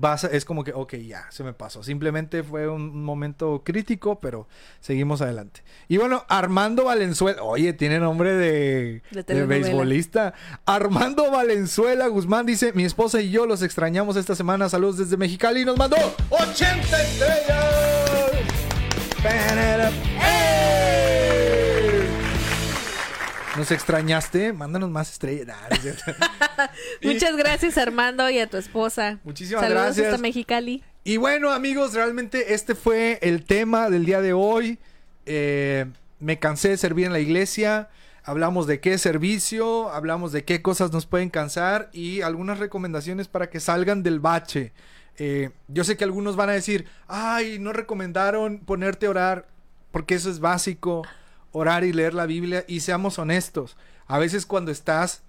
vas a- es como que, ok, ya, se me pasó. Simplemente fue un momento crítico, pero seguimos adelante. Y bueno, Armando Valenzuela, oye, tiene nombre de, De beisbolista. Armando Valenzuela Guzmán dice, mi esposa y yo los extrañamos esta semana. Saludos desde Mexicali y nos mandó 80 estrellas. ¿Nos extrañaste? Mándanos más estrellas. <laughs> Muchas gracias, Armando, y a tu esposa. Muchísimas Saludos gracias. hasta Mexicali. Y bueno, amigos, realmente este fue el tema del día de hoy. Eh, me cansé de servir en la iglesia. Hablamos de qué servicio, hablamos de qué cosas nos pueden cansar y algunas recomendaciones para que salgan del bache. Eh, yo sé que algunos van a decir, ay, no recomendaron ponerte a orar, porque eso es básico, orar y leer la Biblia. Y seamos honestos, a veces cuando estás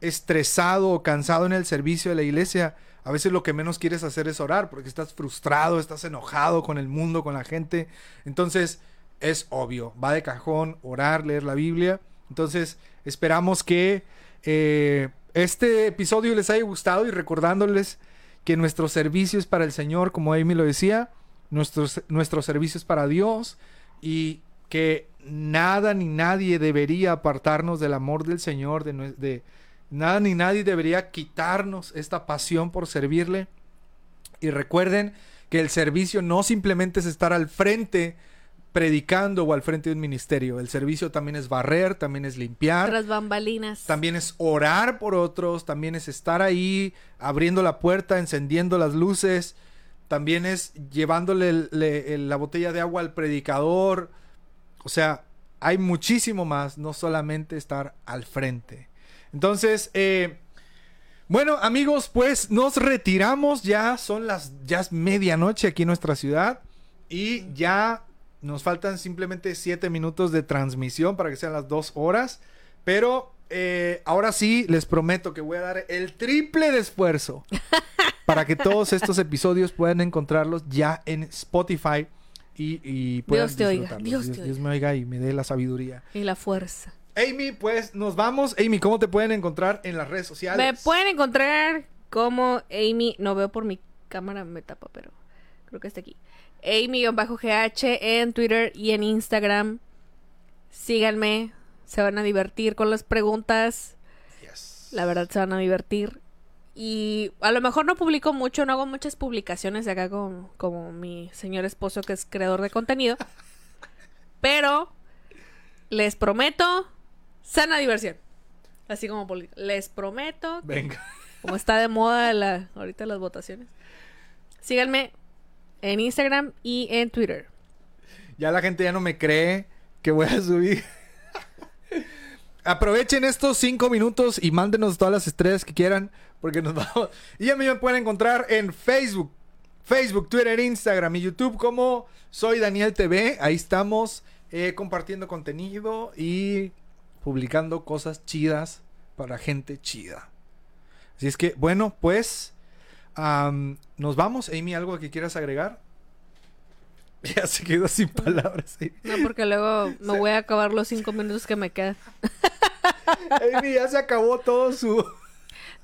estresado o cansado en el servicio de la iglesia, a veces lo que menos quieres hacer es orar porque estás frustrado, estás enojado con el mundo, con la gente. Entonces, es obvio, va de cajón orar, leer la Biblia. Entonces, esperamos que eh, este episodio les haya gustado y recordándoles que nuestro servicio es para el Señor, como Amy lo decía, nuestro, nuestro servicio es para Dios y que nada ni nadie debería apartarnos del amor del Señor, de, Nada ni nadie debería quitarnos esta pasión por servirle. Y recuerden que el servicio no simplemente es estar al frente predicando o al frente de un ministerio. El servicio también es barrer, también es limpiar, Tras bambalinas. también es orar por otros, también es estar ahí abriendo la puerta, encendiendo las luces, también es llevándole el- le- el- la botella de agua al predicador. O sea, hay muchísimo más, no solamente estar al frente. Entonces, eh, bueno, amigos, pues nos retiramos. Ya son las, ya es medianoche aquí en nuestra ciudad. Y ya nos faltan simplemente siete minutos de transmisión para que sean las dos horas. Pero eh, ahora sí, les prometo que voy a dar el triple de esfuerzo <laughs> para que todos estos episodios puedan encontrarlos ya en Spotify y, y Dios te oiga, disfrutarlos. Dios te Dios, oiga. Dios me oiga y me dé la sabiduría. Y la fuerza. Amy, pues nos vamos. Amy, ¿cómo te pueden encontrar en las redes sociales? Me pueden encontrar como Amy, no veo por mi cámara, me tapa, pero creo que está aquí. Amy-GH en Twitter y en Instagram. Síganme, se van a divertir con las preguntas. Yes. La verdad se van a divertir. Y a lo mejor no publico mucho, no hago muchas publicaciones de acá como, como mi señor esposo que es creador de contenido. Pero les prometo sana diversión. Así como les prometo que Venga. como está de moda la, ahorita las votaciones. Síganme en Instagram y en Twitter. Ya la gente ya no me cree que voy a subir. Aprovechen estos cinco minutos y mándenos todas las estrellas que quieran. Porque nos <laughs> vamos. Y a mí me pueden encontrar en Facebook. Facebook, Twitter, Instagram y YouTube como Soy Daniel TV. Ahí estamos eh, compartiendo contenido y publicando cosas chidas para gente chida. Así es que, bueno, pues nos vamos. Amy, ¿algo que quieras agregar? <laughs> Ya se quedó sin palabras. No, porque luego me voy a acabar los cinco minutos que me quedan. <laughs> Amy ya se acabó todo su.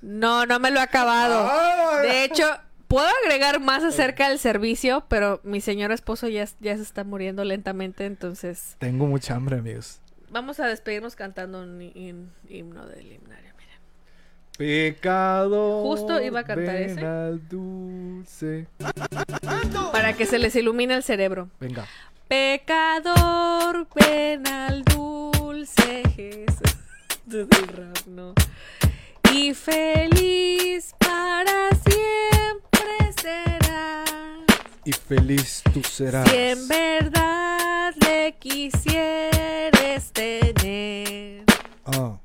No, no me lo he acabado. Ah, De hecho, puedo agregar más acerca del servicio, pero mi señor esposo ya, ya se está muriendo lentamente, entonces Tengo mucha hambre, amigos. vamos a despedirnos cantando un himno del himnario. Pecado. Justo iba a cantar ven ese. al dulce. Para que se les ilumine el cerebro. Venga. Pecador, ven al dulce Jesús. Desde el rap, ¿no? Y feliz para siempre serás. Y feliz tú serás. Si en verdad le quisieres tener Ah,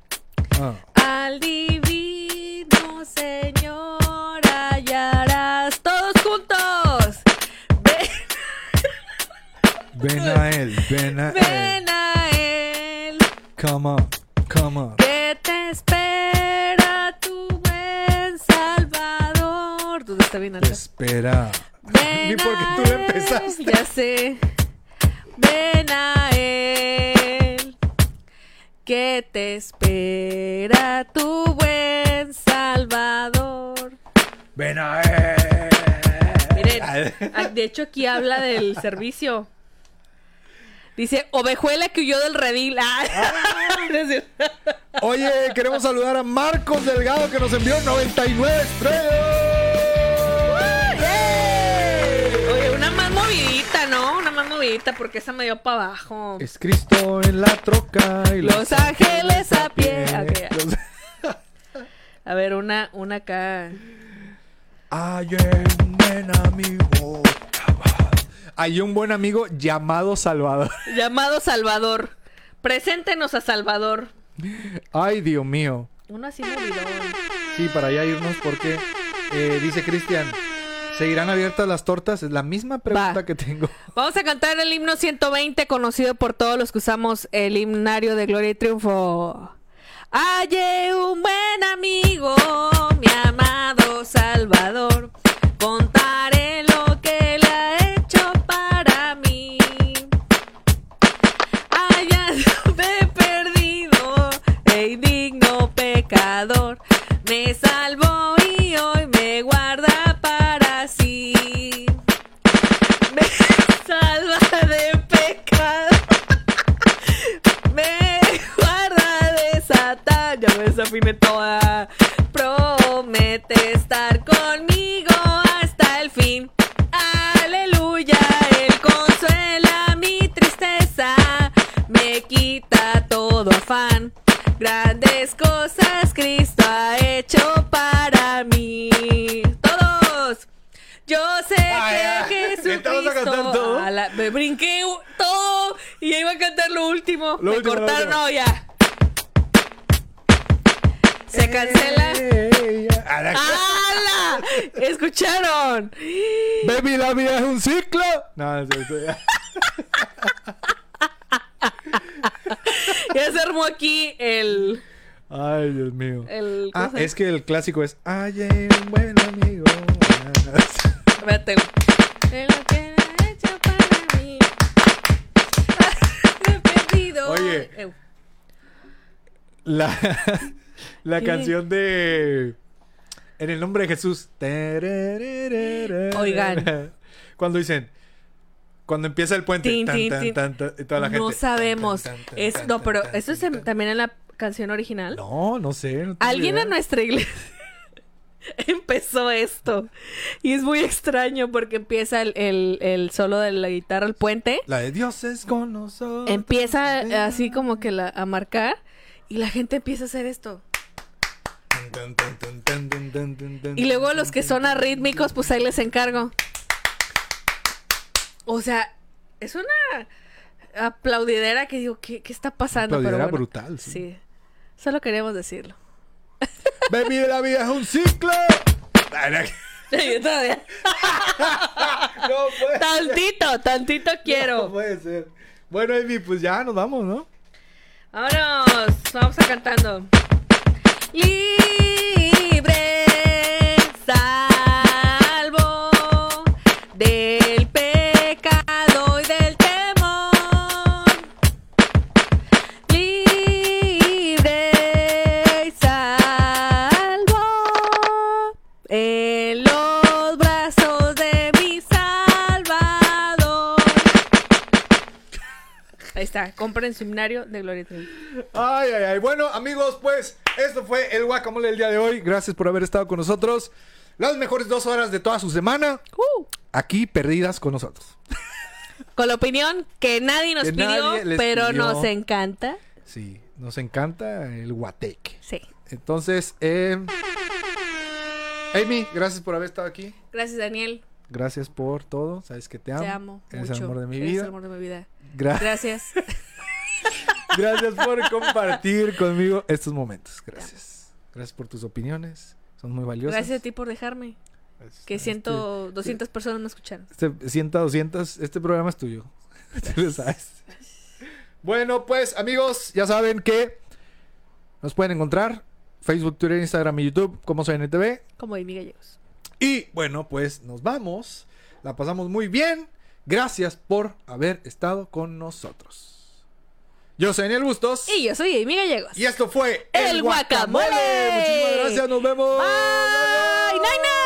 ah. Al divino Señor hallarás todos juntos. Ven, Ven a él, ven a él. ven a él. Come on, come on. Que te espera tu buen Salvador. ¿Dónde está bien Te espera. <laughs> Ven Ni porque tú lo empezaste. Ya sé. Ven a él. Que te espera tu buen Salvador. Ven a él. Ah, De hecho, aquí habla del <laughs> servicio. Dice, ovejuela que huyó del redil. Ah. <laughs> Oye, queremos saludar a Marcos Delgado que nos envió 99 estrellas. Oye, una más movidita, ¿no? Una porque esa me dio para abajo. Es Cristo en la troca y Los ángeles a pie. Los- <laughs> A ver, una, una acá. Hay un buen amigo. Hay un buen amigo llamado Salvador. <laughs> Llamado Salvador. Preséntenos a Salvador. Ay, Dios mío. Uno así. Sí, para allá irnos porque eh, dice Cristian, ¿seguirán abiertas las tortas? Es la misma pregunta Va. que tengo. <laughs> Vamos a cantar el himno 120, conocido por todos los que usamos el himnario de Gloria y Triunfo. Hallé un buen amigo, mi amado Salvador. Contaré lo que le ha hecho para mí. Hallándome perdido e indigno pecador. Me Toda. Promete estar conmigo hasta el fin. Aleluya. Él consuela mi tristeza. Me quita todo afán. Grandes cosas Cristo ha hecho para mí. Todos. Yo sé Ay, que ay, Jesucristo. ¿estamos a la- me brinqué todo y iba a cantar lo último. Lo me último, cortaron, no, ya. Se cancela. ¡Hala! ¿Escucharon? Baby, la vida es un ciclo. No, no, ya. Ya se armó aquí el. Ay, Dios mío. el Ah, ¿cómo se es que el clásico es Hay un buen amigo. <laughs> Espérate. De lo que ha hecho para mí. Me <laughs> he perdido. Oye. Eh, La, <laughs> <laughs> la ¿Qué? canción de En el nombre de Jesús. Oigan. <laughs> Cuando dicen cuando empieza el puente Tin, tan, tin, tan, tin. tan, tan, y toda la no gente, sabemos. tan, tan, Es, no, pero eso es en- también en la canción original. No, no sé. no Alguien en nuestra iglesia <laughs> empezó esto. Y es muy extraño porque empieza el, el- el solo de la guitarra, el puente. La de Dios es con nosotros. Empieza así como que la- a marcar. Y la gente empieza a hacer esto. Y luego los que son arrítmicos, pues ahí les encargo. O sea, es una aplaudidera que digo, ¿qué, está pasando? Pero Aplaudidera bueno, brutal, sí. Solo queríamos decirlo. Baby, la vida es un ciclo. No puede, Tantito, tantito no quiero. puede ser. Bueno, Amy, pues ya nos vamos, ¿no? Vámonos, vamos a cantando. Libre, salvo Ahí está, compren su himnario de Gloria Triunfo. Ay, ay, ay. Bueno, amigos, pues esto fue el guacamole del día de hoy. Gracias por haber estado con nosotros. Las mejores dos horas de toda su semana. Uh. Aquí perdidas con nosotros. Con la opinión que nadie nos Que pidió, nadie pero pidió. nos encanta. Sí, nos encanta el guateque. Sí. Entonces, eh... Amy, gracias por haber estado aquí. Gracias, Daniel. Gracias por todo. Sabes que te amo. Te amo. Eres mucho. el amor de mi Eres vida. el amor de mi vida. Gra- Gracias. <laughs> Gracias por compartir conmigo estos momentos. Gracias. Gracias por tus opiniones. Son muy valiosas. Gracias a ti por dejarme. Gracias. Que ciento, 200 personas me escucharon. Este, 100, 200, este programa es tuyo. <laughs> Tú lo sabes. Bueno, pues amigos, ya saben que nos pueden encontrar Facebook, Twitter, Instagram y YouTube como soy NTV. Como Amy Gallegos. Y bueno, pues nos vamos. La pasamos muy bien. Gracias por haber estado con nosotros. Yo soy Daniel Bustos. Y yo soy Amy Gallegos. Y esto fue El Guacamole. Muchísimas gracias. Nos vemos. Bye. Night, night.